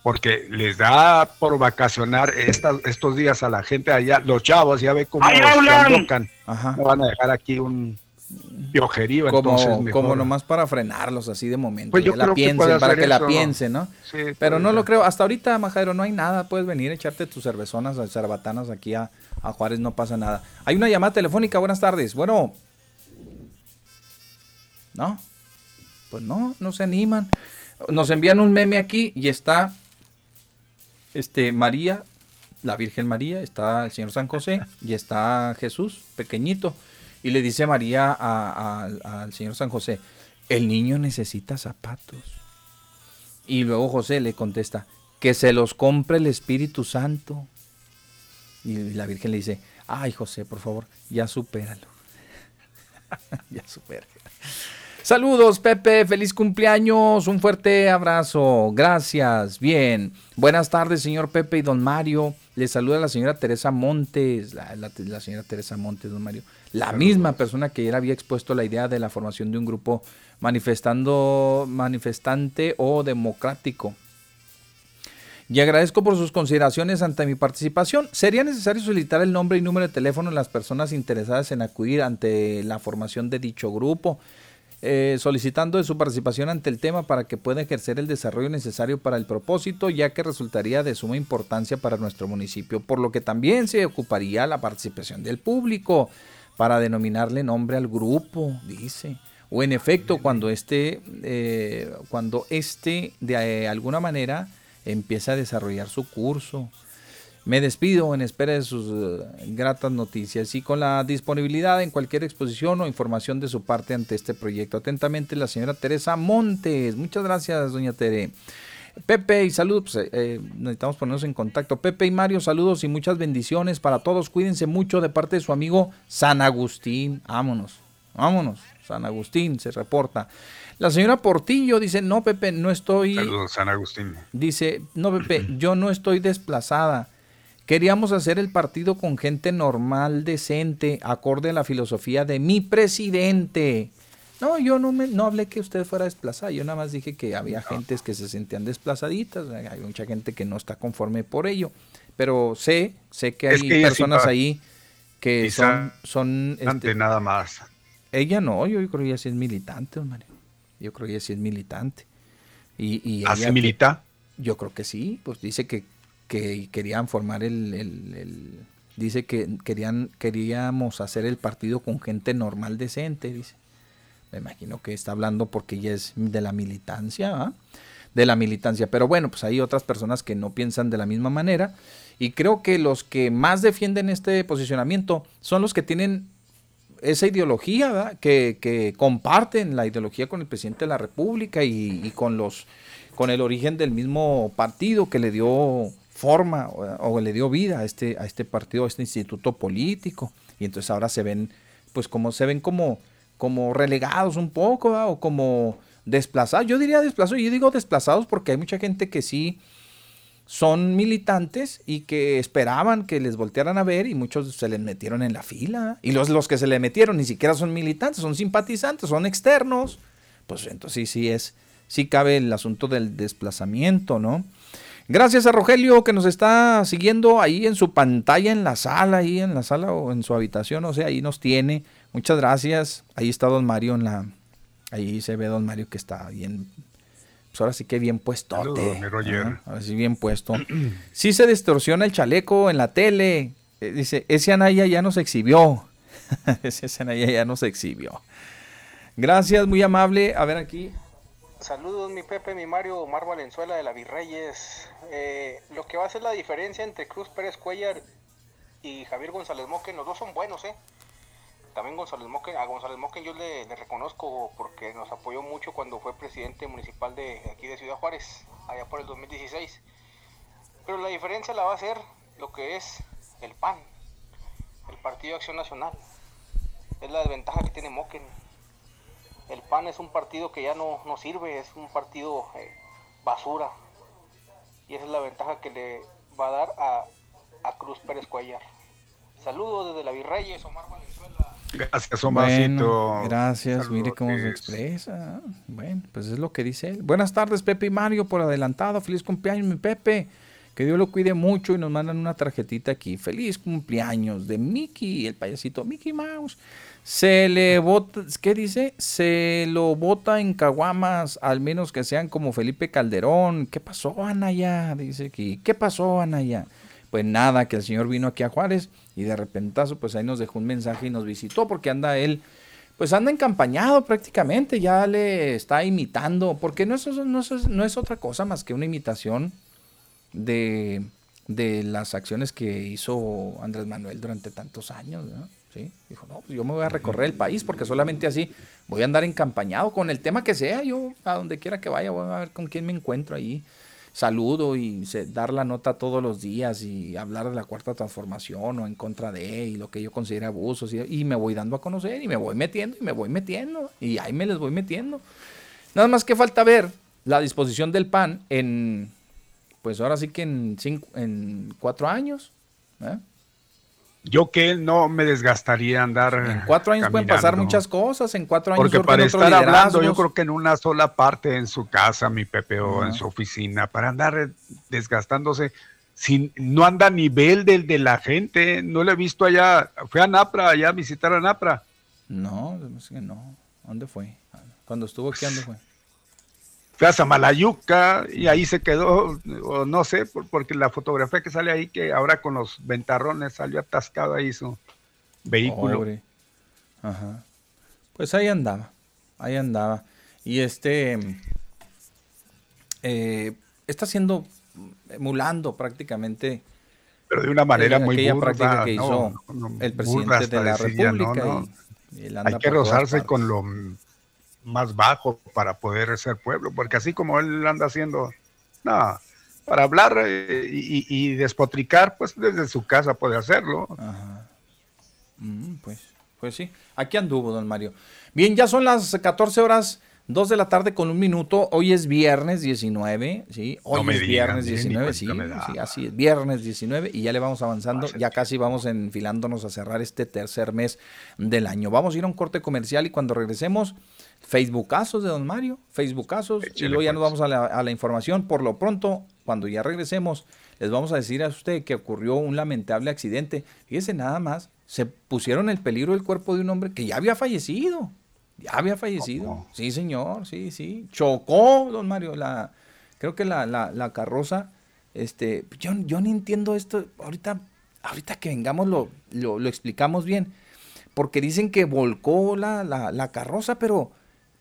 [SPEAKER 1] porque les da por vacacionar estos días a la gente allá, los chavos, ya ve cómo se Ajá. no van a dejar aquí un, piojerío.
[SPEAKER 3] Como,
[SPEAKER 1] entonces
[SPEAKER 3] como nomás para frenarlos así de momento. Pues yo la piensen, para que la piensen, ¿no? Pero no lo creo. Hasta ahorita, Majadero, no hay nada. Puedes venir a echarte tus cervezonas, cerbatanas aquí a, a Juárez, no pasa nada. Hay una llamada telefónica, buenas tardes. Bueno. ¿No? Pues no, no se animan. Nos envían un meme aquí y está este María, la Virgen María, está el Señor San José y está Jesús, pequeñito. Y le dice María al Señor San José, el niño necesita zapatos. Y luego José le contesta, que se los compre el Espíritu Santo. Y la Virgen le dice, ay José, por favor, ya supéralo. *laughs* ya supéralo. Saludos, Pepe, feliz cumpleaños, un fuerte abrazo, gracias, bien. Buenas tardes, señor Pepe y don Mario. Le saluda la señora Teresa Montes, la señora Teresa Montes, don Mario la misma persona que ya había expuesto la idea de la formación de un grupo manifestando, manifestante o democrático. Y agradezco por sus consideraciones ante mi participación. ¿Sería necesario solicitar el nombre y número de teléfono de las personas interesadas en acudir ante la formación de dicho grupo? Eh, solicitando de su participación ante el tema para que pueda ejercer el desarrollo necesario para el propósito, ya que resultaría de suma importancia para nuestro municipio, por lo que también se ocuparía la participación del público para denominarle nombre al grupo, dice. O en efecto, cuando este, eh, cuando este de eh, alguna manera empieza a desarrollar su curso. Me despido en espera de sus eh, gratas noticias y con la disponibilidad en cualquier exposición o información de su parte ante este proyecto. Atentamente, la señora Teresa Montes. Muchas gracias, doña Tere. Pepe y saludos, pues, eh, necesitamos ponernos en contacto. Pepe y Mario, saludos y muchas bendiciones para todos. Cuídense mucho de parte de su amigo San Agustín. Vámonos, vámonos. San Agustín se reporta. La señora Portillo dice, no, Pepe, no estoy...
[SPEAKER 1] Saludos, San Agustín.
[SPEAKER 3] Dice, no, Pepe, yo no estoy desplazada. Queríamos hacer el partido con gente normal, decente, acorde a la filosofía de mi presidente. No, yo no, me, no hablé que usted fuera desplazada, yo nada más dije que había gentes que se sentían desplazaditas, hay mucha gente que no está conforme por ello, pero sé, sé que hay personas ahí que son... son
[SPEAKER 1] este, nada más.
[SPEAKER 3] Ella no, yo, creo que ella sí es militante, Mario. Yo creo que ella sí es militante. Y, y
[SPEAKER 1] ¿Así milita?
[SPEAKER 3] yo creo que sí, pues dice que, que querían formar el, el, dice que querían queríamos hacer el partido con gente normal decente dice me imagino que está hablando porque ella es de la militancia, ¿ah? de la militancia. Pero bueno, pues hay otras personas que no piensan de la misma manera. Y creo que los que más defienden este posicionamiento son los que tienen esa ideología, que, que, comparten la ideología con el presidente de la República y, con los con el origen del mismo partido que le dio forma o, le dio vida a este, a este partido, a este instituto político. Y entonces ahora se ven, pues como se ven como, como relegados un poco, o como desplazados. Yo diría desplazados, yo digo desplazados porque hay mucha gente que sí son militantes y que esperaban que les voltearan a ver y muchos se les metieron en la fila. Y los, los que se le metieron ni siquiera son militantes, son simpatizantes, son externos. Pues entonces sí, sí es, sí cabe el asunto del desplazamiento, ¿no? Gracias a Rogelio que nos está siguiendo ahí en su pantalla, en la sala, ahí en la sala o en su habitación, o sea, ahí nos tiene. Muchas gracias. Ahí está don Mario en la... Ahí se ve don Mario que está bien pues ahora sí que bien puesto. Ahora sí bien puesto. *clears throat* sí se distorsiona el chaleco en la tele. Eh, dice, ese Anaya ya nos exhibió. *laughs* ese Anaya ya nos exhibió. Gracias, muy amable. A ver aquí.
[SPEAKER 10] Saludos, mi Pepe, mi Mario, Omar Valenzuela de la Virreyes. Eh, lo que va a ser la diferencia entre Cruz Pérez Cuellar y Javier González Moque, los dos son buenos, ¿eh? también González Moquen, a González Moquen yo le, reconozco porque nos apoyó mucho cuando fue presidente municipal de aquí de Ciudad Juárez, allá por el 2016. Pero la diferencia la va a ser lo que es el PAN, el Partido Acción Nacional. Es la desventaja que tiene Moquen. El PAN es un partido que ya no, no sirve, es un partido eh, basura. Y esa es la ventaja que le va a dar a, a Cruz Pérez Cuellar. Saludos desde la Virreyes, Omar Valenzuela.
[SPEAKER 1] Gracias, Omarcito.
[SPEAKER 3] gracias, mire cómo se expresa. Bueno, pues es lo que dice él. Buenas tardes, Pepe y Mario, por adelantado. Feliz cumpleaños, mi Pepe. Que Dios lo cuide mucho y nos mandan una tarjetita aquí. Feliz cumpleaños de Mickey, el payasito Mickey Mouse. Se le vota, ¿qué dice? Se lo vota en caguamas, al menos que sean como Felipe Calderón. ¿Qué pasó, Anaya? Dice aquí. ¿Qué pasó, Anaya? Pues nada, que el señor vino aquí a Juárez y de repentazo, pues ahí nos dejó un mensaje y nos visitó porque anda él, pues anda encampañado prácticamente, ya le está imitando, porque no es, no es, no es otra cosa más que una imitación de, de, las acciones que hizo Andrés Manuel durante tantos años, Dijo, no, pues yo me voy a recorrer el país porque solamente así voy a andar encampañado con el tema que sea, yo a donde quiera que vaya voy a ver con quién me encuentro ahí saludo y dar la nota todos los días y hablar de la cuarta transformación o en contra de y lo que yo considero abusos y, me voy dando a conocer y me voy metiendo y me voy metiendo y ahí me les voy metiendo. Nada más que falta ver la disposición del PAN en, pues ahora sí que en, en cuatro años. ¿eh?
[SPEAKER 1] Yo que no me desgastaría andar.
[SPEAKER 3] En cuatro años pueden pasar muchas cosas, en cuatro años.
[SPEAKER 1] Porque para estar hablando, yo creo que en una sola parte, en su casa, mi Pepe, o en su oficina, para andar desgastándose, sin, no anda a nivel del de la gente. No le he visto allá. Fue a Napra, allá a visitar a Napra.
[SPEAKER 3] No, no. ¿Dónde fue? Cuando estuvo aquí, ¿dónde fue?
[SPEAKER 1] Fue a Samalayuca y ahí se quedó, o no sé, porque la fotografía que sale ahí, que ahora con los ventarrones salió atascado ahí su vehículo.
[SPEAKER 3] Ajá. Pues ahí andaba, ahí andaba. Y este eh, está haciendo, emulando prácticamente.
[SPEAKER 1] Pero de una manera muy aquella práctica
[SPEAKER 3] que hizo el presidente de la República.
[SPEAKER 1] Hay que rozarse con lo más bajo para poder ser pueblo, porque así como él anda haciendo, no, para hablar eh, y, despotricar, pues desde su casa puede hacerlo.
[SPEAKER 3] Mm, pues, pues sí, aquí anduvo, don Mario. Bien, ya son las 14 horas 2 de la tarde con un minuto. Hoy es viernes 19, ¿sí? Hoy es viernes 19, sí, sí, así es, viernes 19 y ya le vamos avanzando, ya casi vamos enfilándonos a cerrar este tercer mes del año. Vamos a ir a un corte comercial y cuando regresemos, Facebookazos de don Mario, Facebookazos, y luego ya nos pues. vamos a la, a la información. Por lo pronto, cuando ya regresemos, les vamos a decir a usted que ocurrió un lamentable accidente. Fíjese nada más, se pusieron en peligro el cuerpo de un hombre que ya había fallecido. Ya había fallecido. Sí, señor, sí, sí. Chocó, don Mario, la, creo que la, la, carroza. Este, yo, yo no entiendo esto. Ahorita, ahorita que vengamos lo, lo, explicamos bien. Porque dicen que volcó la, la, carroza, pero,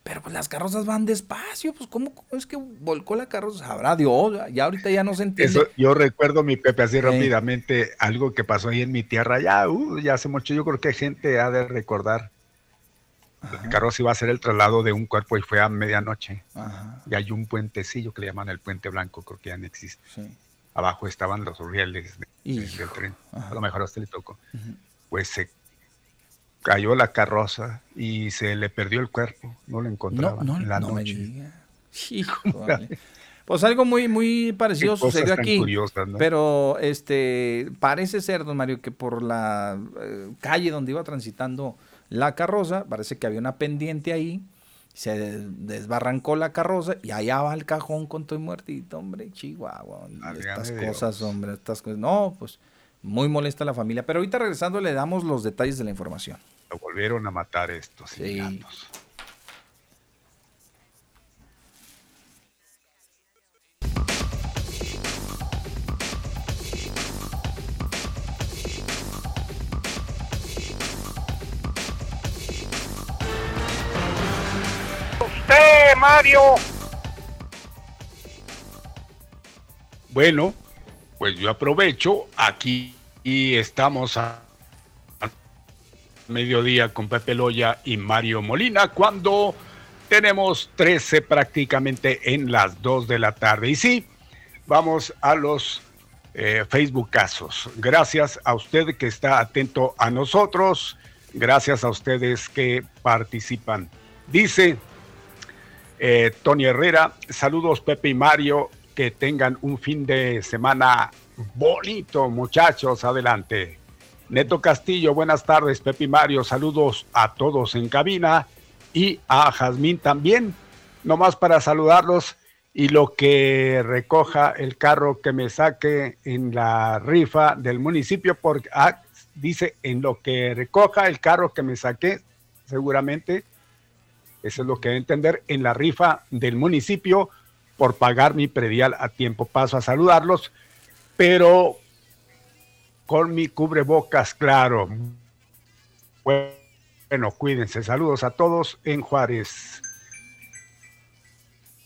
[SPEAKER 3] Pero pues las carrozas van despacio, pues ¿cómo, es que volcó la carroza? Habrá Dios, ya ahorita ya no se entiende. Eso,
[SPEAKER 1] yo recuerdo, mi Pepe, así rápidamente, algo que pasó ahí en mi tierra, ya, uh, ya hace mucho, yo creo que gente ha de recordar. El carroza iba a hacer el traslado de un cuerpo y fue a medianoche. Y hay un puentecillo que le llaman el Puente Blanco, creo que ya no existe. Abajo estaban los rieles del tren. A lo mejor a usted le tocó. Pues se cayó la carroza y se le perdió el cuerpo, no lo encontraban en la noche. *laughs*
[SPEAKER 3] Pues algo muy, muy parecido sucedió aquí. Pero este parece ser, don Mario, que por la eh, calle donde iba transitando la carroza, parece que había una pendiente ahí, se desbarrancó la carroza y allá va el cajón con todo muertito, hombre, chihuahua. estas cosas, hombre, estas cosas. No, pues muy molesta la familia. Pero ahorita regresando le damos los detalles de la información.
[SPEAKER 1] Lo volvieron a matar estos sí.
[SPEAKER 5] Usted, Mario.
[SPEAKER 1] Bueno, pues yo aprovecho aquí y estamos a mediodía con Pepe Loya y Mario Molina cuando tenemos 13 prácticamente en las 2 de la tarde. Y sí, vamos a los eh, Facebook casos. Gracias a usted que está atento a nosotros. Gracias a ustedes que participan. Dice eh, Tony Herrera, saludos Pepe y Mario, que tengan un fin de semana bonito, muchachos, adelante. Neto Castillo, buenas tardes, Pepe Mario, saludos a todos en cabina y a Jazmín también, nomás para saludarlos y lo que recoja el carro que me saque en la rifa del municipio, porque ah, dice en lo que recoja el carro que me saqué, seguramente, eso es lo que debe entender, en la rifa del municipio por pagar mi predial a tiempo. Paso a saludarlos, pero con mi cubrebocas claro. Bueno, cuídense. Saludos a todos en Juárez.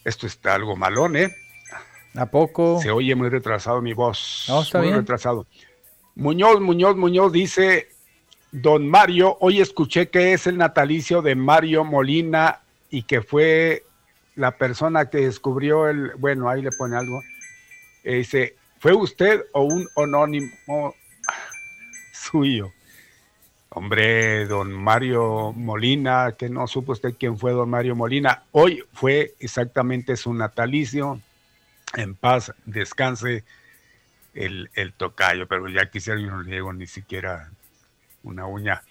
[SPEAKER 1] Esto está algo malón, ¿eh?
[SPEAKER 3] ¿A poco?
[SPEAKER 1] Se oye muy retrasado mi voz. No, está muy retrasado. Muñoz, Muñoz, Muñoz dice, don Mario, hoy escuché que es el natalicio de Mario Molina y que fue la persona que descubrió el, bueno, ahí le pone algo. Eh, dice, ¿fue usted o un anónimo suyo. Hombre, don Mario Molina, que no supo usted quién fue don Mario Molina. Hoy fue exactamente su natalicio. En paz, descanse el, el tocayo, pero ya quisiera yo no le digo ni siquiera una uña.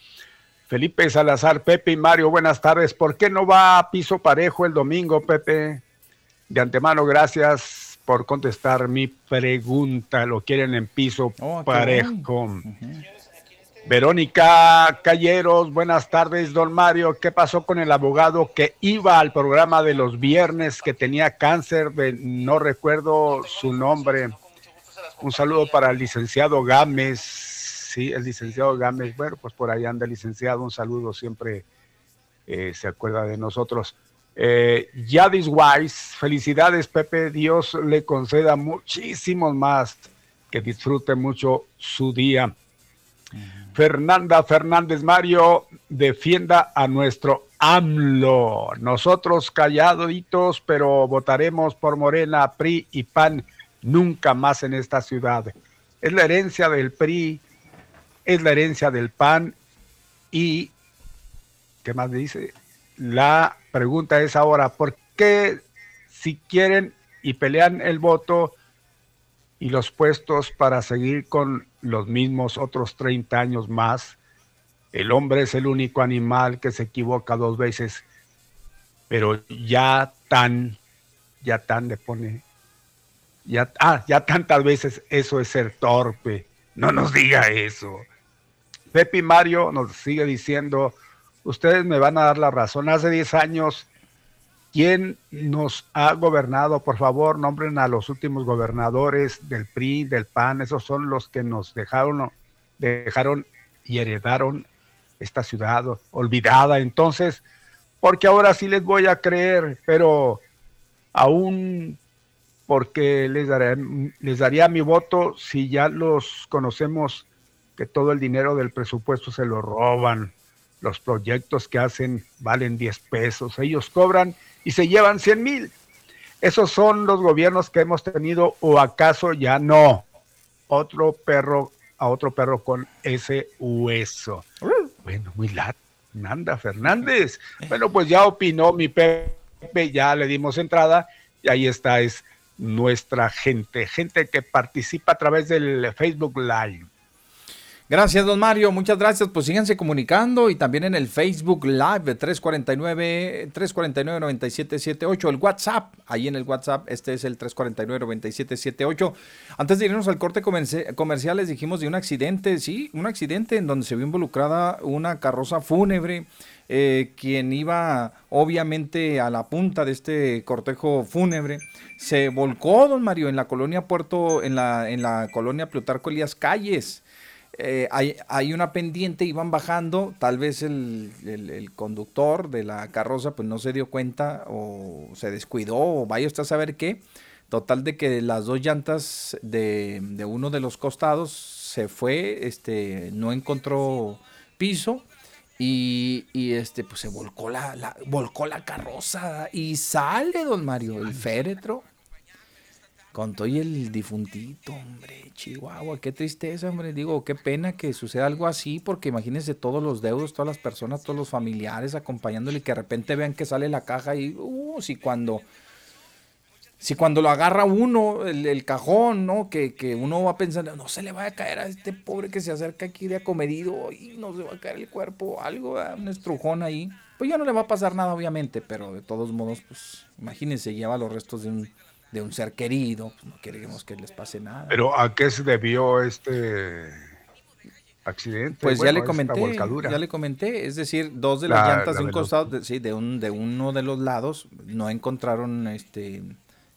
[SPEAKER 1] Felipe Salazar, Pepe y Mario, buenas tardes. ¿Por qué no va a piso parejo el domingo, Pepe? De antemano, gracias por contestar mi pregunta. ¿Lo quieren en piso oh, parejo? Verónica Calleros, buenas tardes, don Mario. ¿Qué pasó con el abogado que iba al programa de los viernes que tenía cáncer? no recuerdo su nombre. Un saludo para el licenciado Gámez. Sí, el licenciado Gámez. Bueno, pues por ahí anda el licenciado. Un saludo, siempre eh, se acuerda de nosotros. Eh, Yadis Wise, felicidades, Pepe. Dios le conceda muchísimos más. Que disfrute mucho su día. Fernanda Fernández Mario, defienda a nuestro AMLO. Nosotros calladitos, pero votaremos por Morena, PRI y PAN nunca más en esta ciudad. Es la herencia del PRI, es la herencia del PAN y, ¿qué más dice? La pregunta es ahora, ¿por qué si quieren y pelean el voto y los puestos para seguir con los mismos otros 30 años más. El hombre es el único animal que se equivoca dos veces, pero ya tan, ya tan le pone, ya, ah, ya tantas veces eso es ser torpe. No nos diga eso. Pepe Mario nos sigue diciendo, ustedes me van a dar la razón. Hace 10 años ¿Quién nos ha gobernado? Por favor, nombren a los últimos gobernadores del PRI, del PAN. Esos son los que nos dejaron, dejaron y heredaron esta ciudad olvidada. Entonces, porque ahora sí les voy a creer, pero aún porque les daría, les daría mi voto si ya los conocemos que todo el dinero del presupuesto se lo roban, los proyectos que hacen valen 10 pesos, ellos cobran y se llevan 100 mil. Esos son los gobiernos que hemos tenido o acaso ya no. Otro perro a otro perro con ese hueso. Bueno, muy lat. Nanda Fernández. Bueno, pues ya opinó mi Pepe, ya le dimos entrada y ahí está, es nuestra gente, gente que participa a través del Facebook Live.
[SPEAKER 3] Gracias, don Mario. Muchas gracias. Pues síganse comunicando y también en el Facebook Live de 349 349 9778, el WhatsApp. Ahí en el WhatsApp, este es el 349 9778. Antes de irnos al corte comercial, les dijimos de un accidente, sí, un accidente en donde se vio involucrada una carroza fúnebre. Eh, quien iba obviamente a la punta de este cortejo fúnebre, se volcó, don Mario, en la colonia Puerto, en la, en la colonia Plutarco Elías Calles. Eh, hay, una pendiente, iban bajando, tal vez el, conductor de la carroza pues no se dio cuenta o se descuidó o vaya usted a saber qué. Total de que las dos llantas de, uno de los costados se fue, este, no encontró piso y, este, pues se volcó la, la, volcó la carroza y sale don Mario, el féretro con todo y el difuntito, hombre, Chihuahua, qué tristeza, hombre. Digo, qué pena que suceda algo así, porque imagínense todos los deudos, todas las personas, todos los familiares acompañándole y que de repente vean que sale la caja y, uh, si cuando, si cuando lo agarra uno, el, cajón, ¿no? Que, que, uno va pensando, no se le va a caer a este pobre que se acerca aquí de acomedido y no se va a caer el cuerpo, algo, un estrujón ahí. Pues ya no le va a pasar nada, obviamente, pero de todos modos, pues imagínense, lleva los restos de un de un ser querido, pues, no queremos que les pase nada.
[SPEAKER 1] Pero ¿a qué se debió este accidente?
[SPEAKER 3] Pues ya le comenté, ya le comenté, es decir, dos de las llantas de un costado, de, sí, de un de uno de los lados no encontraron este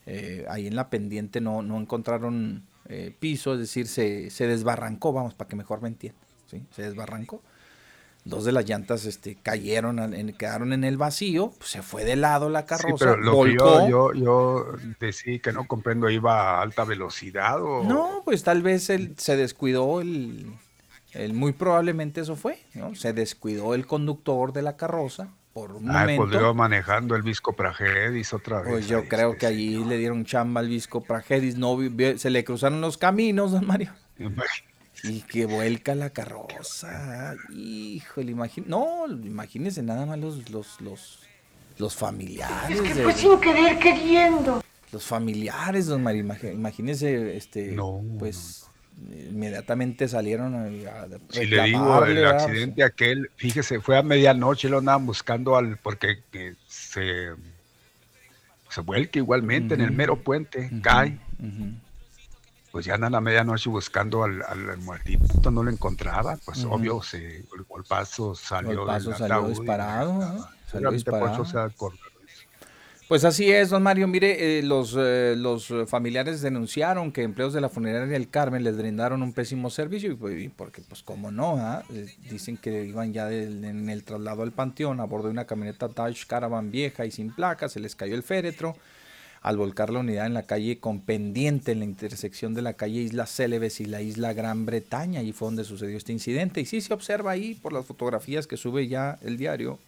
[SPEAKER 3] eh, ahí en la pendiente no no encontraron eh, piso, es decir, se, se desbarrancó, vamos, para que mejor me entiendan, ¿sí? Se desbarrancó dos de las llantas este, cayeron, en, quedaron en el vacío, pues, se fue de lado la carroza. Sí, pero
[SPEAKER 1] lo que yo, yo, yo decía que no comprendo, ¿iba a alta velocidad o...?
[SPEAKER 3] No, pues tal vez él se descuidó el, el, muy probablemente eso fue, ¿no? Se descuidó el conductor de la carroza por un ah, momento.
[SPEAKER 1] Pues manejando el Visco Pragedis otra vez.
[SPEAKER 3] Pues yo creo que allí le dieron chamba al Visco Pragedis, no, se le cruzaron los caminos, don Mario. Y que vuelca la carroza. Híjole, imagínese. No, imagínense nada más los, los, los, los familiares.
[SPEAKER 7] Es que fue sin querer queriendo.
[SPEAKER 3] Los familiares, don Mario, imagínese, este, pues inmediatamente salieron a,
[SPEAKER 1] Si le digo, el accidente aquel, fíjese, fue a medianoche, lo andaban buscando al, porque se, se vuelca igualmente en el mero puente, cae pues ya a medianoche buscando al, al, muertito, no lo encontraba, pues obvio, se, el golpazo salió,
[SPEAKER 3] el salió disparado, salió disparado. Pues así es, don Mario. Mire, eh, los, eh, los familiares denunciaron que empleos de la funeraria del Carmen les brindaron un pésimo servicio, y pues, porque pues como no, ¿ah? eh, dicen que iban ya en el traslado al panteón a bordo de una camioneta Dodge Caravan vieja y sin placa, se les cayó el féretro al volcar la unidad en la calle con pendiente en la intersección de la calle Isla Célebes y la isla Gran Bretaña. y fue donde sucedió este incidente. Y sí se observa ahí por las fotografías que sube ya el diario,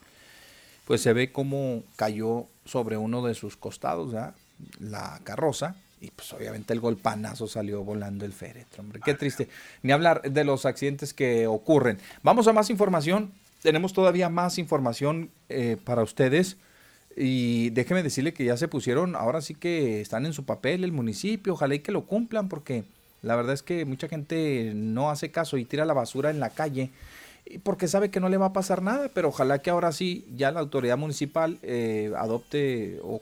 [SPEAKER 3] pues se ve cómo cayó sobre uno de sus costados la carroza. Y pues obviamente el golpanazo salió volando el féretro, hombre. Qué triste. Ni hablar de los accidentes que ocurren. Vamos a más información. Tenemos todavía más información eh, para ustedes. Y déjeme decirle que ya se pusieron, ahora sí que están en su papel el municipio, ojalá y que lo cumplan, porque la verdad es que mucha gente no hace caso y tira la basura en la calle porque sabe que no le va a pasar nada, pero ojalá que ahora sí ya la autoridad municipal eh, adopte o,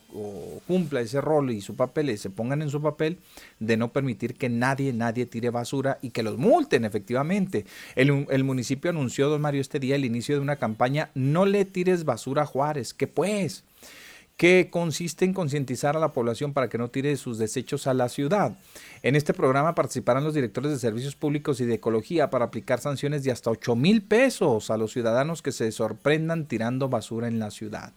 [SPEAKER 3] cumpla ese rol y su papel y se pongan en su papel de no permitir que nadie, nadie tire basura y que los multen efectivamente. El, el municipio anunció, don Mario, este día el inicio de una campaña, no le tires basura a Juárez, que pues que consiste en concientizar a la población para que no tire sus desechos a la ciudad. En este programa participarán los directores de servicios públicos y de ecología para aplicar sanciones de hasta 8 mil pesos a los ciudadanos que se sorprendan tirando basura en la ciudad.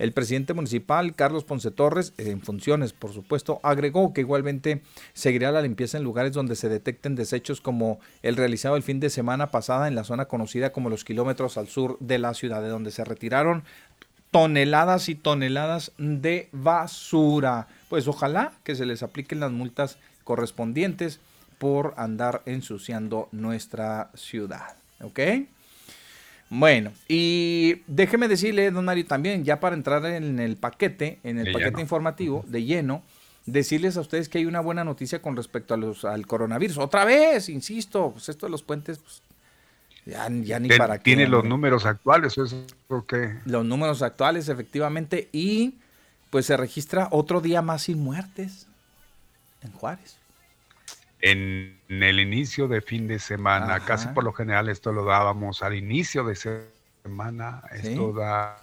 [SPEAKER 3] El presidente municipal, Carlos Ponce Torres, en funciones, por supuesto, agregó que igualmente seguirá la limpieza en lugares donde se detecten desechos como el realizado el fin de semana pasada en la zona conocida como los kilómetros al sur de la ciudad, de donde se retiraron toneladas y toneladas de basura. Pues ojalá que se les apliquen las multas correspondientes por andar ensuciando nuestra ciudad. ¿Ok? Bueno, y déjeme decirle, don Mario, también, ya para entrar en el paquete, en el paquete informativo de lleno, decirles a ustedes que hay una buena noticia con respecto a los, al coronavirus. Otra vez, insisto, pues esto de los puentes, pues, ya, ni para
[SPEAKER 1] qué. ¿Tiene los números actuales eso qué?
[SPEAKER 3] Los números actuales, efectivamente, y pues se registra otro día más sin muertes en Juárez
[SPEAKER 1] en, el inicio de fin de semana. Casi por lo general esto lo dábamos al inicio de semana. Esto da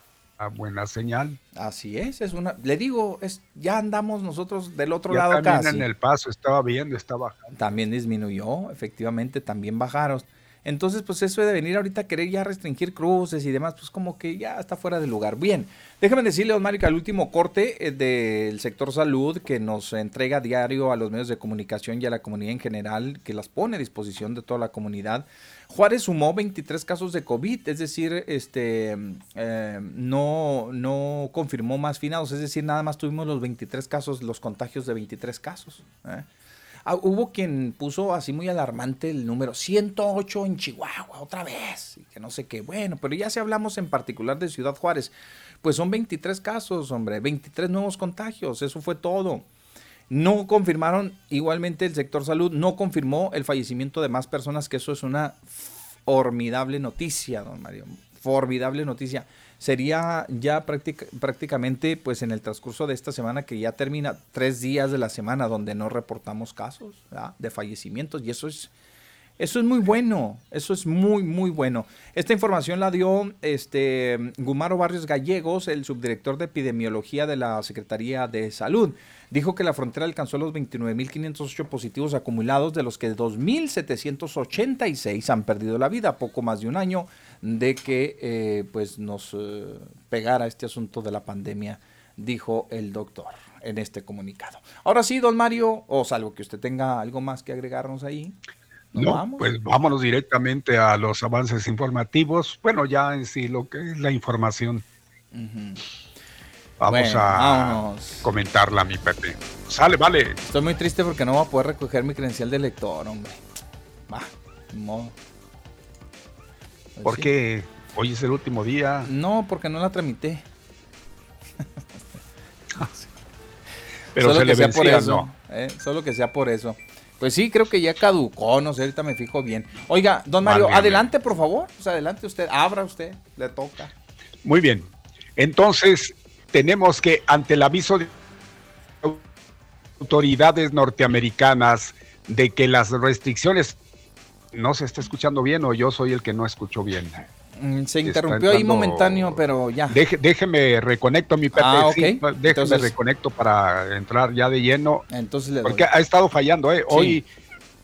[SPEAKER 1] buena señal.
[SPEAKER 3] Así es, es una, le digo, es, ya andamos nosotros del otro
[SPEAKER 1] ya
[SPEAKER 3] lado
[SPEAKER 1] casi. en el paso, estaba viendo, estaba bajando.
[SPEAKER 3] También disminuyó, efectivamente, también bajaron. Entonces, pues eso de venir ahorita a querer ya restringir cruces y demás, pues como que ya está fuera de lugar. Bien, déjame decirle, Osmar, que al último corte eh, del sector salud que nos entrega diario a los medios de comunicación y a la comunidad en general, que las pone a disposición de toda la comunidad, Juárez sumó 23 casos de COVID, es decir, este eh, no, no confirmó más finados, es decir, nada más tuvimos los 23 casos, los contagios de 23 casos. ¿eh? Ah, hubo quien puso así muy alarmante el número 108 en Chihuahua, otra vez, y que no sé qué. Bueno, pero ya si hablamos en particular de Ciudad Juárez, pues son 23 casos, hombre, 23 nuevos contagios, eso fue todo. No confirmaron, igualmente el sector salud no confirmó el fallecimiento de más personas, que eso es una formidable noticia, don Mario, formidable noticia sería ya prácticamente pues en el transcurso de esta semana que ya termina tres días de la semana donde no reportamos casos de fallecimientos y eso es eso es muy bueno, eso es muy, muy bueno. Esta información la dio este Gumaro Barrios Gallegos, el subdirector de epidemiología de la Secretaría de Salud. Dijo que la frontera alcanzó los 29.508 positivos acumulados, de los que 2.786 han perdido la vida, poco más de un año de que eh, pues nos eh, pegara este asunto de la pandemia, dijo el doctor en este comunicado. Ahora sí, don Mario, o salvo que usted tenga algo más que agregarnos ahí.
[SPEAKER 1] No, pues vámonos directamente a los avances informativos. Bueno, ya en sí lo que es la información. Vamos a comentarla, mi Pepe. Sale, vale.
[SPEAKER 3] Estoy muy triste porque no voy a poder recoger mi credencial de lector, hombre. Va, modo.
[SPEAKER 1] Porque hoy es el último día.
[SPEAKER 3] No, porque no la tramité. *laughs*
[SPEAKER 1] Pero
[SPEAKER 3] Solo
[SPEAKER 1] se le
[SPEAKER 3] sea por eso,
[SPEAKER 1] no.
[SPEAKER 3] ¿eh? Solo que sea por eso. Pues sí, creo que ya caducó, no sé, ahorita me fijo bien. Oiga, don Mario, adelante, por favor. O sea, adelante usted, abra usted, le toca.
[SPEAKER 1] Muy bien. Entonces, tenemos que, ante el aviso de autoridades norteamericanas de que las restricciones no se está escuchando bien o yo soy el que no escucho bien.
[SPEAKER 3] Mm, se interrumpió ahí momentáneo, pero ya.
[SPEAKER 1] déjeme reconecto mi PC. Ah, déjeme reconecto para entrar ya de lleno.
[SPEAKER 3] Entonces
[SPEAKER 1] Porque ha estado fallando, ¿eh? Hoy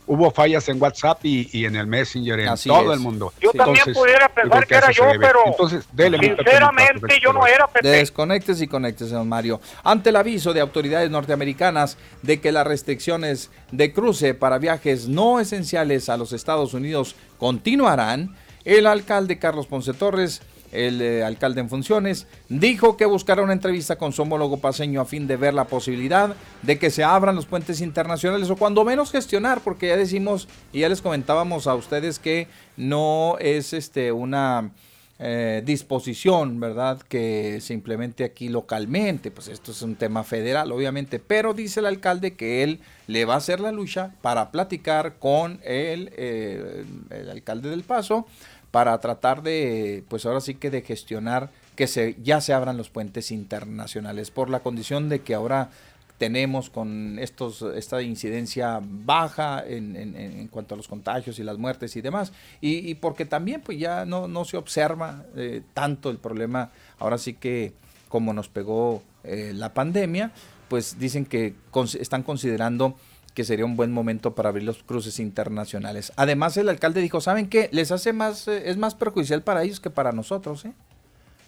[SPEAKER 1] hubo fallas en WhatsApp y, en el Messenger, en todo el mundo.
[SPEAKER 5] Yo también pudiera pensar que era yo, pero Entonces, sinceramente yo no era Pepe.
[SPEAKER 3] Desconectes y conectes, don Mario. Ante el aviso de autoridades norteamericanas de que las restricciones de cruce para viajes no esenciales a los Estados Unidos continuarán, el alcalde Carlos Ponce Torres el eh, alcalde en funciones, dijo que buscará una entrevista con su homólogo paseño a fin de ver la posibilidad de que se abran los puentes internacionales o cuando menos gestionar, porque ya decimos y ya les comentábamos a ustedes que no es este una eh, disposición, ¿verdad? Que se implemente aquí localmente, pues esto es un tema federal, obviamente, pero dice el alcalde que él le va a hacer la lucha para platicar con el, eh, el alcalde del Paso para tratar de, pues ahora sí que de gestionar que se, ya se abran los puentes internacionales, por la condición de que ahora tenemos con estos, esta incidencia baja en, en, cuanto a los contagios y las muertes y demás, y, porque también pues ya no, no se observa eh, tanto el problema, ahora sí que como nos pegó eh, la pandemia, pues dicen que están considerando que sería un buen momento para abrir los cruces internacionales. Además, el alcalde dijo, ¿saben qué? Les hace más, eh, es más perjudicial para ellos que para nosotros, ¿eh?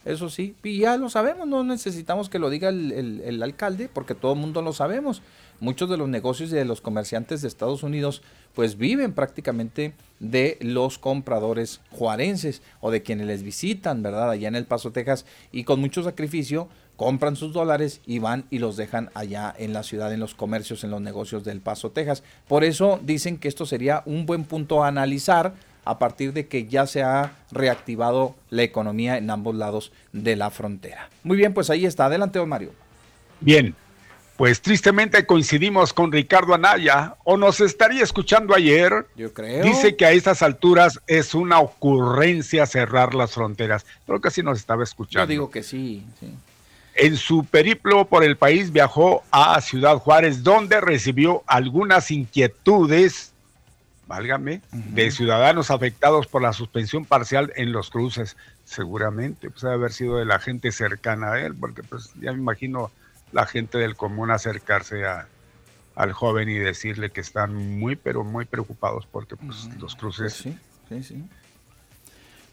[SPEAKER 3] Eso sí, y ya lo sabemos, no necesitamos que lo diga el, el alcalde, porque todo el mundo lo sabemos. Muchos de los negocios y de los comerciantes de Estados Unidos, pues viven prácticamente de los compradores juarenses o de quienes les visitan, ¿verdad? Allá en El Paso, Texas, y con mucho sacrificio compran sus dólares y van y los dejan allá en la ciudad, en los comercios, en los negocios del Paso, Texas. Por eso dicen que esto sería un buen punto a analizar a partir de que ya se ha reactivado la economía en ambos lados de la frontera. Muy bien, pues ahí está. Adelante, don Mario.
[SPEAKER 1] Bien, pues tristemente coincidimos con Ricardo Anaya, o nos estaría escuchando ayer.
[SPEAKER 3] Yo creo.
[SPEAKER 1] Dice que a estas alturas es una ocurrencia cerrar las fronteras. Creo que sí nos estaba escuchando.
[SPEAKER 3] Yo digo que sí, sí.
[SPEAKER 1] En su periplo por el país viajó a Ciudad Juárez, donde recibió algunas inquietudes, válgame, de ciudadanos afectados por la suspensión parcial en los cruces. Seguramente, pues debe haber sido de la gente cercana a él, porque pues ya me imagino la gente del común acercarse a, al joven y decirle que están muy, pero muy preocupados porque pues, los cruces...
[SPEAKER 3] Pues sí, sí, sí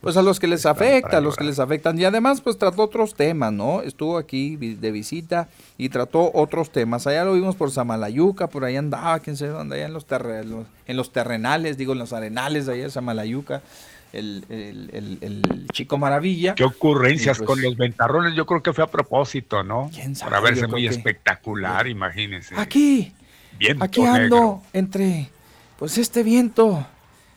[SPEAKER 3] pues a los que les afecta, a los que les afectan. Y además, pues trató otros temas, ¿no? Estuvo aquí de visita y trató otros temas. Allá lo vimos por Samalayuca, por ahí andaba, quién sabe dónde, allá en los, en los terrenales, digo, en los arenales de allá de Samalayuca. El, el, chico maravilla.
[SPEAKER 1] Qué ocurrencias pues con los ventarrones, yo creo que fue a propósito, ¿no? ¿Quién sabe? Para verse muy espectacular, imagínense.
[SPEAKER 3] Aquí, aquí ando entre, pues este viento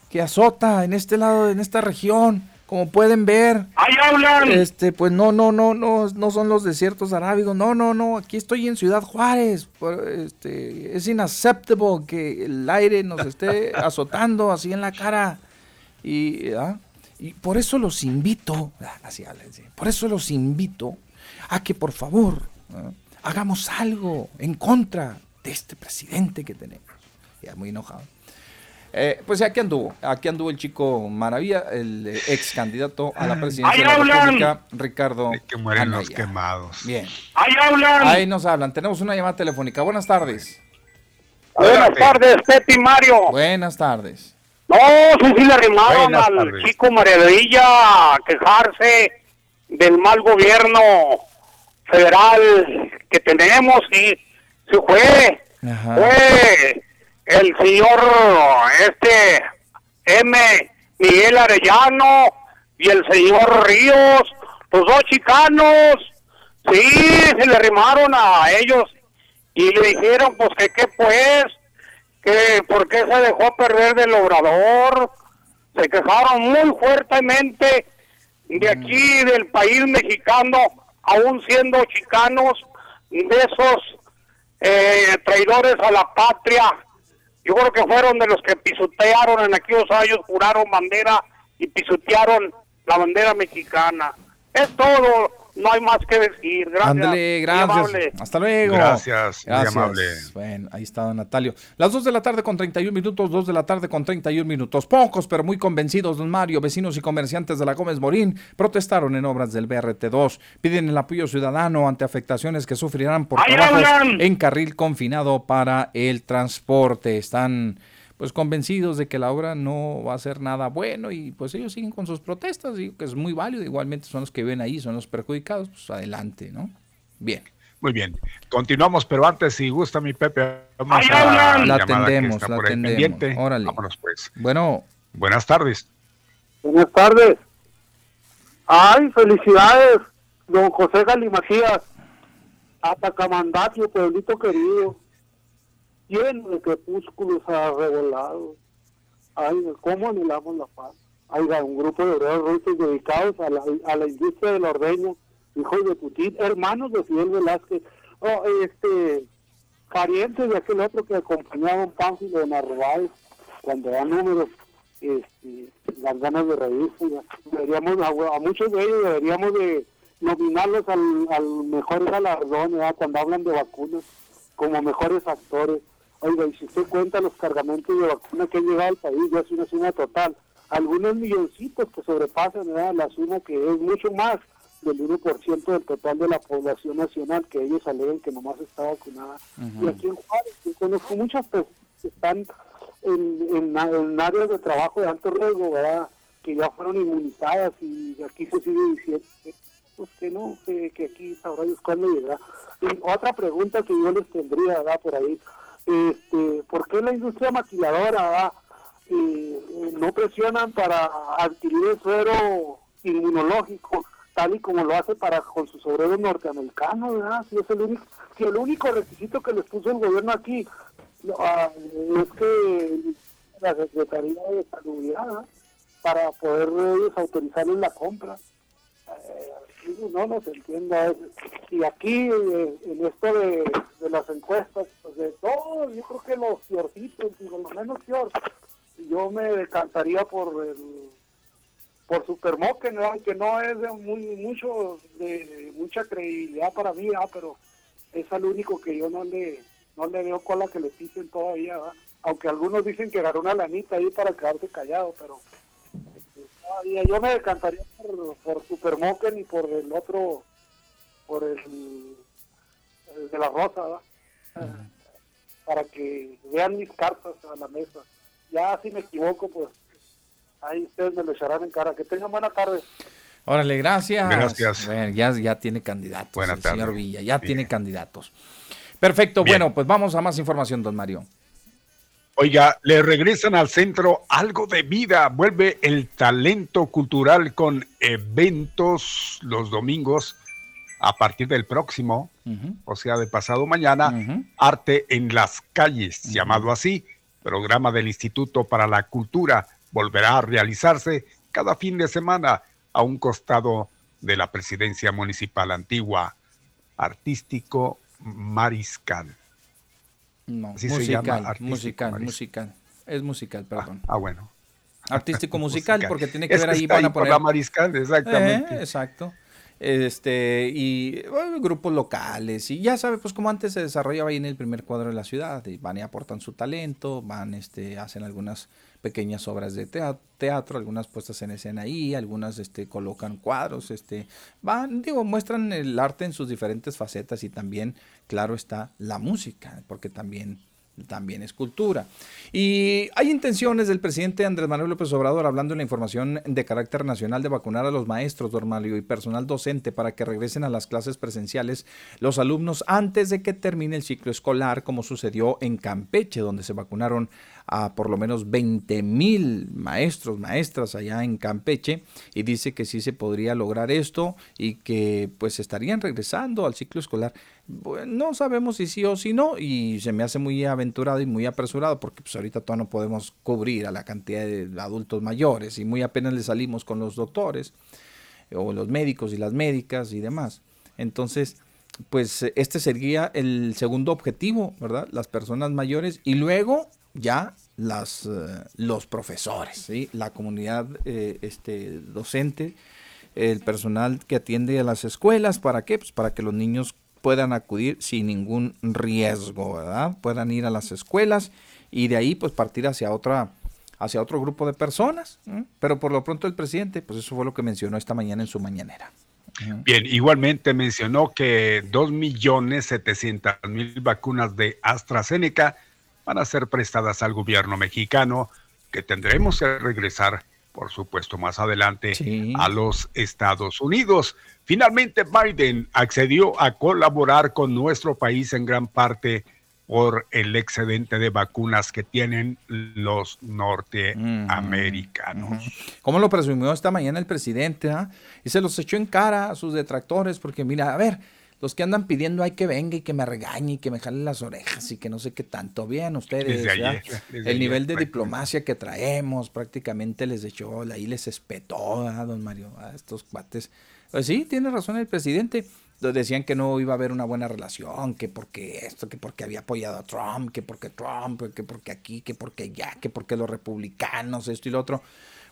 [SPEAKER 3] que azota en este lado, en esta región, como pueden ver.
[SPEAKER 5] ¡Ahí hablan!
[SPEAKER 3] Este, pues no, no, no, no, no son los desiertos arábigos. No, no, no. Aquí estoy en Ciudad Juárez. Este, es inaceptable que el aire nos esté *laughs* azotando así en la cara. Y, ¿ah? y por eso los invito, ah, así por eso los invito a que por favor ¿ah? hagamos algo en contra de este presidente que tenemos. Ya muy enojado. Eh, pues aquí anduvo, aquí anduvo el chico Maravilla, el eh, ex candidato a la presidencia de la República, Ricardo.
[SPEAKER 1] que mueren los quemados.
[SPEAKER 3] Bien.
[SPEAKER 5] Ahí hablan.
[SPEAKER 3] Ahí nos hablan. Tenemos una llamada telefónica. Buenas tardes.
[SPEAKER 5] Buenas tardes, Pepe Mario.
[SPEAKER 3] Buenas tardes.
[SPEAKER 5] No, sí, sí le arrimaron al chico Maravilla a quejarse del mal gobierno federal que tenemos y se fue. Fue el señor este M. Miguel Arellano y el señor Ríos, los dos chicanos, sí, se le arrimaron a ellos y le dijeron pues que qué pues, que por qué se dejó perder del obrador, se quejaron muy fuertemente de aquí del país mexicano, aún siendo chicanos, de esos eh, traidores a la patria yo creo que fueron de los que pisotearon en aquellos años, juraron bandera y pisotearon la bandera mexicana. Es todo, no hay más que decir. Gracias.
[SPEAKER 3] gracias. Hasta luego.
[SPEAKER 1] Gracias,
[SPEAKER 3] gracias. amable. Bueno, ahí está don Natalio. Las 2 de la tarde con 31 minutos, 2 de la tarde con 31 minutos. Pocos, pero muy convencidos, don Mario, vecinos y comerciantes de la Gómez Morín protestaron en obras del BRT2. Piden el apoyo ciudadano ante afectaciones que sufrirán por trabajos en carril confinado para el transporte. Están pues convencidos de que la obra no va a ser nada bueno y pues ellos siguen con sus protestas, digo que es muy válido, igualmente son los que ven ahí, son los perjudicados, pues adelante, ¿no? Bien.
[SPEAKER 1] Muy bien, continuamos, pero antes, si gusta mi Pepe,
[SPEAKER 3] vamos a la atendemos, la atendemos. Órale.
[SPEAKER 1] Vámonos pues.
[SPEAKER 3] Bueno.
[SPEAKER 1] Buenas tardes.
[SPEAKER 11] Buenas tardes. Ay, felicidades, don José Galimacías, Atacamandacio, pueblito querido lleno de crepúsculos arrebolados. Ay, ¿cómo anhelamos la paz? Hay un grupo de obreros dedicados a la, a la industria de la ordeña, hijos de Putin, hermanos de Fidel Velázquez, oh, este, parientes de aquel otro que acompañaban Pánfilo de Narváez, cuando da números, este, las ganas de reír, pues, deberíamos, a, muchos de ellos deberíamos de nominarlos al, al mejor galardón, cuando hablan de vacunas, como mejores actores Oiga, y si usted cuenta los cargamentos de vacuna que han llegado al país, ya es una suma total. Algunos milloncitos que sobrepasan la suma que es mucho más
[SPEAKER 12] del 1% del total de la población nacional, que ellos alegan que nomás está vacunada. Y aquí en Juárez, yo conozco muchas personas que están en, en, áreas de trabajo de alto riesgo, ¿verdad? Que ya fueron inmunizadas y aquí se sigue diciendo pues que no, que, aquí sabrá Dios cuándo llegará. Y otra pregunta que yo les tendría, ¿verdad? Por ahí, este, ¿por qué la industria maquiladora, ¿verdad? Eh, no presionan para adquirir el suero inmunológico tal y como lo hace para con sus obreros norteamericanos. Si es el único, si el único requisito que les puso el gobierno aquí ah, es que la Secretaría de Salud para poder ellos autorizarles la compra. Eh, no nos entienda. Y aquí, eh, en esto de, las encuestas, pues de todos, yo creo que los fiorcitos, digo, los menos fior, yo me decantaría por el por Supermoque, ¿no? que no es de muy mucho de mucha credibilidad para mí, pero es al único que yo no le no le veo cola que le pisen todavía, aunque algunos dicen que agarró una lanita ahí para quedarse callado, pero yo me decantaría por, por Supermoken y por el otro, por el, de la Rosa, para que vean mis cartas a la mesa. Ya si me equivoco, pues ahí ustedes me lo echarán en cara. Que tengan buena tarde.
[SPEAKER 3] Órale, gracias.
[SPEAKER 1] Gracias.
[SPEAKER 3] ya, ya tiene candidatos Buena señor Villa, ya tiene candidatos. Perfecto, bueno, pues vamos a más información, don Mario.
[SPEAKER 1] Oiga, le regresan al centro algo de vida. Vuelve el talento cultural con eventos los domingos a partir del próximo, o sea, de pasado mañana, Arte en las calles, llamado así, programa del Instituto para la Cultura, volverá a realizarse cada fin de semana a un costado de la presidencia municipal antigua, artístico mariscal.
[SPEAKER 3] No, musical, musical, musical. Es musical, ah, perdón.
[SPEAKER 1] Ah, bueno.
[SPEAKER 3] Artístico *laughs* musical, porque tiene que ver ahí, para poner...
[SPEAKER 1] la mariscal, exactamente.
[SPEAKER 3] Eh, exacto. Este, y grupos locales, y ya sabe, pues como antes se desarrollaba ahí en el primer cuadro de la ciudad, y van y aportan su talento, van, este, hacen algunas pequeñas obras de teatro, algunas puestas en escena ahí, algunas este, colocan cuadros, este, van, digo, muestran el arte en sus diferentes facetas y también, claro está, la música, porque también también es cultura. Y hay intenciones del presidente Andrés Manuel López Obrador, hablando en la información de carácter nacional, de vacunar a los maestros, Mario, y personal docente para que regresen a las clases presenciales los alumnos antes de que termine el ciclo escolar, como sucedió en Campeche, donde se vacunaron a por lo menos 20 mil maestros, maestras allá en Campeche y dice que sí se podría lograr esto y que pues estarían regresando al ciclo escolar. no sabemos si sí o si no y se me hace muy aventurado y muy apresurado porque pues ahorita todavía no podemos cubrir a la cantidad de adultos mayores y muy apenas le salimos con los doctores o los médicos y las médicas y demás. Entonces, pues este sería el segundo objetivo, ¿verdad? Las personas mayores y luego ya las, eh, los profesores, la comunidad eh, este, docente, el personal que atiende a las escuelas, ¿para qué? Pues para que los niños puedan acudir sin ningún riesgo, ¿verdad? Puedan ir a las escuelas y de ahí pues partir hacia otra hacia otro grupo de personas, pero por lo pronto el presidente, pues eso fue lo que mencionó esta mañana en su mañanera.
[SPEAKER 1] Bien, igualmente mencionó que 2.700.000 vacunas de AstraZeneca van a ser prestadas al gobierno mexicano, que tendremos que regresar, por supuesto, más adelante a los Estados Unidos. Finalmente, Biden accedió a colaborar con nuestro país en gran parte por el excedente de vacunas que tienen los norteamericanos.
[SPEAKER 3] ¿Cómo lo presumió esta mañana el presidente? Ah? Y se los echó en cara a sus detractores, porque mira, a ver, los que andan pidiendo hay que venga y que me regañe y que me jale las orejas y que no sé qué tanto. Bien, ustedes, el nivel de diplomacia que traemos prácticamente les echó, ahí les espetó, a don Mario, a estos cuates. Pues sí, tiene razón el presidente. Decían que no iba a haber una buena relación, que porque esto, que porque había apoyado a Trump, que porque Trump, que porque aquí, que porque allá, que porque los republicanos, esto y lo otro.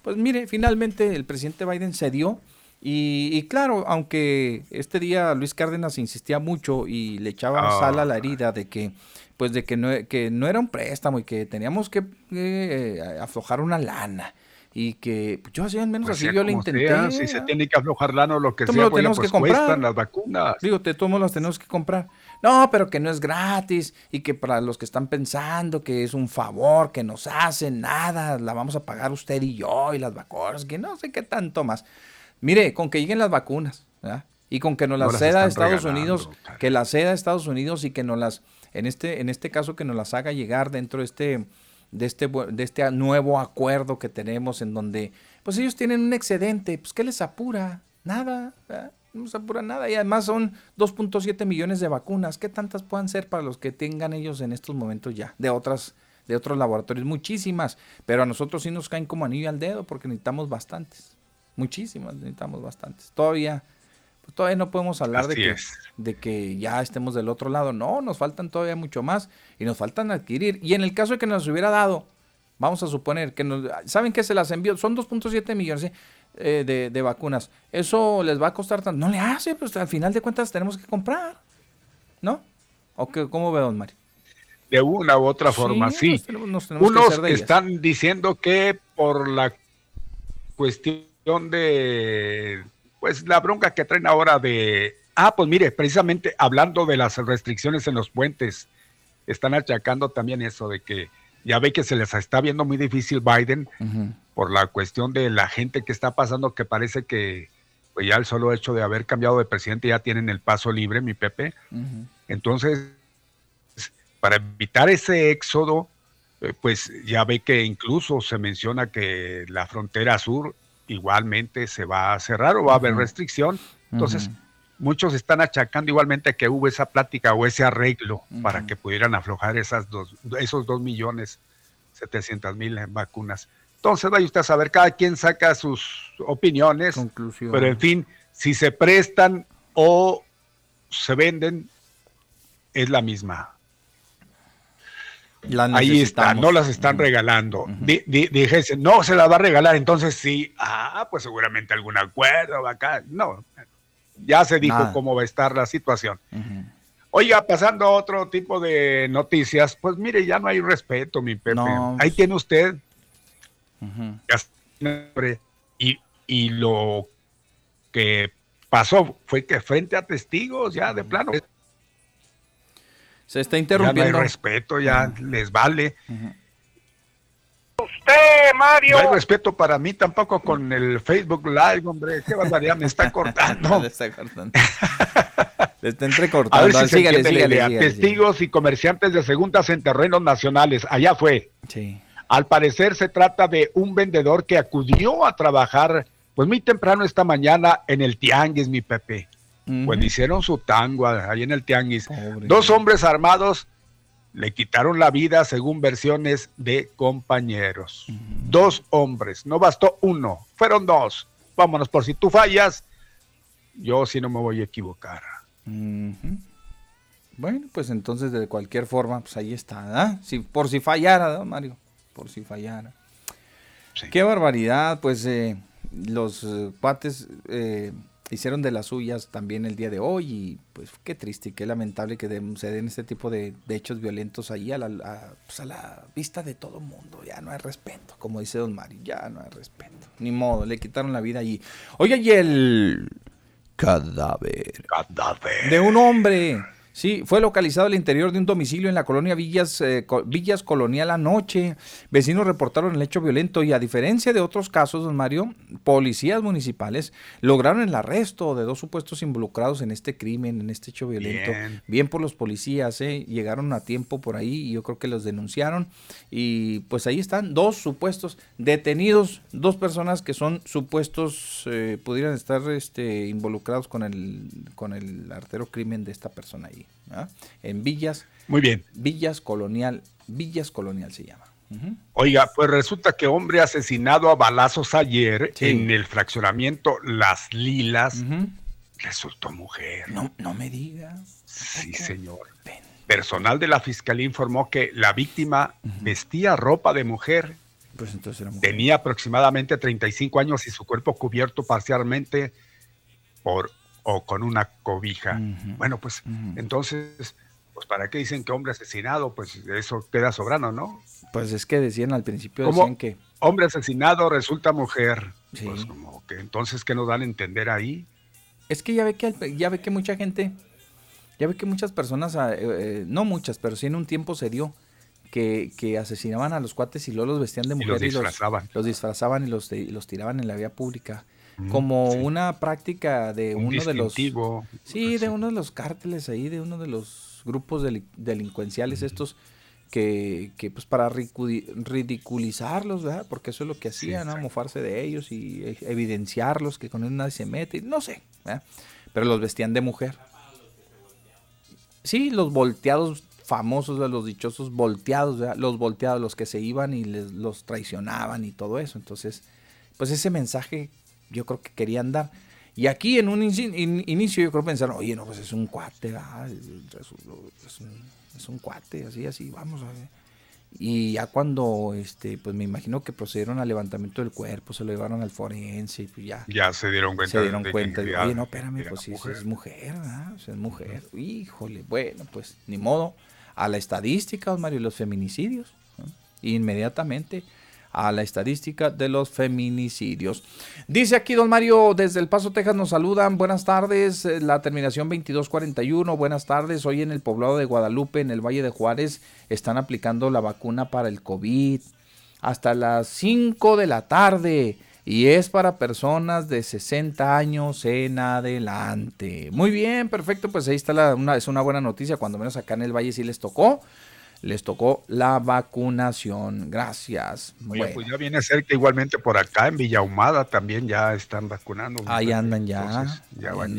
[SPEAKER 3] Pues mire, finalmente el presidente Biden cedió y, claro, aunque este día Luis Cárdenas insistía mucho y le echaba sal a la herida de que pues de que no, que no era un préstamo y que teníamos que eh, aflojar una lana y que pues, yo así al menos pues así yo le intenté.
[SPEAKER 1] si se tiene que aflojar lano lo que sea, lo tenemos pues que comprar. las vacunas.
[SPEAKER 3] Digo, te tomo las tenemos que comprar. No, pero que no es gratis y que para los que están pensando que es un favor que nos hacen, nada, la vamos a pagar usted y yo y las vacunas, que no sé qué tanto más. Mire, con que lleguen las vacunas, ¿verdad? Y con que nos las ceda Estados Unidos, que las ceda Estados Unidos y que nos las, en este, en este caso que nos las haga llegar dentro de este, de este, de este nuevo acuerdo que tenemos en donde, pues ellos tienen un excedente, pues ¿qué les apura? Nada, no se apura nada. Y además son 2.7 millones de vacunas. ¿Qué tantas puedan ser para los que tengan ellos en estos momentos ya? De otras, de otros laboratorios, muchísimas. Pero a nosotros sí nos caen como anillo al dedo porque necesitamos bastantes. Muchísimas, necesitamos bastantes. Todavía, pues todavía no podemos hablar de que, de que ya estemos del otro lado. No, nos faltan todavía mucho más y nos faltan adquirir. Y en el caso de que nos hubiera dado, vamos a suponer que nos, ¿saben que se las envió? Son 2.7 millones eh, de, de, vacunas. Eso les va a costar tanto. No le hace, pues al final de cuentas tenemos que comprar. ¿No? ¿O qué, cómo ve, don Mario?
[SPEAKER 1] De una u otra forma, sí. Unos están diciendo que por la cuestión de pues la bronca que traen ahora de ah pues mire precisamente hablando de las restricciones en los puentes están achacando también eso de que ya ve que se les está viendo muy difícil Biden por la cuestión de la gente que está pasando que parece que pues ya el solo hecho de haber cambiado de presidente ya tienen el paso libre mi Pepe. Entonces para evitar ese éxodo eh, pues ya ve que incluso se menciona que la frontera sur igualmente se va a cerrar o va a haber restricción. Entonces, muchos están achacando igualmente que hubo esa plática o ese arreglo para que pudieran aflojar esas dos, esos dos millones setecientos mil vacunas. Entonces, vaya usted a saber, cada quien saca sus opiniones, pero en fin, si se prestan o se venden, es la misma. Ahí está, no las están regalando. Dijese, no se las va a regalar, entonces sí, ah, pues seguramente algún acuerdo va acá. No, ya se dijo cómo va a estar la situación. Oiga, pasando a otro tipo de noticias, pues mire, ya no hay respeto, mi Pepe. Ahí tiene usted. y, y lo que pasó fue que frente a testigos, ya de plano,
[SPEAKER 3] se está interrumpiendo.
[SPEAKER 1] Ya no hay respeto, ya les vale.
[SPEAKER 5] Usted, Mario.
[SPEAKER 1] No hay respeto para mí tampoco con el Facebook Live, hombre. Qué barbaridad, me está *laughs* cortando. *laughs*
[SPEAKER 3] Le está cortando. Le está entrecortando. A
[SPEAKER 1] ver si sígale, sígale, Testigos y comerciantes de segundas en terrenos nacionales. Allá fue.
[SPEAKER 3] Sí.
[SPEAKER 1] Al parecer se trata de un vendedor que acudió a trabajar, pues muy temprano esta mañana en el Tianguis, mi Pepe. Pues hicieron su tango ahí en el tianguis. Dos hombres armados le quitaron la vida según versiones de compañeros. Dos hombres, no bastó uno, fueron dos. Vámonos, por si tú fallas, yo sí no me voy a equivocar.
[SPEAKER 3] Bueno, pues entonces de cualquier forma, pues ahí está, Si, por si fallara, Mario? Por si fallara. Qué barbaridad, pues eh, los eh, cuates eh, hicieron de las suyas también el día de hoy y pues qué triste y qué lamentable que se den este tipo de, hechos violentos ahí a la, pues, a, la vista de todo el mundo. Ya no hay respeto, como dice don Mari, ya no hay respeto. Ni modo, le quitaron la vida allí. Oye, y el cadáver.
[SPEAKER 1] Cadáver.
[SPEAKER 3] De un hombre Sí, fue localizado al interior de un domicilio en la colonia Villas, eh, Villas Colonial anoche. Vecinos reportaron el hecho violento y a diferencia de otros casos, don Mario, policías municipales lograron el arresto de dos supuestos involucrados en este crimen, en este hecho violento. Bien, por los policías, ¿eh? llegaron a tiempo por ahí y yo creo que los denunciaron. Y pues ahí están dos supuestos detenidos, dos personas que son supuestos, eh, pudieran estar este, involucrados con el, con el artero crimen de esta persona ahí. En Villas.
[SPEAKER 1] Muy bien.
[SPEAKER 3] Villas Colonial, Villas Colonial se llama.
[SPEAKER 1] Oiga, pues resulta que hombre asesinado a balazos ayer en el fraccionamiento Las Lilas resultó mujer.
[SPEAKER 3] No, no me diga.
[SPEAKER 1] Sí, señor. Personal de la fiscalía informó que la víctima vestía ropa de mujer.
[SPEAKER 3] Pues entonces era
[SPEAKER 1] mujer. Tenía aproximadamente 35 años y su cuerpo cubierto parcialmente por o con una cobija. Bueno, pues entonces, pues ¿para qué dicen que hombre asesinado? Pues eso queda sobrando, ¿no?
[SPEAKER 3] Pues es que decían al principio, decían que...
[SPEAKER 1] hombre asesinado resulta mujer. Pues como que entonces, ¿qué nos dan a entender ahí?
[SPEAKER 3] Es que ya ve que, ya ve que mucha gente, ya ve que muchas personas, ah, eh, eh, no muchas, pero sí en un tiempo se dio, que, que, asesinaban a los cuates y luego los vestían de mujer y los disfrazaban, y los, disfrazaban y los, los tiraban en la vía pública. Como una práctica de uno de los... Sí, de uno de los cárteles ahí, de uno de los grupos delincuenciales estos que, que, pues para ridiculizarlos, ¿verdad? Porque eso es lo que hacían, ¿no? Mofarse de ellos y e, evidenciarlos, que con él nadie se mete, no sé, ¿verdad? Pero los vestían de mujer. Sí, los volteados famosos, de los dichosos volteados, ¿verdad? Los volteados, los que se iban y les, los traicionaban y todo eso. Entonces, pues ese mensaje yo creo que querían dar. Y aquí en un inicio yo creo pensaron, oye, no, pues es un cuate, es un es un cuate, así, así, vamos a ver. Y ya cuando, este, pues me imagino que procedieron al levantamiento del cuerpo, se lo llevaron al forense y pues ya.
[SPEAKER 1] Ya se dieron cuenta.
[SPEAKER 3] Se dieron cuenta. Oye, no, espérame, pues sí, es mujer, ¿verdad? es mujer. Híjole, bueno, pues ni modo. A la estadística, Mario, los feminicidios. Inmediatamente a la estadística de los feminicidios. Dice aquí don Mario, desde El Paso, Texas nos saludan. Buenas tardes, eh, la terminación 2241. Buenas tardes, hoy en el poblado de Guadalupe, en el Valle de Juárez, están aplicando la vacuna para el COVID hasta las 5 de la tarde y es para personas de 60 años en adelante. Muy bien, perfecto, pues ahí está una, es una buena noticia, cuando menos acá en el Valle sí les tocó les tocó la vacunación. Gracias.
[SPEAKER 1] Oye, pues ya viene a ser que igualmente por acá en Villahumada también ya están vacunando.
[SPEAKER 3] Ahí andan ya. ya van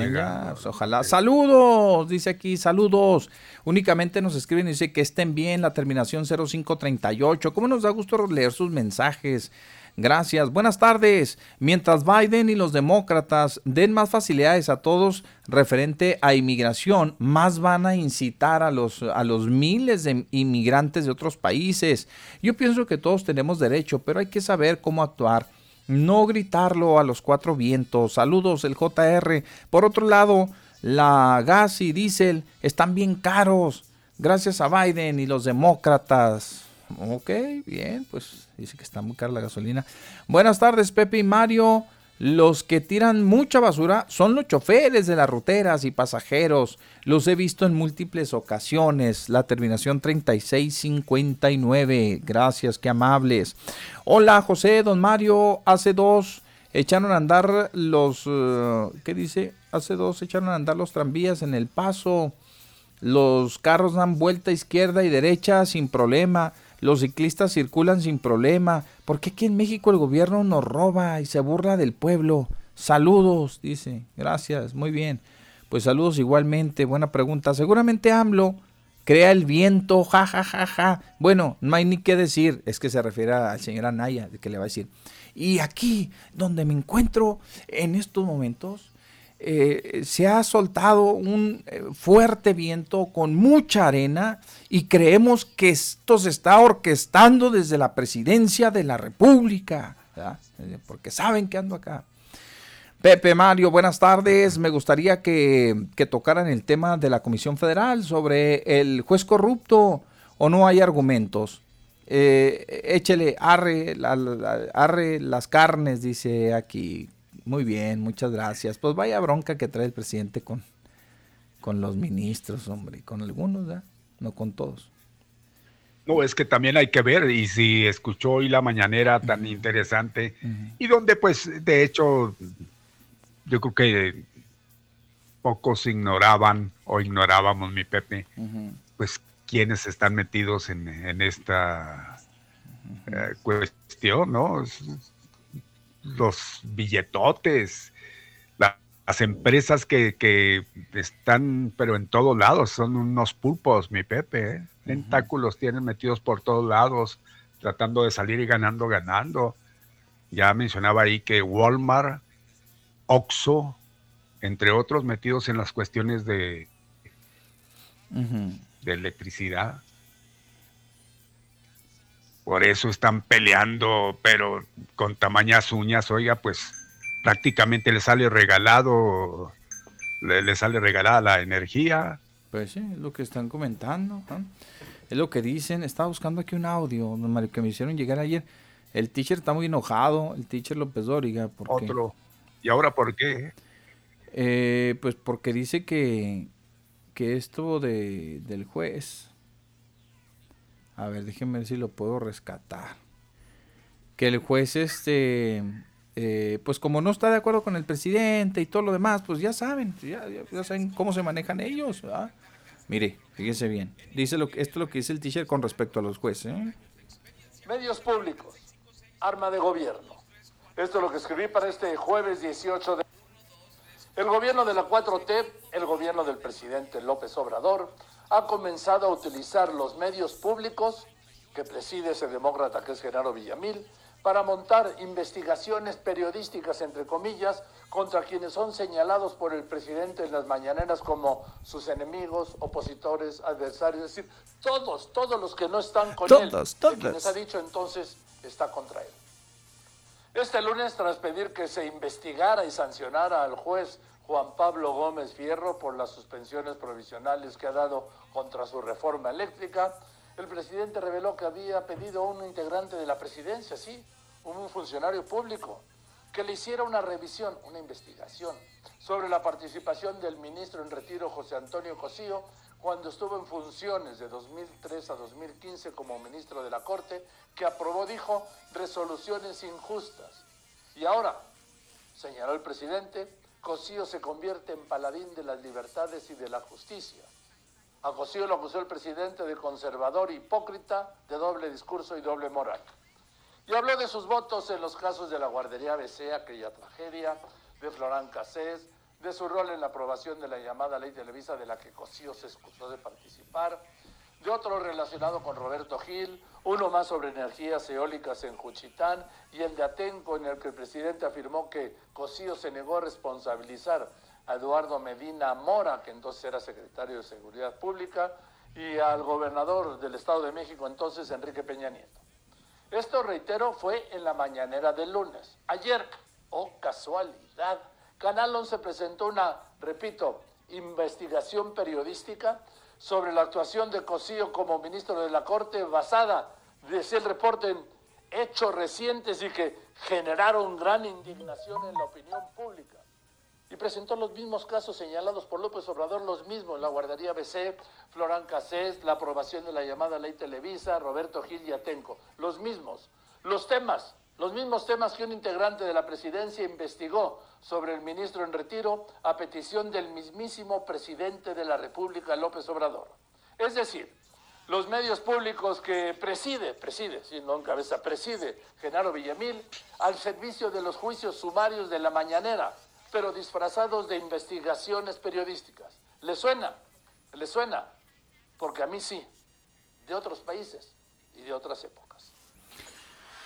[SPEAKER 3] pues ojalá. Saludos, dice aquí, saludos. Únicamente nos escriben y dice que estén bien, la terminación 0538. ¿Cómo nos da gusto leer sus mensajes? Gracias. Buenas tardes. Mientras Biden y los demócratas den más facilidades a todos referente a inmigración, más van a incitar a los, a los miles de inmigrantes de otros países. Yo pienso que todos tenemos derecho, pero hay que saber cómo actuar. No gritarlo a los cuatro vientos. Saludos, el JR. Por otro lado, la gas y diésel están bien caros. Gracias a Biden y los demócratas. Ok, bien, pues dice que está muy cara la gasolina. Buenas tardes, Pepe y Mario. Los que tiran mucha basura son los choferes de las ruteras y pasajeros. Los he visto en múltiples ocasiones. La terminación 3659. Gracias, qué amables. Hola, José, don Mario. Hace dos echaron a andar los... Eh, ¿Qué dice? Hace dos echaron a andar los tranvías en el paso. Los carros dan vuelta izquierda y derecha sin problema. Los ciclistas circulan sin problema. ¿Por qué aquí en México el gobierno nos roba y se burla del pueblo? Saludos, dice. Gracias, muy bien. Pues saludos igualmente. Buena pregunta. Seguramente AMLO crea el viento, ja, ja, ja, ja. Bueno, no hay ni qué decir. Es que se refiere al señor Anaya, de que le va a decir. Y aquí, donde me encuentro en estos momentos, eh, se ha soltado un eh, fuerte viento con mucha arena y creemos que esto se está orquestando desde la presidencia de la República, eh, porque saben que ando acá. Pepe Mario, buenas tardes. Me gustaría que, tocaran el tema de la Comisión Federal sobre el juez corrupto o no hay argumentos. échele, arre, arre las carnes, dice aquí. Muy bien, muchas gracias. Pues vaya bronca que trae el presidente con, con los ministros, hombre, con algunos, ¿verdad? No con todos.
[SPEAKER 1] No, es que también hay que ver, y si escuchó hoy la mañanera tan interesante, y donde pues de hecho yo creo que pocos ignoraban o ignorábamos, mi Pepe, pues quienes están metidos en, esta eh, cuestión, ¿no? Los billetotes, las empresas que, están, pero en todos lados, son unos pulpos, mi Pepe, ¿eh? tentáculos tienen metidos por todos lados, tratando de salir y ganando, ganando. Ya mencionaba ahí que Walmart, Oxxo, entre otros, metidos en las cuestiones de, de electricidad. Por eso están peleando, pero con tamañas uñas, oiga, pues prácticamente le sale regalado, le, sale regalada la energía.
[SPEAKER 3] Pues sí, es lo que están comentando, es lo que dicen. Estaba buscando aquí un audio, que me hicieron llegar ayer. El teacher está muy enojado, el teacher López Dóriga. Porque,
[SPEAKER 1] Otro. ¿Y ahora por qué?
[SPEAKER 3] Eh, pues porque dice que, que esto de, del juez. A ver, déjenme ver si lo puedo rescatar. Que el juez, este. Eh, pues como no está de acuerdo con el presidente y todo lo demás, pues ya saben, ya, ya, saben cómo se manejan ellos. Mire, fíjese bien. Dice lo, esto es lo que dice el teacher con respecto a los jueces. ¿eh?
[SPEAKER 13] Medios públicos arma de gobierno. Esto es lo que escribí para este jueves 18 de... El gobierno de la 4T, el gobierno del presidente López Obrador, ha comenzado a utilizar los medios públicos que preside ese demócrata que es Genaro Villamil para montar investigaciones periodísticas, entre comillas, contra quienes son señalados por el presidente en las mañaneras como sus enemigos, opositores, adversarios, es decir, todos, todos los que no están con él, todos. quienes ha dicho entonces está contra él. Este lunes, tras pedir que se investigara y sancionara al juez Juan Pablo Gómez Fierro por las suspensiones provisionales que ha dado contra su reforma eléctrica, el presidente reveló que había pedido a un integrante de la presidencia, sí, un funcionario público, que le hiciera una revisión, una investigación sobre la participación del ministro en retiro José Antonio Cosío cuando estuvo en funciones de 2003 a 2015 como ministro de la Corte, que aprobó, dijo, resoluciones injustas. Y ahora, señaló el presidente, Cosío se convierte en paladín de las libertades y de la justicia. A Cosío lo acusó el presidente de conservador, hipócrita, de doble discurso y doble moral. Y habló de sus votos en los casos de la guardería BC, aquella tragedia, de Florán Cassés, de su rol en la aprobación de la llamada ley Televisa de la que Cosío se excusó de participar, de otro relacionado con Roberto Gil, uno más sobre energías eólicas en Juchitán y el de Atenco en el que el presidente afirmó que Cosío se negó a responsabilizar a Eduardo Medina Mora, que entonces era secretario de Seguridad Pública, y al gobernador del Estado de México entonces Enrique Peña Nieto. Esto, reitero, fue en la mañanera del lunes. Ayer, oh casualidad, Canal 11 presentó una, repito, investigación periodística sobre la actuación de Cosío como ministro de la Corte basada, decía el reporte, en hechos recientes y que generaron gran indignación en la opinión pública. Y presentó los mismos casos señalados por López Obrador, los mismos, la guardería BC, Florán Cassés, la aprobación de la llamada ley Televisa, Roberto Gil y Atenco, los mismos. Los temas, los mismos temas que un integrante de la presidencia investigó sobre el ministro en retiro a petición del mismísimo presidente de la República, López Obrador. Es decir, los medios públicos que preside, preside, si no en cabeza, preside Genaro Villamil, al servicio de los juicios sumarios de la mañanera, pero disfrazados de investigaciones periodísticas. ¿Le suena? ¿Le suena? Porque a mí sí, de otros países y de otras épocas.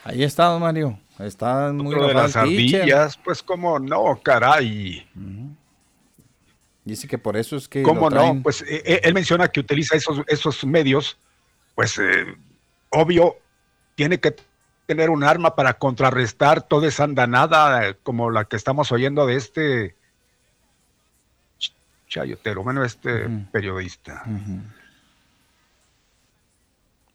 [SPEAKER 3] Ahí está, Mario. Está muy
[SPEAKER 1] Otro de las ardillas, pues cómo no, caray.
[SPEAKER 3] Dice que por eso es que.
[SPEAKER 1] ¿Cómo no? Pues eh, eh, él menciona que utiliza esos, esos medios, pues eh, obvio, tiene que tener un arma para contrarrestar toda esa andanada como la que estamos oyendo de este chayotero, bueno, este periodista.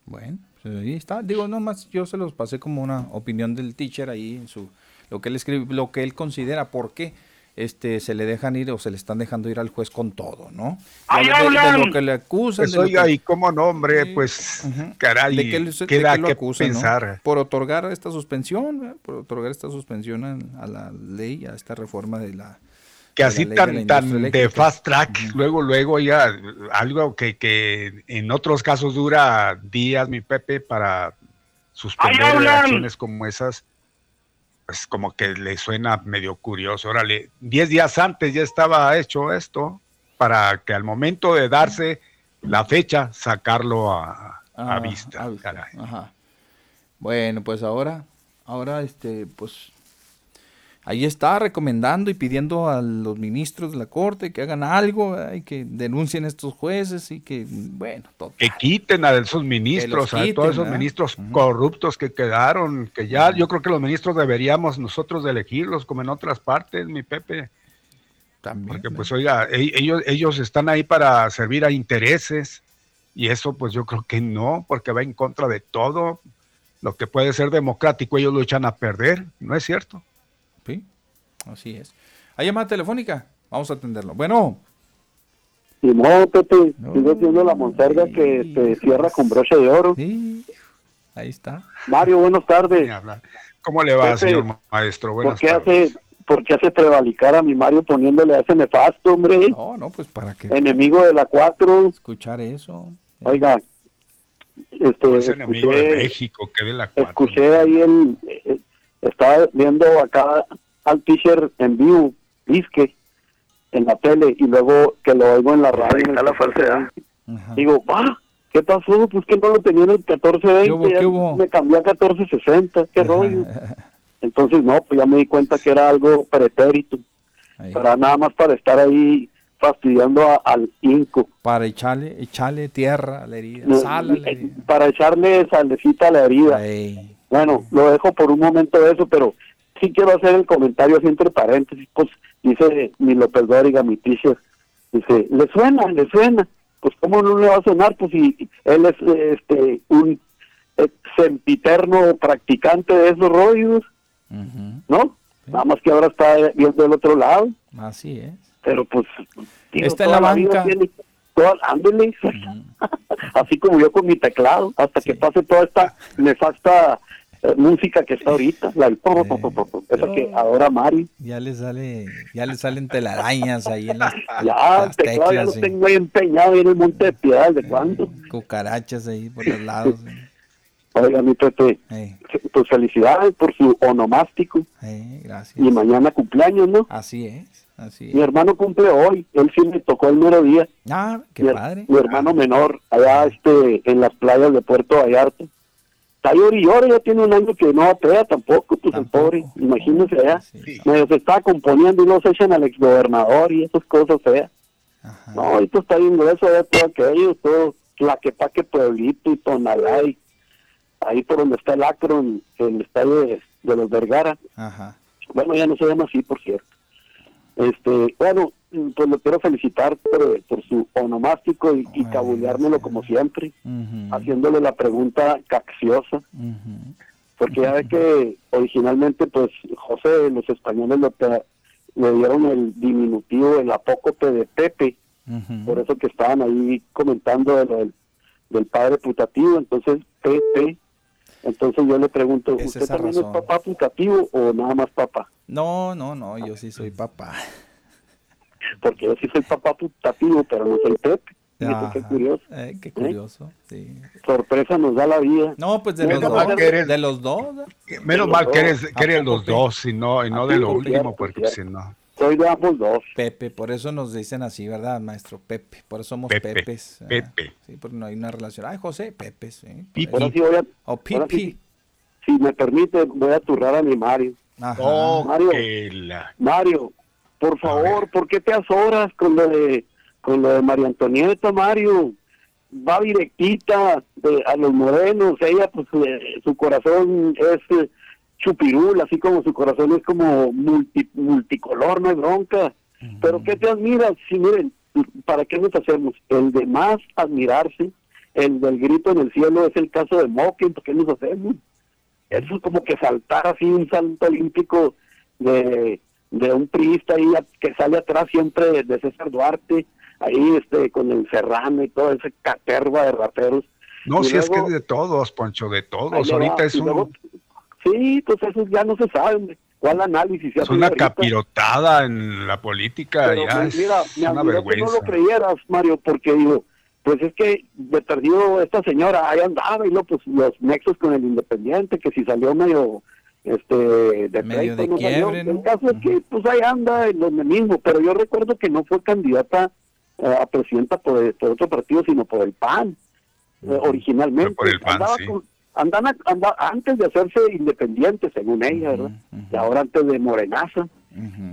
[SPEAKER 3] Bueno. Ahí está. Digo, nomás yo se los pasé como una opinión del teacher ahí en su lo que él escribe, lo que él considera, por qué este se le dejan ir o se le están dejando ir al juez con todo, ¿no?
[SPEAKER 1] ¡Ay,
[SPEAKER 3] de, lo que le acusan.
[SPEAKER 1] Pues oiga, y cómo no, hombre, pues caray, de que, queda que pensar.
[SPEAKER 3] Por otorgar esta suspensión, por otorgar esta suspensión a, a la ley, a esta reforma de la
[SPEAKER 1] que así tan, tan de fast track, luego, luego ya algo que, que en otros casos dura días, mi Pepe, para suspender acciones como esas, pues como que le suena medio curioso. Órale, diez días antes ya estaba hecho esto para que al momento de darse la fecha, sacarlo a, a ah, vista.
[SPEAKER 3] Bueno, pues ahora, ahora este, pues ahí está recomendando y pidiendo a los ministros de la corte que hagan algo y que denuncien a estos jueces y que, bueno, todo.
[SPEAKER 1] Que quiten a esos ministros, a todos esos ministros corruptos que quedaron, que ya yo creo que los ministros deberíamos nosotros de elegirlos como en otras partes, mi Pepe. También. Porque pues oiga, e-, ellos, ellos están ahí para servir a intereses y eso pues yo creo que no, porque va en contra de todo lo que puede ser democrático, ellos lo echan a perder, ¿no es cierto?
[SPEAKER 3] Sí, así es. ¿Hay llamada telefónica? Vamos a atenderlo. Bueno.
[SPEAKER 11] no, Pepe, sigue siendo la monserga que te cierra con broche de oro.
[SPEAKER 3] Sí, ahí está.
[SPEAKER 11] Mario, buenas tardes.
[SPEAKER 1] ¿Cómo le va, señor maestro?
[SPEAKER 11] Buenas ¿por qué Hace, ¿Por qué hace prevalicar a mi Mario poniéndole a ese nefasto, hombre?
[SPEAKER 3] No, no, pues para qué.
[SPEAKER 11] Enemigo de la 4.
[SPEAKER 3] Escuchar eso.
[SPEAKER 11] Oiga, este,
[SPEAKER 1] es enemigo de México, que de la 4.
[SPEAKER 11] Escuché ahí el... Estaba viendo acá al teacher en vivo, disque, en la tele, y luego que lo oigo en la radio.
[SPEAKER 5] Ahí la falsedad.
[SPEAKER 11] Digo, va ¿Qué pasó? Pues que no lo tenía en el 1420, ¿Qué hubo, me cambió a 1460, qué rollo. Entonces, no, pues ya me di cuenta que era algo pretérito, para nada más para estar ahí fastidiando al inco.
[SPEAKER 3] Para echarle, echarle tierra a la herida, sal a la
[SPEAKER 11] herida. Para echarle salecita a la herida. Bueno, lo dejo por un momento de eso, pero sí quiero hacer el comentario así entre paréntesis, pues dice mi López Dóriga, mi teacher, dice, le suena, le suena pues cómo no le va a sonar, pues si él es este un sempiterno practicante de esos rollos, ¿no? Nada más que ahora está viendo del otro lado.
[SPEAKER 3] Así es.
[SPEAKER 11] Pero pues...
[SPEAKER 3] está en la banca. *laughs*
[SPEAKER 11] Así como yo con mi teclado, hasta que pase toda esta nefasta música que está ahorita, la esa que ahora Mari.
[SPEAKER 3] Ya le sale, ya le salen telarañas ahí en las, *laughs*
[SPEAKER 11] ya, teclas, ya lo tengo ahí empeñado en el Monte de Piedad, ¿de cuándo?
[SPEAKER 3] Cucarachas ahí por los lados. *laughs*
[SPEAKER 11] Oiga, mi Pepe, pues felicidades por su onomástico.
[SPEAKER 3] gracias.
[SPEAKER 11] Y mañana cumpleaños, ¿no?
[SPEAKER 3] Así es, así es.
[SPEAKER 11] Mi hermano cumple hoy, él sí me tocó el mero día.
[SPEAKER 3] Ah, qué padre.
[SPEAKER 11] Mi hermano menor, allá este, en las playas de Puerto Vallarta está y ya tiene un año que no atea tampoco, pues el pobre, imagínense allá, medio se está componiendo y no se echan al exgobernador y esas cosas feas. No, esto está bien grueso allá todo aquello, todo Tlaquepaque Pueblito y Tonalá ahí por donde está el Acro, en, el estadio de, los Vergara. Bueno, ya no se llama así, por cierto. Este, bueno, pues lo quiero felicitar por, su onomástico y, y cabuleármelo como siempre, haciéndole la pregunta cacciosa. Porque ya ve *laughs* que originalmente, pues, José, los españoles le dieron el diminutivo, el apócope de Pepe, por eso que estaban ahí comentando de lo del, del padre putativo, entonces Pepe. Entonces yo le pregunto, ¿usted también es papá putativo o nada más papá?
[SPEAKER 3] No, no, no, yo sí soy papá
[SPEAKER 11] porque yo sí soy papá putativo, pero no soy Pepe. qué curioso.
[SPEAKER 3] Eh, qué curioso, sí.
[SPEAKER 11] Sorpresa nos da la vida.
[SPEAKER 3] No, pues de, los dos, de los dos.
[SPEAKER 1] Menos mal que eres, que eres los dos y no, y no de lo último, porque si no.
[SPEAKER 11] Soy de ambos dos.
[SPEAKER 3] Pepe, por eso nos dicen así, ¿verdad, maestro? Pepe, por eso somos Pepes.
[SPEAKER 1] Pepe.
[SPEAKER 3] sí, porque no hay una relación. Ay, José, Pepe, sí.
[SPEAKER 11] Ahora sí voy a,
[SPEAKER 3] o Pipi.
[SPEAKER 11] si me permite, voy a turrar a mi Mario.
[SPEAKER 1] Ajá.
[SPEAKER 11] Mario, Mario, por favor, ¿por qué te azoras con lo de con lo de María Antonieta, Mario? Va directita a los morenos, ella pues eh, su corazón es eh, chupirul, así como su corazón es como multicolor, no hay bronca. Pero ¿qué te admiras? Si miren, ¿para qué nos hacemos? El de más admirarse, el del grito en el cielo es el caso de Moken, ¿por qué nos hacemos? Eso es como que saltar así un salto olímpico de de un priista ahí que sale atrás siempre de, César Duarte, ahí este con el Serrano y todo ese caterva de raperos.
[SPEAKER 1] No, si es que de todos, Poncho, de todos. Ahorita es un...
[SPEAKER 11] sí, pues eso ya no se sabe. ¿Cuál análisis?
[SPEAKER 1] Es una capirotada en la política, ya pues, es una vergüenza.
[SPEAKER 11] no lo creyeras, Mario, porque digo, pues es que de perdido esta señora ahí andaba y no, pues los nexos con el Independiente, que si salió medio este de
[SPEAKER 3] medio de quiebre,
[SPEAKER 11] El caso es que pues ahí anda en donde mismo, pero yo recuerdo que no fue candidata eh, a presidenta por, otro partido, sino por el PAN, eh, originalmente.
[SPEAKER 1] Por el PAN, sí.
[SPEAKER 11] andan, antes de hacerse independiente, según ella, ¿verdad? Y ahora antes de Morenaza.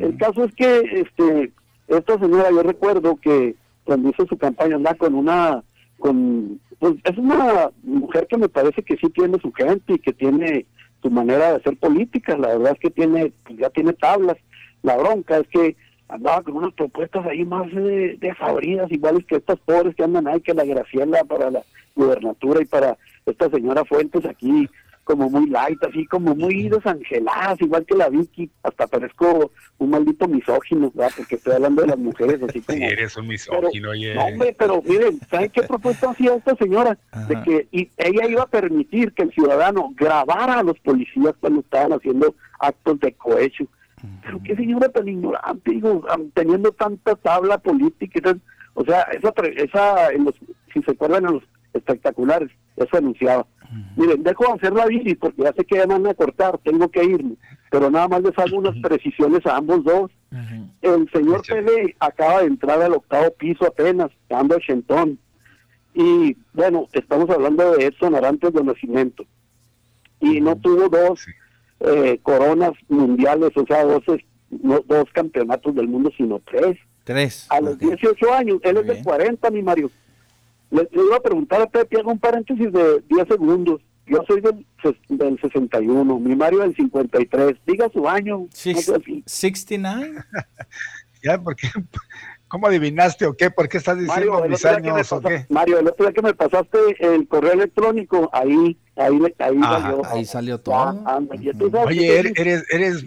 [SPEAKER 11] El caso es que este esta señora, yo recuerdo que cuando hizo su campaña andaba con una, con, pues es una mujer que me parece que sí tiene su gente y que tiene su manera de hacer política. La verdad es que tiene, pues ya tiene tablas. La bronca es que andaba con unas propuestas ahí más de, de iguales que estas pobres que andan ahí, que la Graciela para la gubernatura y para esta señora Fuentes aquí como muy light, así como muy desangeladas, igual que la Vicky. Hasta parezco un maldito misógino, ¿verdad? Porque estoy hablando de las mujeres, así como...
[SPEAKER 1] Sí, *laughs* eres un misógino, oye.
[SPEAKER 11] No, hombre, pero miren, ¿saben qué propuesta hacía esta señora? De que y ella iba a permitir que el ciudadano grabara a los policías cuando estaban haciendo actos de cohecho. Pero qué señora tan ignorante, digo, teniendo tanta tabla política, y tal. o sea, esa, esa en los, si se acuerdan en los espectaculares, eso anunciaba. Miren, dejo de hacer la bici porque ya sé que ya me van a cortar, tengo que irme, pero nada más les hago unas precisiones a ambos dos. El señor Pele acaba de entrar al octavo piso apenas, dando ochentón. Y bueno, estamos hablando de Edson Arantes de Nacimiento. Y no tuvo dos eh, coronas mundiales, o sea, dos, no, dos campeonatos del mundo, sino tres.
[SPEAKER 3] Tres.
[SPEAKER 11] A los 18 años, él es del 40, mi Mario. Le, le iba a preguntar a Pepe, hago un paréntesis de 10 segundos. Yo soy del, del 61, mi Mario del 53. Diga su año.
[SPEAKER 3] Six-
[SPEAKER 11] no sé así.
[SPEAKER 3] 69. *laughs*
[SPEAKER 1] Ya, ¿por qué? ¿Cómo adivinaste o qué? ¿Por qué estás diciendo
[SPEAKER 11] Mario,
[SPEAKER 1] mis años o qué?
[SPEAKER 11] Mario, el otro día que me pasaste el correo electrónico, ahí, ahí, le- ahí
[SPEAKER 1] Ajá.
[SPEAKER 11] salió.
[SPEAKER 3] Ahí salió todo.
[SPEAKER 11] anda, sabes
[SPEAKER 1] Oye, eres, eres, eres,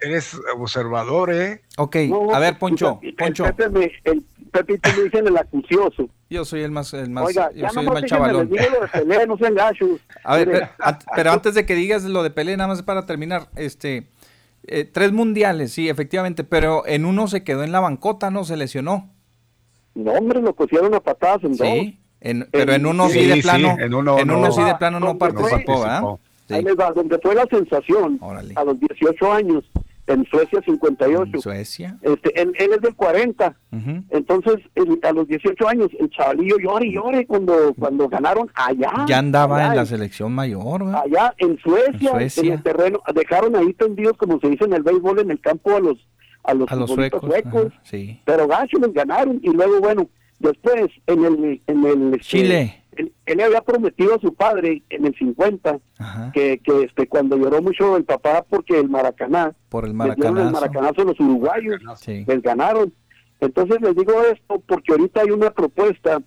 [SPEAKER 1] eres observador, ¿eh?
[SPEAKER 3] Ok,
[SPEAKER 11] No,
[SPEAKER 3] a ver, Poncho,
[SPEAKER 11] el
[SPEAKER 3] Poncho.
[SPEAKER 11] Pepe me, el Pepito me dicen el acucioso.
[SPEAKER 3] Yo soy el más, el más,
[SPEAKER 11] Oiga,
[SPEAKER 3] yo
[SPEAKER 11] ya
[SPEAKER 3] soy el más chavalón.
[SPEAKER 11] Pelé, no sean gachos.
[SPEAKER 3] A ver, pero, an- pero antes de que digas lo de Pelé, nada más para terminar, este, eh, tres mundiales, sí, efectivamente, pero en uno se quedó en la bancota, ¿no? Se lesionó.
[SPEAKER 11] No, hombre, lo pusieron a patadas en dos.
[SPEAKER 3] Sí, en- pero en uno sí,
[SPEAKER 1] Sí,
[SPEAKER 3] de
[SPEAKER 1] sí,
[SPEAKER 3] plano,
[SPEAKER 1] en uno
[SPEAKER 3] en uno
[SPEAKER 1] no.
[SPEAKER 3] sí de plano no
[SPEAKER 11] Donde
[SPEAKER 3] participó,
[SPEAKER 11] fue-
[SPEAKER 3] ¿verdad?
[SPEAKER 11] Ahí les va, donde fue la sensación a los 18 años, en Suecia 58.
[SPEAKER 3] Suecia.
[SPEAKER 11] Este, él, él es del 40.
[SPEAKER 3] Ujú.
[SPEAKER 11] Entonces, el- a los 18 años, el chavalillo llore y llore cuando, cuando ganaron allá.
[SPEAKER 3] Ya andaba
[SPEAKER 11] allá
[SPEAKER 3] en la selección mayor,
[SPEAKER 11] allá en Suecia,
[SPEAKER 3] En
[SPEAKER 11] en,
[SPEAKER 3] Suecia.
[SPEAKER 11] el terreno, dejaron ahí tendidos, como se dice en el béisbol, en el campo a los a los,
[SPEAKER 3] A los suecos.
[SPEAKER 11] suecos,
[SPEAKER 3] ajá, sí.
[SPEAKER 11] pero gacho les ganaron y luego bueno, después en el en el este,
[SPEAKER 3] Chile.
[SPEAKER 11] Él, él le había prometido a su padre en el 50 que, que este cuando lloró mucho el papá porque el Maracaná
[SPEAKER 3] Por el
[SPEAKER 11] les dieron el
[SPEAKER 3] maracanazo.
[SPEAKER 11] maracanazo los uruguayos,
[SPEAKER 3] Sí.
[SPEAKER 11] les ganaron. Entonces les digo esto porque ahorita hay una propuesta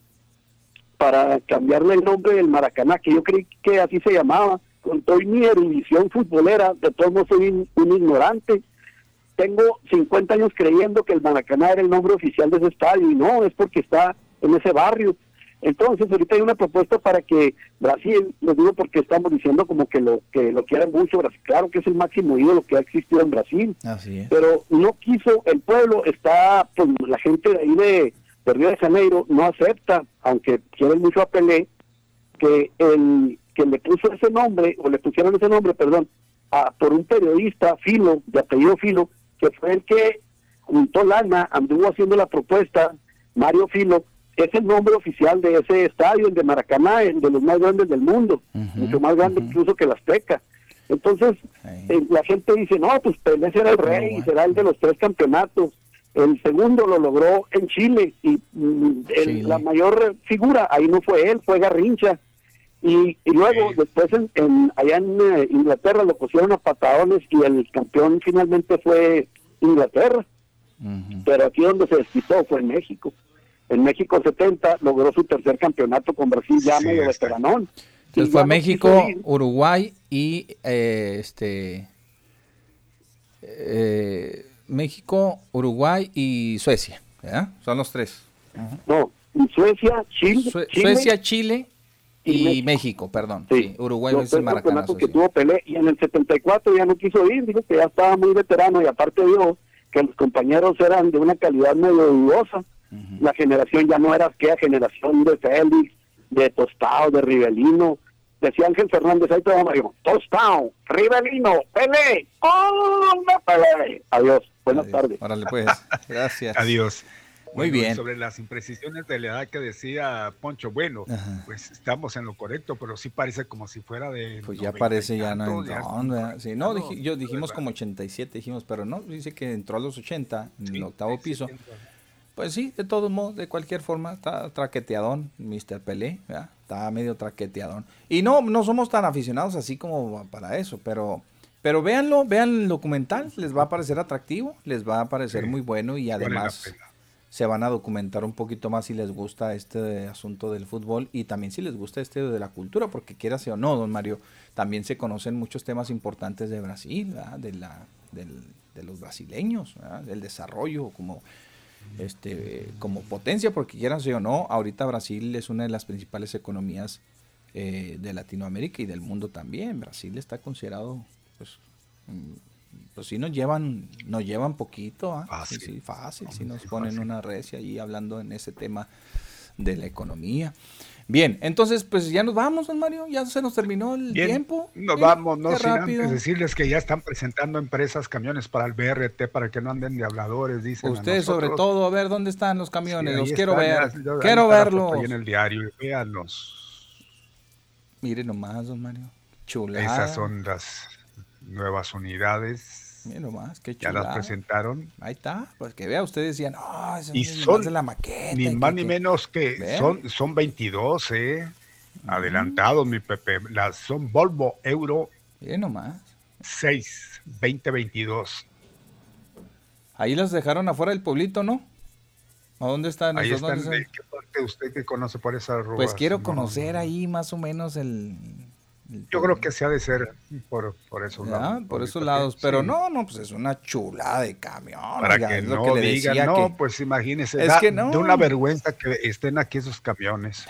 [SPEAKER 11] para cambiarle el nombre del Maracaná, que yo creí que así se llamaba, con toda mi erudición futbolera, de todos modos soy un, un ignorante. Tengo 50 años creyendo que el Maracaná era el nombre oficial de ese estadio, y no, es porque está en ese barrio. Entonces, ahorita hay una propuesta para que Brasil, les digo porque estamos diciendo como que lo que lo quieren mucho, Brasil, claro que es el máximo ídolo que ha existido en Brasil,
[SPEAKER 3] Así es.
[SPEAKER 11] pero no quiso, el pueblo está, pues la gente de ahí de, de Río de Janeiro no acepta, aunque quieren mucho a Pelé, que el que le puso ese nombre, o le pusieron ese nombre, perdón, a, por un periodista, Filo, de apellido Filo, que fue el que juntó lana, anduvo haciendo la propuesta, Mario Filo, es el nombre oficial de ese estadio, el de Maracaná, el de los más grandes del mundo, mucho más grande incluso que la Azteca. Entonces, eh, la gente dice, no, pues Pelé será el rey, será el de los tres campeonatos. El segundo lo logró en Chile y mm, el- la mayor figura ahí no fue él, fue Garrincha. Y, y luego, después, en, en- allá en eh, Inglaterra lo pusieron a patadones y el campeón finalmente fue Inglaterra. Pero aquí donde se despistó fue en México. En México 70 logró su tercer campeonato con Brasil ya medio veteranón.
[SPEAKER 3] Entonces fue México. Uruguay y eh, este eh, México, Uruguay y Suecia, ¿verdad? Son los tres.
[SPEAKER 11] No, y Suecia, Chile,
[SPEAKER 3] Sue-
[SPEAKER 11] Chile
[SPEAKER 3] Suecia, Chile y, México. perdón. Sí, Uruguay
[SPEAKER 11] los tres campeonatos que
[SPEAKER 3] sí.
[SPEAKER 11] tuvo Pelé y en el 74 ya no quiso ir, dijo que ya estaba muy veterano y aparte vio que los compañeros eran de una calidad medio dudosa. La generación ya no era aquella generación de Félix, de Tostado, de Rivelino. Decía Ángel Fernández, ahí te va Mario, Tostado, Rivelino, Pelé, ¡oh, no Pelé! Adiós, buenas tardes.
[SPEAKER 3] Órale, pues, *laughs* gracias.
[SPEAKER 1] Adiós.
[SPEAKER 3] Muy
[SPEAKER 1] Bueno,
[SPEAKER 3] bien.
[SPEAKER 1] Sobre las imprecisiones de la edad que decía Poncho, bueno,
[SPEAKER 3] Ajá.
[SPEAKER 1] pues estamos en lo correcto, pero sí parece como si fuera de.
[SPEAKER 3] Pues ya
[SPEAKER 1] 90 y
[SPEAKER 3] parece ya no. no. Sí, no, dij- yo dijimos como 87, dijimos, pero no, dice que entró a los 80 en el octavo piso. Pues sí, de todos modos, de cualquier forma, está traqueteadón, Mr. Pelé, ¿verdad? Está medio traqueteadón. Y no, no somos tan aficionados así como para eso, pero, pero véanlo, vean el documental, les va a parecer atractivo, les va a parecer muy bueno y además, se van a documentar un poquito más si les gusta este asunto del fútbol y también si les gusta este de la cultura, porque quiera o no, don Mario, también se conocen muchos temas importantes de Brasil, de, la, de los brasileños, del desarrollo como, este, como potencia, porque quieran o no, ahorita Brasil es una de las principales economías eh, de Latinoamérica y del mundo también. Brasil está considerado, pues, pues sí nos llevan, nos llevan poquito, ¿ah? fácil, sí, fácil, si nos ponen una red y ahí hablando en ese tema de la economía. Bien, entonces pues ya nos vamos, don Mario, ya se nos terminó el tiempo.
[SPEAKER 1] Nos vamos, no sin antes decirles que ya están presentando empresas camiones para el BRT para que no anden de habladores, dicen.
[SPEAKER 3] Ustedes sobre todo, a ver dónde están los camiones, los quiero ver. quiero verlos.
[SPEAKER 1] en el diario, véanlos.
[SPEAKER 3] Mire nomás, don Mario. Chulada.
[SPEAKER 1] Esas son las nuevas unidades.
[SPEAKER 3] Mire nomás, qué
[SPEAKER 1] chulada. Ya las presentaron.
[SPEAKER 3] Ahí está, pues que vea, ustedes decían, no,
[SPEAKER 1] y son de la maqueta. Ni más ni menos que son, son 22, ¿eh? Adelantados, mi Pepe. Las son Volvo Euro.
[SPEAKER 3] Mire nomás.
[SPEAKER 1] 6, 2022.
[SPEAKER 3] Ahí las dejaron afuera del pueblito, ¿no? ¿A dónde están?
[SPEAKER 1] Ahí están. ¿De qué parte usted que conoce por esa ruta?
[SPEAKER 3] Pues quiero conocer ahí más o menos el...
[SPEAKER 1] Yo creo que se ha de ser por, por esos lados.
[SPEAKER 3] Por, esos lados, pero no, no, pues es una chulada de camión.
[SPEAKER 1] Para que no digan, no, pues imagínese, es que no. de una vergüenza que estén aquí esos camiones.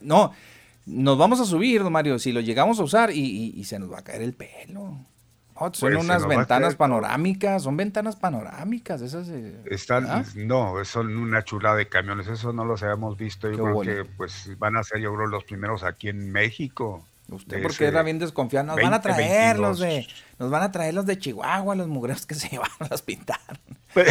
[SPEAKER 3] no, nos vamos a subir, don Mario, si lo llegamos a usar y, y se nos va a caer el pelo son pues, unas ventanas panorámicas, son ventanas panorámicas, esas. Eh,
[SPEAKER 1] Están, no, son una chulada de camiones, eso no los habíamos visto. Yo creo que pues van a ser, yo creo, los primeros aquí en México.
[SPEAKER 3] Usted porque era bien desconfiado, nos van a traer los de, nos van a traer los de Chihuahua, los mugreros que se *laughs* llevaron a pintar. *laughs*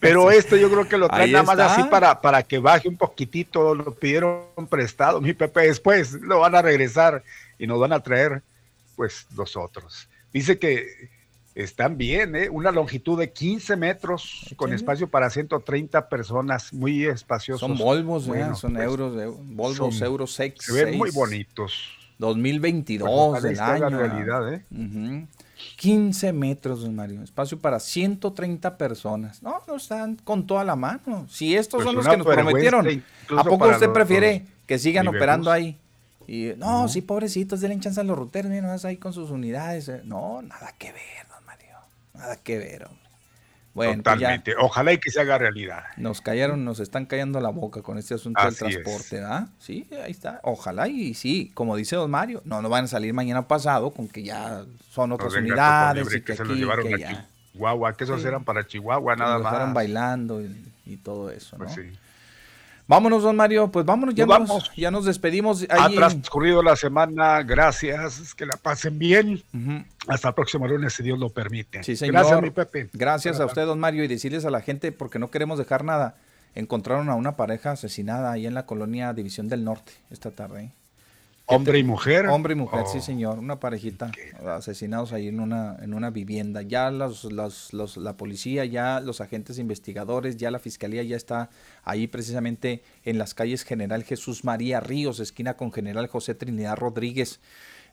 [SPEAKER 1] Pero, esto yo creo que lo traen nada más así para, para que baje un poquitito, lo pidieron prestado, mi Pepe, después lo van a regresar y nos van a traer pues los otros. Dice que están bien, ¿eh? una longitud de 15 metros con espacio para 130 personas, muy espaciosos.
[SPEAKER 3] Son Volvos, son pues, euros, Volvos Euro 6.
[SPEAKER 1] Se ven muy bonitos.
[SPEAKER 3] 2022 del año.
[SPEAKER 1] La realidad, ¿eh?
[SPEAKER 3] 15 metros, don Mario. Espacio para 130 personas. No, no están con toda la mano. Si estos pues son los que nos prometieron, ¿a poco usted prefiere que sigan operando ahí? Y no, sí, pobrecitos, denle chance a los ruteros, vas ahí con sus unidades. No, nada que ver, don Mario. Nada que ver, hombre.
[SPEAKER 1] Bueno, pues Totalmente. Ojalá y que se haga realidad.
[SPEAKER 3] Nos callaron, nos están callando la boca con este asunto del transporte, ¿ah? Sí, ahí está. Ojalá y sí, como dice don Mario, no nos van a salir mañana pasado con que ya son otras unidades y que, se los llevaron
[SPEAKER 1] a Chihuahua, que esos eran para Chihuahua nada más.
[SPEAKER 3] Estaban bailando y, todo eso, pues ¿no? sí. Vámonos, don Mario, pues vámonos, ya, nos, ya nos despedimos.
[SPEAKER 1] Ha transcurrido la semana, gracias, que la pasen bien. Hasta el próximo lunes, si Dios lo permite.
[SPEAKER 3] Sí, señor. Gracias, mi Pepe. Gracias a usted, don Mario, y decirles a la gente, porque no queremos dejar nada, encontraron a una pareja asesinada ahí en la colonia División del Norte esta tarde. ¿eh?
[SPEAKER 1] Hombre y mujer.
[SPEAKER 3] Hombre y mujer, sí, oh. señor. Una parejita asesinados ahí en una, en una vivienda. Ya los, los, los, la policía, ya los agentes investigadores, ya la fiscalía ya está ahí precisamente en las calles General Jesús María Ríos, esquina con General José Trinidad Rodríguez.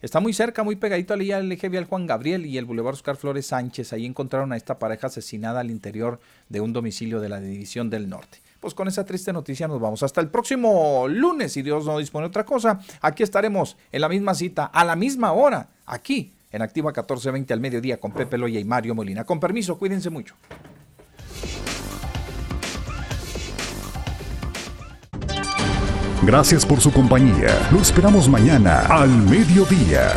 [SPEAKER 3] Está muy cerca, muy pegadito al eje vial Juan Gabriel y el Boulevard Oscar Flores Sánchez. Ahí encontraron a esta pareja asesinada al interior de un domicilio de la División del Norte pues con esa triste noticia nos vamos. Hasta el próximo lunes, si Dios no dispone otra cosa. Aquí estaremos en la misma cita, a la misma hora, aquí en Activa 1420 al mediodía con Pepe Loya y Mario Molina. Con permiso, cuídense mucho.
[SPEAKER 14] Gracias por su compañía. Lo esperamos mañana al mediodía.